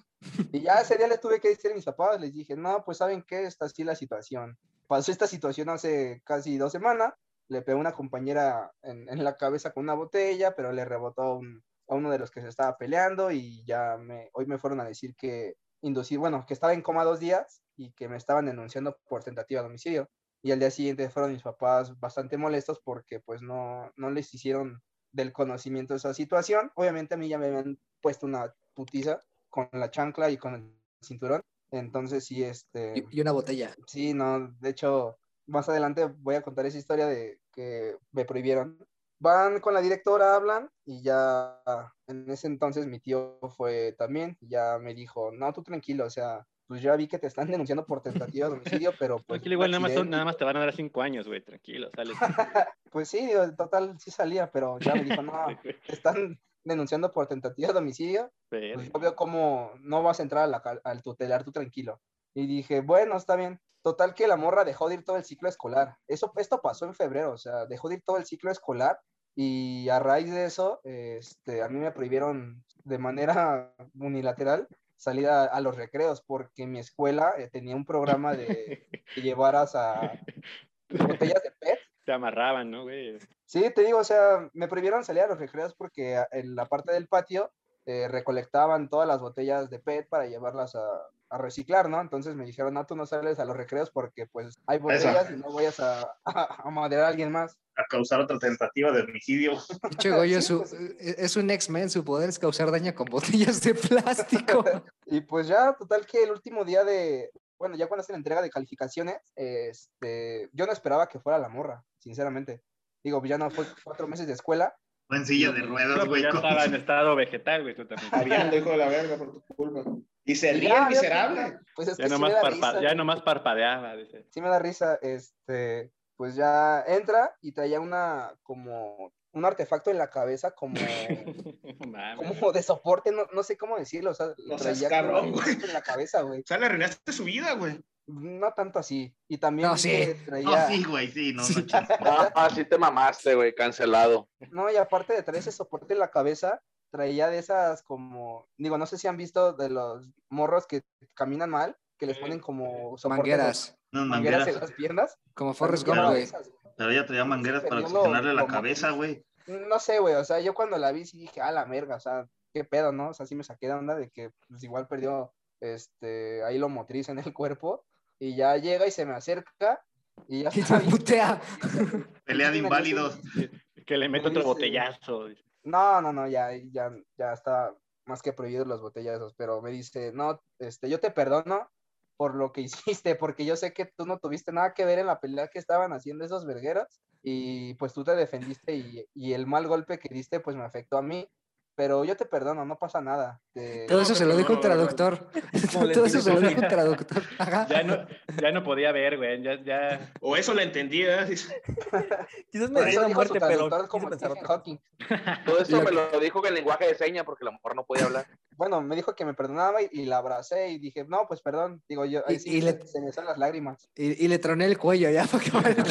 Y ya ese día les tuve que decir a mis papás, les dije, no, pues saben qué, está así la situación. pasó esta situación hace casi dos semanas. Le pegó una compañera en, en la cabeza con una botella, pero le rebotó un- a uno de los que se estaba peleando y ya me, hoy me fueron a decir que inducir, bueno, que estaba en coma dos días y que me estaban denunciando por tentativa de homicidio. Y al día siguiente fueron mis papás bastante molestos porque pues no, no les hicieron del conocimiento de esa situación. Obviamente a mí ya me habían puesto una putiza con la chancla y con el cinturón. Entonces sí, este... Y, y una botella. Sí, no, de hecho, más adelante voy a contar esa historia de que me prohibieron. Van con la directora, hablan y ya en ese entonces mi tío fue también, ya me dijo, no, tú tranquilo, o sea, pues ya vi que te están denunciando por tentativa de homicidio, pero pues... Tranquilo, igual nada más, son- accidente". nada más te van a dar cinco años, güey, tranquilo, sales. Pues sí, digo, en total sí salía, pero ya me dijo, no, te están denunciando por tentativa de homicidio, pues yo veo cómo no vas a entrar a la al tutelar tú tranquilo. Y dije, bueno, está bien. Total que la morra dejó de ir todo el ciclo escolar. Eso, esto pasó en febrero, o sea, dejó de ir todo el ciclo escolar y a raíz de eso, este, a mí me prohibieron de manera unilateral salir a, a los recreos porque mi escuela eh, tenía un programa de que llevaras a botellas de PET Te amarraban, ¿no, güey? Sí, te digo, o sea, me prohibieron salir a los recreos porque a- en la parte del patio eh, recolectaban todas las botellas de PET para llevarlas a, a reciclar, ¿no? Entonces me dijeron, no, tú no sales a los recreos porque pues hay botellas y no vayas a, a, a madrear a alguien más. A causar otra tentativa de homicidio. Pinche Goyo, Sí, su- pues. es es un X-Men, su poder es causar daño con botellas de plástico. Y pues ya, total que el último día de, bueno, ya cuando hacen la entrega de calificaciones, este, yo no esperaba que fuera la morra, sinceramente. Digo, ya no fue cuatro meses de escuela. Fue en silla de ruedas, pues güey. ya estaba en estado vegetal, güey, tú también. Hijo de la verga, por tu culpa. Y se ríe ya, el ya, miserable. Pues es Ya que sí nomás, me da parpa- risa, ya nomás parpadeaba, dice. sí me da risa, este, pues ya entra y traía una, como, un artefacto en la cabeza como, No mames. como de soporte, no, no sé cómo decirlo, o sea, No traía cabrón, güey. artefacto en la cabeza, güey. O sea, le arruinaste su vida, güey. No tanto así. Y también No, sí. que No, traía, sí, güey, sí, no, Sí. no chingues. Ah, sí te mamaste, güey, cancelado. no, y aparte de traer ese soporte en la cabeza, traía de esas como, digo, no sé si han visto de los morros que caminan mal, que les ponen como Mangueras, Unas mangueras en mangueras. las piernas. como Forrest Traía Gump, de güey. Pero ella traía mangueras para oxigenarle la cabeza, güey. No sé, güey, o sea, yo cuando la vi sí dije, a la merga, o sea, qué pedo, ¿no? O sea, sí me saqué de onda de que pues, igual perdió este, ahí lo motriz en el cuerpo y ya llega y se me acerca y ya Y bien- putea. Pelea de inválidos. Que le meto otro botellazo. No, no, no, ya, ya, ya está más que prohibido los botellazos, pero me dice, no, este, yo te perdono por lo que hiciste, porque yo sé que tú no tuviste nada que ver en la pelea que estaban haciendo esos vergueros, y pues tú te defendiste y, y el mal golpe que diste pues me afectó a mí, pero yo te perdono, no pasa nada. Todo eso se lo dijo un traductor. Como Todo eso se lo dijo un traductor. Ajá. Ya no, ya no podía ver, güey. Ya, ya. O eso le entendí, ¿eh? Dice, Quizás me eso la muerte, pero traductor como. Hawking. Todo esto Lo me que- lo dijo en lenguaje de señas porque la mujer no podía hablar. Bueno, me dijo que me perdonaba y, y la abracé y dije, no, pues perdón, digo yo, ahí Y- sí y se, le- se me salen las lágrimas. Y, y le troné el cuello ya acabar el.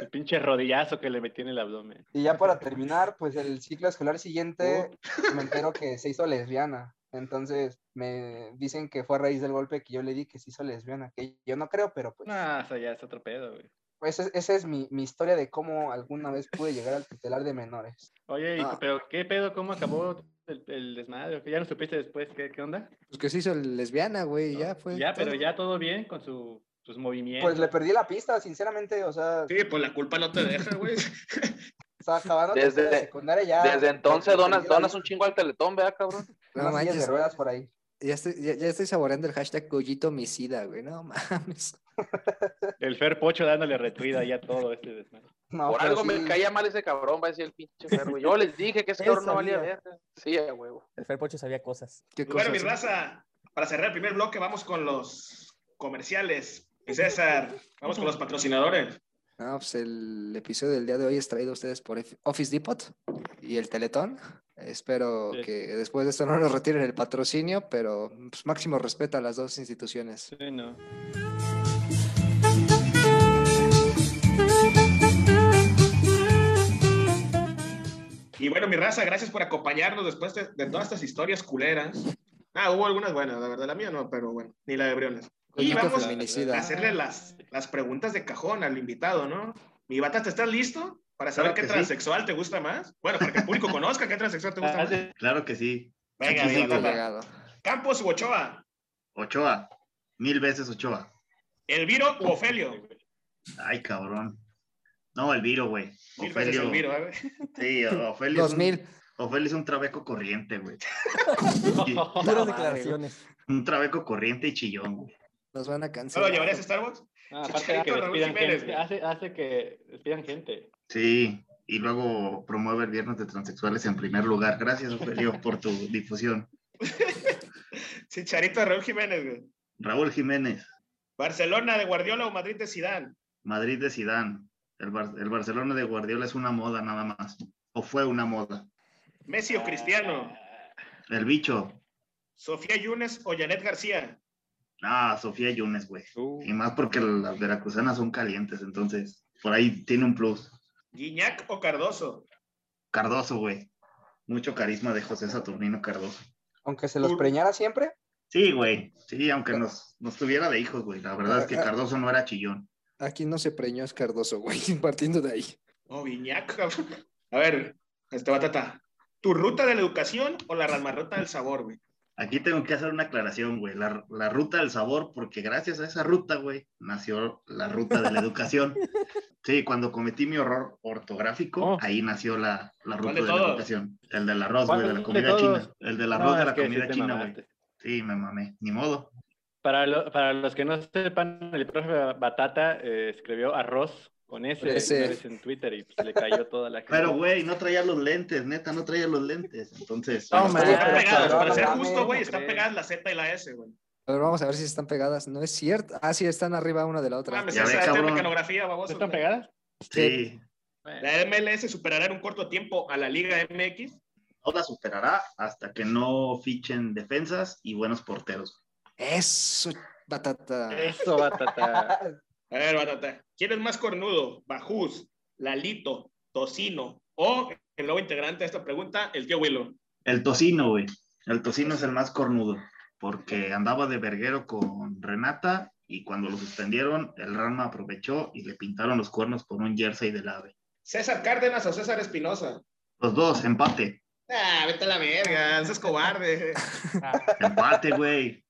El pinche rodillazo que le metí en el abdomen. Y ya para terminar, pues el ciclo escolar siguiente me entero que se hizo lesbiana. Entonces me dicen que fue a raíz del golpe que yo le di que se hizo lesbiana, que yo no creo, pero pues No, eso ya es otro pedo, güey. esa es, esa es mi, mi historia de cómo alguna vez pude llegar al tutelar de menores. Oye, ¿y- Ah. pero qué pedo? ¿Cómo acabó el, el desmadre? ¿Ya no supiste después qué, qué onda? Pues que se hizo lesbiana, güey, ya fue. ya, pero ya todo bien con su, sus movimientos. Pues le perdí la pista, sinceramente, o sea, sí, pues la culpa no te deja, güey. o sea, acabando Desde- tercero de secundaria ya. Desde entonces donas, donas un chingo al teletón, ¿verdad, cabrón? No unas sillas de manches. ruedas por ahí. Ya estoy, ya, ya estoy saboreando el hashtag Goyito homicida, güey. No mames. El Fer Pocho dándole retweet ahí a todo este desmadre. No, Por algo me caía mal ese cabrón, va a decir el pinche Fer, güey. Yo les dije que ese cabrón no valía verga. Sí, a huevo. El Fer Pocho sabía cosas. ¿Qué bueno, mi raza, para cerrar el primer bloque, vamos con los comerciales. César, vamos con los patrocinadores. No, pues el episodio del día de hoy es traído a ustedes por Office Depot y el Teletón. Espero Sí. que después de esto no nos retiren el patrocinio, pero pues, máximo respeto a las dos instituciones. Sí, no. Y bueno, mi raza, gracias por acompañarnos después de, de todas estas historias culeras. Ah, hubo algunas buenas, la verdad, la mía no, pero bueno, ni la de Briones. Y vamos feminicida. a hacerle las, las preguntas de cajón al invitado, ¿no? Mi batata, ¿estás listo para saber Claro qué sí. transexual te gusta más? Bueno, para que el público conozca qué transexual te gusta más. Claro que sí. Venga, mi batata. Campos u Ochoa, Ochoa. Mil veces Ochoa. Elviro u Ofelio. Ay, cabrón. No, Elviro, güey. Mil veces Ofelio. Elviro, ¿eh? Sí, Ofelio. Dos mil. Ofelio es un trabeco corriente, güey. Duras declaraciones. un trabeco corriente y chillón, güey. Nos van a ¿No lo cancelar. llevarías a Starbucks? No, aparte de que despidan gente, hace, hace que despidan gente. Sí, y luego promueve el viernes de transexuales en primer lugar. Gracias, Ofelio, por tu difusión. Chicharito Raúl Jiménez, güey. Raúl Jiménez, Barcelona de Guardiola o Madrid de Zidane. Madrid de Sidán. El, Bar- el Barcelona de Guardiola es una moda nada más. O fue una moda. Messi o Cristiano. El bicho. Sofía Yunes o Janet García. Ah, Sofía Yunes, güey. Uh, Y más porque las veracruzanas son calientes, entonces por ahí tiene un plus. Guiñac o Cardoso. Cardoso, güey. Mucho carisma de José Saturnino Cardoso. Aunque se los preñara siempre. Sí, güey. Sí, aunque nos, nos tuviera de hijos, güey. La verdad es que Cardoso no era chillón. Aquí no se preñó es Cardoso, güey, partiendo de ahí. Oh, Guiñac. A ver, este batata. ¿Tu ruta de la educación o la ramarrota del sabor, güey? Aquí tengo que hacer una aclaración, güey. La, la ruta del sabor, porque gracias a esa ruta, güey, nació la ruta de la educación. Sí, cuando cometí mi horror ortográfico, Oh. ahí nació la, la ruta ¿Cuál de de, la educación. El del arroz, güey, de ¿Cuál la comida china. El del arroz no, de la comida china, güey. Sí, me mamé. Ni modo. Para, lo- para los que no sepan, el profe Batata eh, escribió arroz con ese, Ese. en Twitter y pues, le cayó toda la gente. Pero, güey, no traía los lentes, neta, no traía los lentes. Entonces, No, man. Están pero pegadas, para ser no justo, güey, ¿cómo están crees? pegadas la Z y la S, güey. A ver, vamos a ver si están pegadas. No es cierto. Ah, sí, están arriba una de la otra. Mames, Ya esa mecanografía, baboso. ¿Están pegadas? sí, La MLS superará en un corto tiempo a la Liga MX. no la superará hasta que no fichen defensas y buenos porteros. Eso, batata. Eso, Batata. A ver, batata. ¿Quién es más cornudo? Bajús, Lalito, Tocino o el nuevo integrante de esta pregunta, el tío Willow. El tocino, güey. El tocino es el más cornudo, porque andaba de verguero con Renata y cuando lo suspendieron, el Rama aprovechó y le pintaron los cuernos con un jersey del ave. ¿César Cárdenas o César Espinosa? Los dos, empate. Ah, vete a la verga, ese es cobarde. Empate, güey.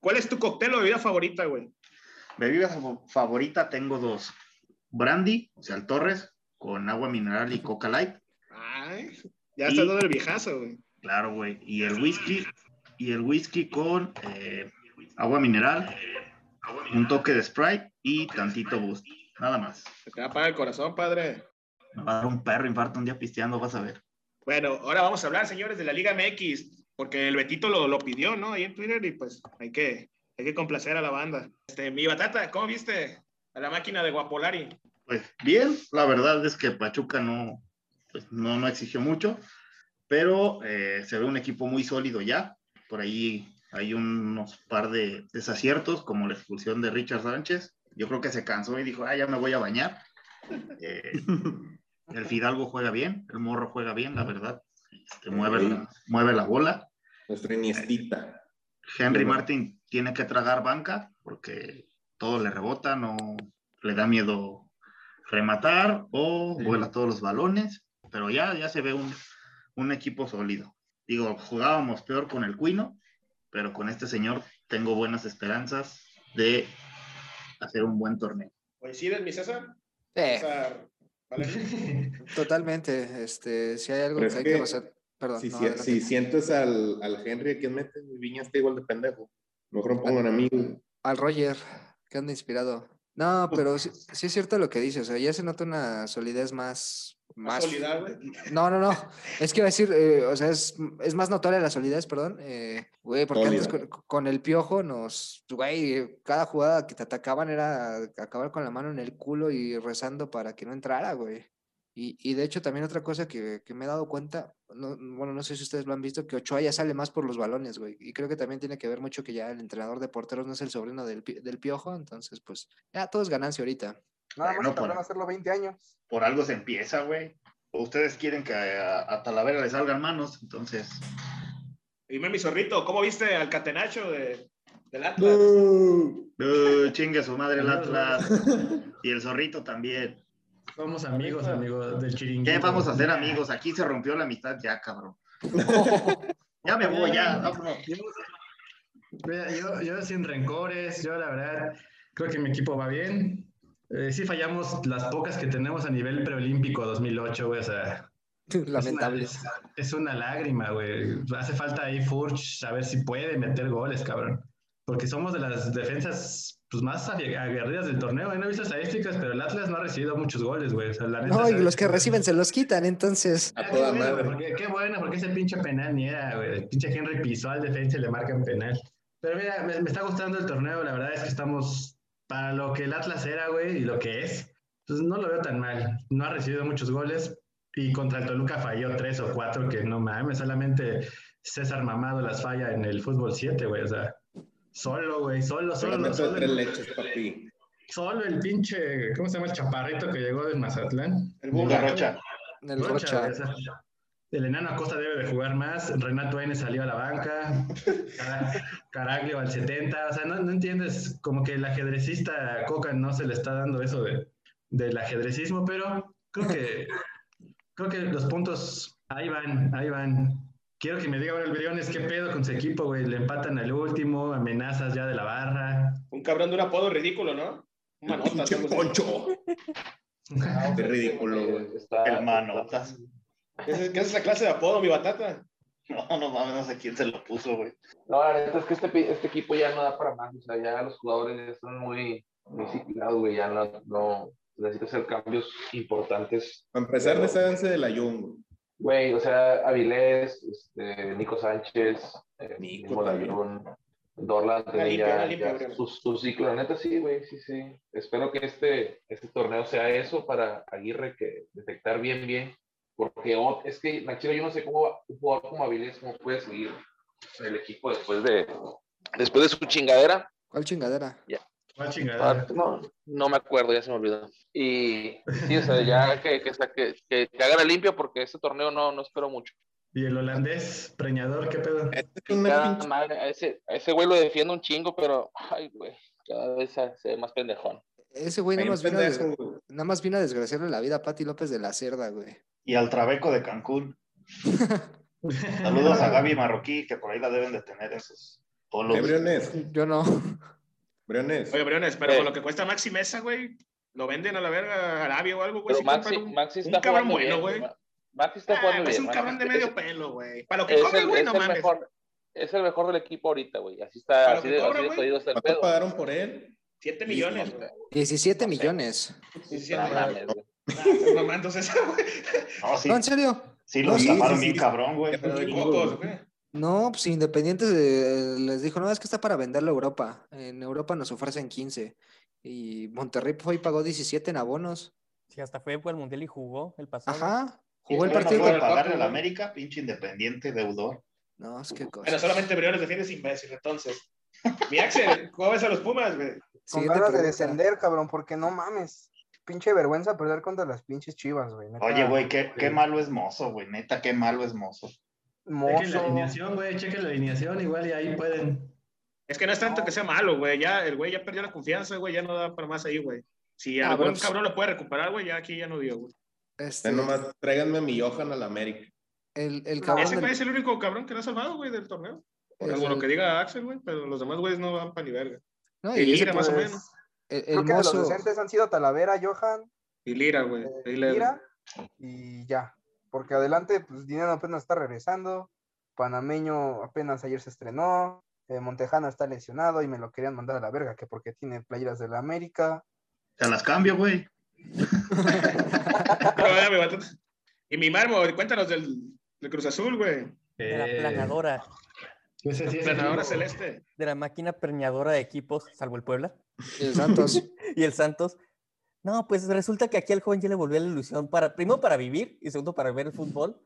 ¿Cuál es tu cóctel o bebida favorita, güey? Bebida fa- favorita tengo dos. Brandy, o sea, el Torres, con agua mineral y coca light. Ay, ya estás dando el viejazo, güey. Claro, güey. Y el whisky, y el whisky con eh, agua mineral, un toque de Sprite y tantito boost. Nada más. Se te va a apagar el corazón, padre. Me va a dar un perro infarto un día pisteando, vas a ver. Bueno, ahora vamos a hablar, señores, de la Liga MX, porque el Betito lo, lo pidió, ¿no? Ahí en Twitter y pues hay que, hay que complacer a la banda. Este, mi batata, ¿cómo viste a la máquina de Guapolari? Pues bien, la verdad es que Pachuca no, pues, no, no exigió mucho, pero eh, se ve un equipo muy sólido ya. Por ahí hay unos par de desaciertos, como la expulsión de Richard Sánchez. Yo creo que se cansó y dijo, ah, ya me voy a bañar. Eh, el Fidalgo juega bien, el Morro juega bien, la verdad. Este, mueve, la, mueve la bola. Nuestra Iniestita. Henry Bueno. Martin tiene que tragar banca porque todo le rebota, no le da miedo rematar o vuela todos los balones, pero ya, ya se ve un, un equipo sólido. Digo, jugábamos peor con el Cuino, pero con este señor tengo buenas esperanzas de hacer un buen torneo. ¿Coincides, mi César? Eh, César, ¿vale? totalmente. Este, si hay algo que hay que que. Perdón, Si, no, si- adelante. si sientes al, al Henry a quien metes, Viña está igual de pendejo. Mejor me pongan a mí. Al Roger, que anda inspirado. No, pero sí, sí es cierto lo que dice, o sea, ya se nota una solidez más... Más sólida, güey. No, no, no. Es que iba a decir, eh, o sea, es, es más notoria la solidez, perdón. eh, Güey, porque antes Sólida. con, con el piojo nos, güey, cada jugada que te atacaban era acabar con la mano en el culo y rezando para que no entrara, güey. Y, y de hecho también otra cosa que, que me he dado cuenta, no, bueno, no sé si ustedes lo han visto, que Ochoa ya sale más por los balones, güey. Y creo que también tiene que ver mucho que ya el entrenador de porteros no es el sobrino del, del piojo, entonces pues ya todo es ganancia ahorita. Nada más tardaron para- hacerlo 20 años. Por algo se empieza, güey. O Ustedes quieren que a, a Talavera le salgan manos, entonces Dime, mi zorrito, ¿cómo viste al catenacho de, Del Atlas. Uh, chingue su madre el Atlas. Y el zorrito también. Somos amigos, amigos del chiringuito. ¿Qué vamos a hacer, amigos? Aquí se rompió la mitad ya, cabrón. Ya me voy, ya. vámonos. Yo, yo sin rencores, yo la verdad creo que mi equipo va bien. Eh, sí fallamos las pocas que tenemos a nivel preolímpico 2008, güey, o sea... Lamentable. Es una, es- es una lágrima, güey. Hace falta ahí Furch a ver si puede meter goles, cabrón. Porque somos de las defensas pues, más ague- aguerridas del torneo. ¿eh? No he visto estadísticas, pero el Atlas no ha recibido muchos goles, güey. O sea, la neta, No, y los que reciben se los quitan, entonces. Ah, qué bueno, güey, porque, qué bueno, porque ese pinche penal ni era, güey. El pinche Henry pisó al defensa y le marcan penal. Pero mira, me, me está gustando el torneo. La verdad es que estamos para lo que el Atlas era, güey, y lo que es. Pues no lo veo tan mal. No ha recibido muchos goles y contra el Toluca falló tres o cuatro que no mames. Solamente César Mamado las falla en el fútbol 7, güey. O sea, solo, güey, solo, solo. De solo, tres leches, papi. solo el pinche, ¿cómo se llama el chaparrito que llegó del Mazatlán? El Buga Rocha. El Rocha, El enano Acosta debe de jugar más. Renato N salió a la banca. Cara- Caraglio al 70. O sea, no, no entiendes, como que el ajedrecista Coca no se le está dando eso de, del ajedrecismo, pero creo que, creo que los puntos ahí van, ahí van. Quiero que me diga ahora el Briones qué pedo con su equipo, güey. Le empatan al último, amenazas ya de la barra. Un cabrón de un apodo ridículo, ¿no? Un manota. Poncho. Qué ridículo, güey. El manotas. ¿Qué es, qué es esa clase de apodo, mi batata? No, no mames, no sé quién se lo puso, güey. No, la neta es que este, este equipo ya no da para más. O sea, ya los jugadores ya están muy, muy ciclados, güey. Ya no, no necesita hacer cambios importantes. Para empezar, desháganse de la Jung. Güey, o sea, Avilés, este, Nico Sánchez, eh, Nico. Layún, Dorlan, limpia, ya, ya Brian. su, su ciclo. La neta sí, güey, sí, sí. Espero que este, este torneo sea eso para Aguirre, que detectar bien, bien. Porque oh, es que, Nachiro, yo no sé cómo un jugador como Avilés, cómo puede seguir el equipo después de, después de su chingadera. ¿Cuál chingadera? ¿Cuál Ah, no, no me acuerdo, ya se me olvidó. Y sí, o sea, ya que, que, que, que, que haga la limpia porque este torneo no, no espero mucho. Y el holandés, preñador, qué pedo. Este es una Cada pinche- madre, a ese, a ese güey lo defiendo un chingo, pero, ay, güey, cada vez se, ve más pendejón. Ese güey nada más, vino a des- pendejo, güey. nada más vino a desgraciarle la vida a Pati López de la Cerda, güey. Y al Trabeco de Cancún. Saludos a Gaby Marroquí, que por ahí la deben de tener en sus polos. Briones, Yo no. Briones. Oye, Briones, pero Eh. con lo que cuesta Maxi Mesa, güey, lo venden a la verga a Arabia o algo, güey. Pero si Maxi, un, Maxi un está cabrón jugando bueno, güey. Ma- Maxi está Ah, jugando es bien. un Maxi cabrón de es- medio pelo, güey. Para lo que Es cobra, el, güey, es no el mames. mejor, es el mejor del equipo ahorita, güey. Así está, Para así de, cobra, así de jodido está el ¿Cuánto pedo. pagaron por él? 7 millones, güey. 17 millones. Sí, sí, No no mames, güey. mames. Mamando César, güey. No, sí, No, en serio. sí lo estafaron bien cabrón, güey. Pero de cocos, güey. No, pues Independiente eh, les dijo, no, es que está para venderlo a Europa. En Europa nos ofrecen 15. Y Monterrey fue y pagó 17 en abonos. Sí, hasta fue, fue al Mundial y jugó el pasado. Ajá. Jugó el partido. No pagarle al América, pinche independiente, deudor. No, es que cosa. Bueno, solamente Briones defiendes imbécil, entonces. Mi Axel, ¿cómo ves a los Pumas, güey? Con Siguiente ganas de descender, cabrón, porque no mames. Pinche vergüenza perder contra las pinches chivas, güey. neta. Oye, güey, qué, qué malo es mozo, güey. Neta, qué malo es mozo. Chequen la Mozo. alineación, güey, chequen la alineación, igual y ahí pueden. Es que no es tanto que sea malo, güey. Ya, el güey ya perdió la confianza, güey. Ya no da para más ahí, güey. Si Ah, algún pues- cabrón lo puede recuperar, güey, ya aquí ya no dio, güey. Este, nomás tráiganme a mi Johan a la América. el, el cabrón Ese del- güey es el único cabrón que no ha salvado, güey, del torneo. Por el- lo que diga Axel, güey, pero los demás güeyes no van para ni verga. no, y y Lira, más o pues, menos. el, el Creo que de los mozo- decentes han sido Talavera, Johan, Y Lira, güey. eh, Lira y ya. Porque adelante, pues Dinero apenas está regresando. Panameño apenas ayer se estrenó. eh, Montejano está lesionado y me lo querían mandar a la verga, que porque tiene playeras de la América. Te las cambio, güey. Y mi marmo, cuéntanos del, del Cruz Azul, güey. De la Eh, planadora, ese sí es Planadora equipo. celeste. de la máquina permeadora de equipos, salvo el Puebla y el Santos. y el Santos. No, pues resulta que aquí al joven ya le volvió la ilusión para, primero para vivir y segundo para ver el fútbol,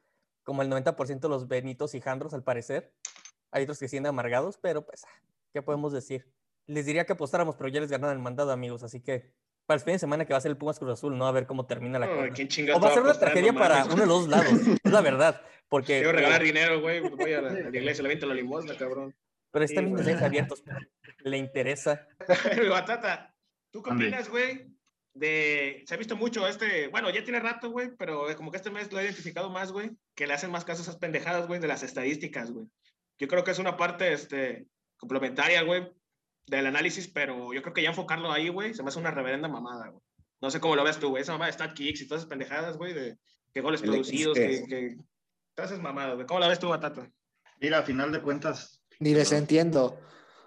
como el 90% de los Benitos y Jandros al parecer. Hay otros que siguen amargados, pero pues, ah, ¿qué podemos decir? Les diría que apostáramos, pero ya les ganaron el mandado, amigos, así que para el fin de semana que va a ser el Pumas Cruz Azul, ¿no? A ver cómo termina la cosa. ¿quién chingados O va a ser una tragedia para uno de los lados, es la verdad, porque... Quiero regalar dinero, güey. pues Voy a la, a la iglesia, le viento la limosna, cabrón. Pero Sí, están mis güey. mensajes abiertos. Le interesa. Mi Batata, ¿tú qué opinas, güey? De, se ha visto mucho este, bueno, ya tiene rato, güey, pero como que este mes lo he identificado más, güey, que le hacen más caso a esas pendejadas, güey, de las estadísticas, güey. Yo creo que es una parte, este, complementaria, güey, del análisis, pero yo creo que ya enfocarlo ahí, güey, se me hace una reverenda mamada, güey. No sé cómo lo ves tú, güey, esa mamada de stat kicks y todas esas pendejadas, güey, de que goles El producidos, XG. que, que, todas esas mamadas, güey. ¿Cómo la ves tú, Batata? Mira, a final de cuentas. Ni les entiendo.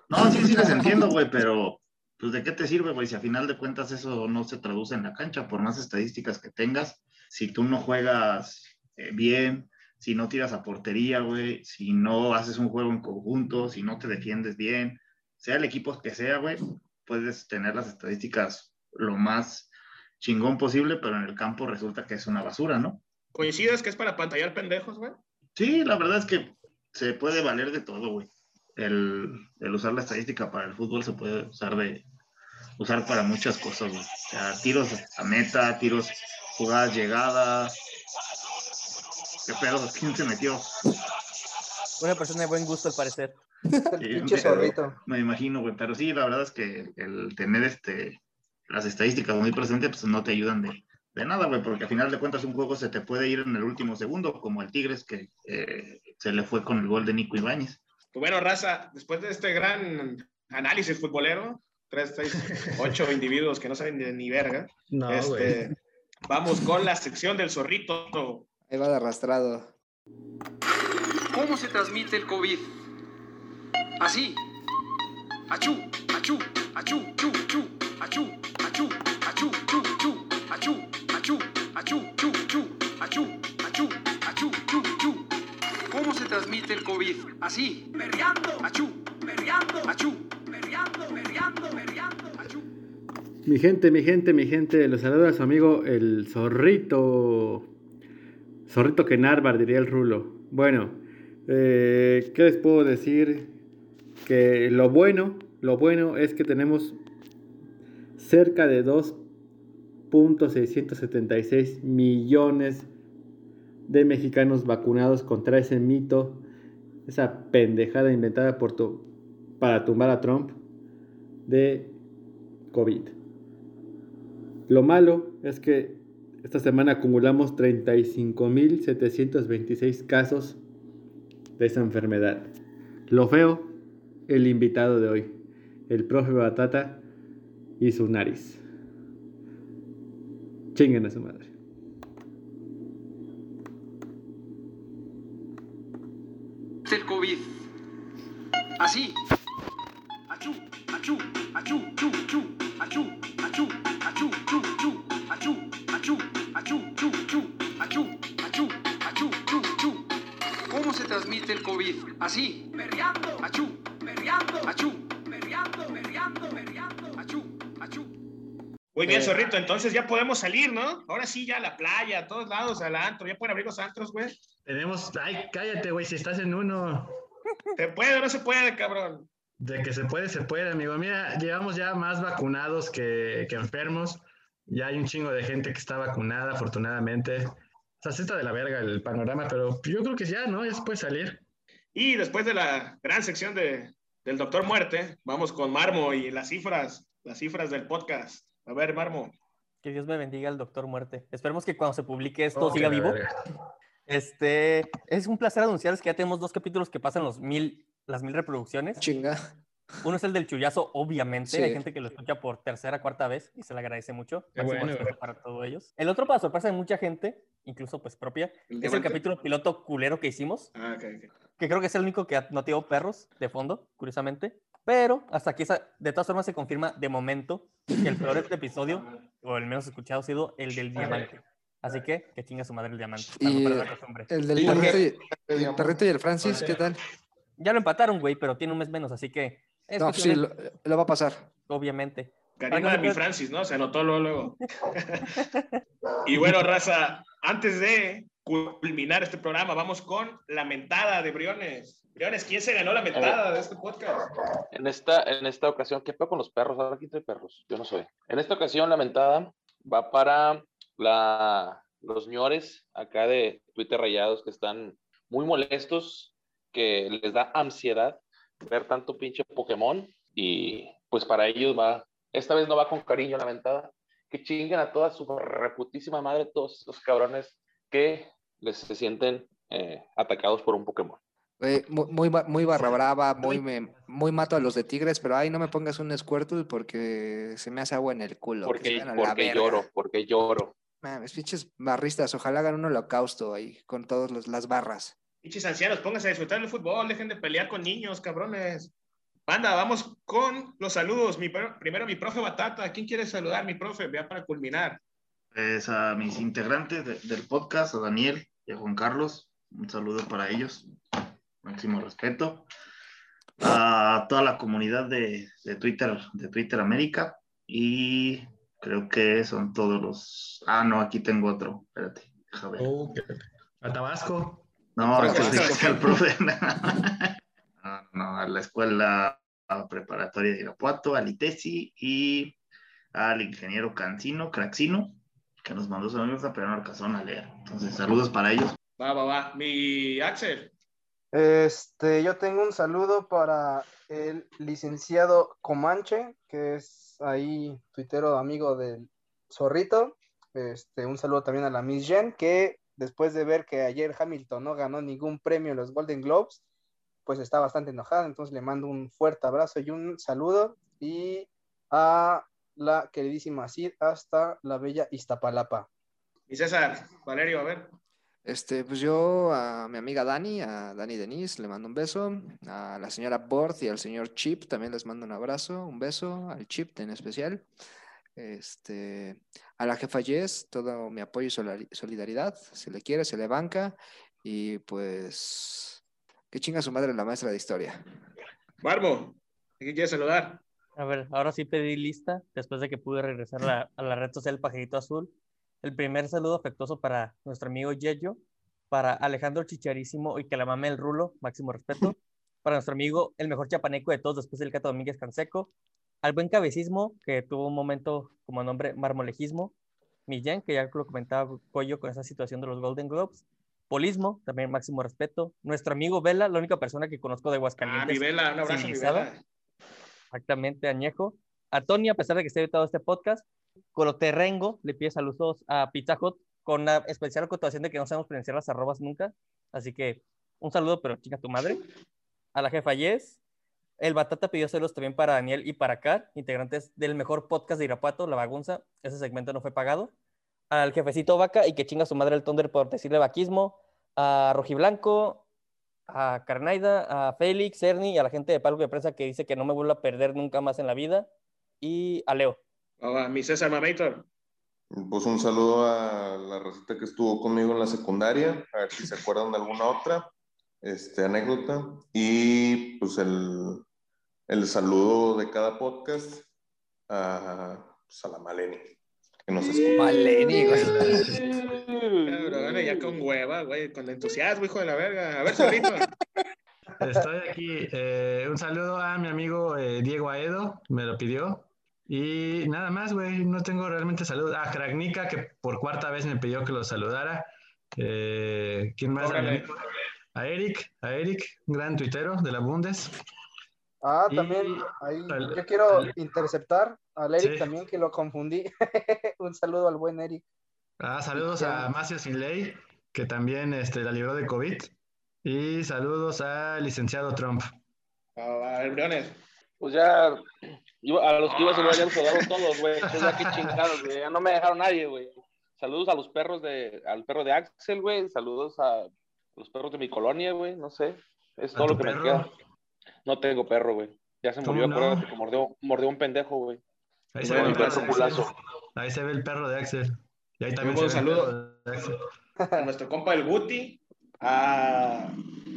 No, sí, sí les entiendo, güey, pero pues de qué te sirve, güey, si a final de cuentas eso no se traduce en la cancha, por más estadísticas que tengas, si tú no juegas eh, bien, si no tiras a portería, güey, si no haces un juego en conjunto, si no te defiendes bien, sea el equipo que sea, güey, puedes tener las estadísticas lo más chingón posible, pero en el campo resulta que es una basura, ¿no? ¿Coincides que es para pantallar pendejos, güey? Sí, la verdad es que se puede valer de todo, güey. El, el usar la estadística para el fútbol se puede usar de usar para muchas cosas, güey. O sea, tiros a meta, tiros, jugadas llegadas. ¿Qué pedo? ¿Quién se metió? Una persona de buen gusto, al parecer. El Sí, pinche me- zorrito. Me imagino, güey. Pero sí, la verdad es que el tener este las estadísticas muy presentes, pues no te ayudan de, de nada, güey, porque al final de cuentas un juego se te puede ir en el último segundo, como el Tigres que eh, se le fue con el gol de Nico Ibáñez. Pues bueno, raza, después de este gran análisis futbolero, tres, seis, ocho individuos que no saben ni, ni verga, No, este, vamos con la sección del zorrito. Ahí va de arrastrado. ¿Cómo se transmite el COVID? Así. Achú, achú, achú, chu, chu, achú, achú, achú, chu, chu, achú, achú, achú, chu, chu, achú, achú, achú, chu, chu. ¿Cómo se transmite el COVID? Así. Berreando, achú, berreando, achú, berreando, berreando, berreando, achú. Mi gente, mi gente, mi gente, los saluda su amigo el zorrito. Zorrito que Narvar, diría el rulo. Bueno, eh, ¿qué les puedo decir? Que lo bueno, lo bueno es que tenemos cerca de 2.676 millones de mexicanos vacunados contra ese mito, esa pendejada inventada por para tumbar a Trump de COVID. Lo malo es que esta semana acumulamos 35.726 casos de esa enfermedad. Lo feo, el invitado de hoy, el profe Batata y su nariz. Chinguen a su madre. el COVID. Así. Achú, achú, achú, chu, chu, achú, achú, achú, chu, chu, achú, achú, achú, chu, chu, achú, achú, achú, chu, chu. ¿Cómo se transmite el COVID? Así. Berreando, achú, berreando, achú, berreando, berreando, berreando, achú, achú. Muy bien, Eh, zorrito, entonces ya podemos salir, ¿no? Ahora sí, ya a la playa, a todos lados, al antro, ya pueden abrir los antros, güey. Tenemos. Ay, cállate, güey, si estás en uno. ¿Se puede o no se puede, cabrón? De que se puede, se puede, amigo. Mira, llevamos ya más vacunados que, que enfermos. Ya hay un chingo de gente que está vacunada, afortunadamente. O sea, está de la verga el panorama, pero yo creo que ya, ¿no? Ya se puede salir. Y después de la gran sección de, del Doctor Muerte, vamos con Marmo y las cifras, las cifras del podcast. A ver, Marmo. Que Dios me bendiga al Doctor Muerte. Esperemos que cuando se publique esto Oh, siga vivo. verga. Este, es un placer anunciarles que ya tenemos dos capítulos que pasan los mil, las mil reproducciones. Chinga. Uno es el del chullazo, obviamente. Sí. Hay gente que lo escucha por tercera, cuarta vez y se le agradece mucho. Bueno, para todos ellos. El otro, para sorpresa de mucha gente, incluso pues propia, ¿El es el capítulo piloto culero que hicimos, Ah, ok, ok. que creo que es el único que no tengo perros de fondo, curiosamente. Pero hasta aquí, esa- de todas formas, se confirma de momento que el peor episodio, o el menos escuchado, ha sido el del diamante. Así que, que chinga su madre el diamante. Y el del Sí, perrito y, el el perrito y el Francis, ¿qué tal? Ya lo empataron, güey, pero tiene un mes menos, así que. es No, sí, de- lo, lo va a pasar. Obviamente. Karima de mi Francis, ¿no? Se anotó luego, luego. y bueno, raza, antes de culminar este programa, vamos con la mentada de Briones. Briones, ¿quién se ganó la mentada de este podcast? En esta, en esta ocasión, ¿qué pedo con los perros? Ahora aquí trae perros. Yo no soy. En esta ocasión, la mentada va para la, los ñores acá de Twitter Rayados que están muy molestos, que les da ansiedad ver tanto pinche Pokémon y pues para ellos va, esta vez no va con cariño la ventada, que chinguen a toda su reputísima madre, todos esos cabrones que les se sienten eh, atacados por un Pokémon. Mu- muy, ba- muy barra brava, muy, me- muy mato a los de Tigres, pero ay, no me pongas un Squirtle porque se me hace agua en el culo. Porque, porque lloro, porque lloro. Mames, pinches barristas, ojalá hagan un holocausto ahí con todas las barras. Pinches ancianos, pónganse a disfrutar del fútbol, dejen de pelear con niños, cabrones. Banda, vamos con los saludos. Mi, pr- primero, mi profe Batata. ¿Quién quiere saludar, mi profe? Vea para culminar. Pues a mis integrantes de- del podcast, a Daniel y a Juan Carlos, un saludo para ellos, máximo respeto. A toda la comunidad de, de Twitter, de Twitter América, y creo que son todos los. Ah, no, aquí tengo otro, espérate, déjame ver. Oh, a Tabasco. No, es que el profe. No, no, a la escuela preparatoria de Irapuato, al ITESI y al ingeniero Cancino, Craxino, que nos mandó su amigo, pero no alcanzaron a leer. Entonces, saludos para ellos. Va, va, va. Mi Axel. Este, yo tengo un saludo para el licenciado Comanche, que es ahí tuitero amigo del Zorrito. Este, un saludo también a la Miss Jen, que después de ver que ayer Hamilton no ganó ningún premio en los Golden Globes, pues está bastante enojada. Entonces le mando un fuerte abrazo y un saludo. Y a la queridísima Cid hasta la bella Iztapalapa. Y César, Valerio, a ver. Este, pues yo a mi amiga Dani, a Dani Denise, le mando un beso. A la señora Bord y al señor Chip también les mando un abrazo, un beso, al Chip en especial. Este, a la jefa Jess, todo mi apoyo y solidaridad. Se le quiere, se le banca. Y pues, que chinga su madre la maestra de historia. Barbo, ¿quién quiere saludar? A ver, ahora sí pedí lista, después de que pude regresar a la, a la red social Pajarito Azul. El primer saludo afectuoso para nuestro amigo Yeyo, para Alejandro Chicharísimo y que la mame el rulo, máximo respeto. Para nuestro amigo, el mejor chapaneco de todos después del Cato Domínguez Canseco. Al buen cabecismo, que tuvo un momento como nombre marmolejismo. Millán, que ya lo comentaba Coyo con esa situación de los Golden Globes. Polismo, también máximo respeto. Nuestro amigo Vela, la única persona que conozco de Aguascalientes. Ah, mi Vela, un abrazo, mi. Vela. Exactamente, Añejo. A Tony, a pesar de que esté editado este podcast, Coloterrengo le pide saludos a Pizza Hut con una especial acotación de que no sabemos pronunciar las arrobas nunca. Así que un saludo, pero chica tu madre. A la jefa Yes. El Batata pidió saludos también para Daniel y para Kat, integrantes del mejor podcast de Irapuato, La Bagunza. Ese segmento no fue pagado. Al jefecito Vaca y que chinga su madre el Thunder por decirle vaquismo. A Rojiblanco, a Carnaida, a Félix, Ernie y a la gente de Palco de Prensa que dice que no me vuelvo a perder nunca más en la vida. Y a Leo. Mi César Mamator. Pues un saludo a la receta que estuvo conmigo en la secundaria, a ver si se acuerdan de alguna otra este, anécdota. Y pues el, el saludo de cada podcast a, pues, a la Maleni, que nos escucha. Maleni, güey. Cabrón, ya con hueva, güey, con entusiasmo, hijo de la verga. A ver, Zorrito. Estoy aquí. eh, un saludo a mi amigo eh, Diego Aedo, me lo pidió. Y nada más, güey, no tengo realmente saludos. A Kragnika, que por cuarta vez me pidió que lo saludara. Eh, ¿Quién más? A, Órale. Eric, a Eric, un gran tuitero de la Bundes. Ah, Y- también, ahí, al- yo quiero al- interceptar al Eric Sí. también, que lo confundí. Un saludo al buen Eric. Ah, saludos a Macio Sinley, que también este, la libró de COVID. Y saludos al licenciado Trump. Va, a ver, Briones. Pues ya, yo a los que iba a saludar ya los saludaron todos, güey. Entonces ya qué chingados, güey. Ya no me dejaron nadie, güey. Saludos a los perros de, al perro de Axel, güey. Saludos a los perros de mi colonia, güey. No sé. Es ¿A todo lo que me queda. No tengo perro, güey. Ya se ¿Cómo murió, no? acuérdate que mordió, mordió un pendejo, güey. Ahí se, ve el perro. Ahí se ve el perro de Axel. Y ahí también Un se ve el saludo. perro de Axel. A nuestro compa el Guti, a,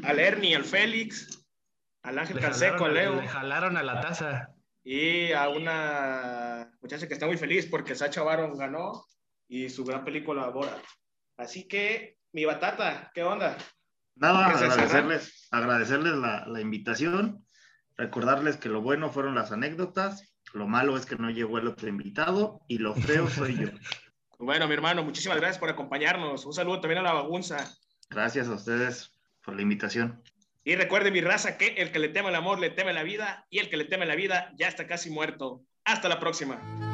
al Ernie, al Félix, al Ángel Canseco, al Leo. le jalaron a la taza. Y a una muchacha que está muy feliz porque Sacha Baron ganó y su gran película Borat. Así que, mi batata, ¿qué onda? Nada, ¿Qué es eso, agradecerles, agradecerles la, la invitación, recordarles que lo bueno fueron las anécdotas, lo malo es que no llegó el otro invitado y lo feo soy yo. Bueno, mi hermano, muchísimas gracias por acompañarnos. Un saludo también a la bagunza. Gracias a ustedes por la invitación. Y recuerde mi raza que el que le teme el amor le teme la vida y el que le teme la vida ya está casi muerto. Hasta la próxima.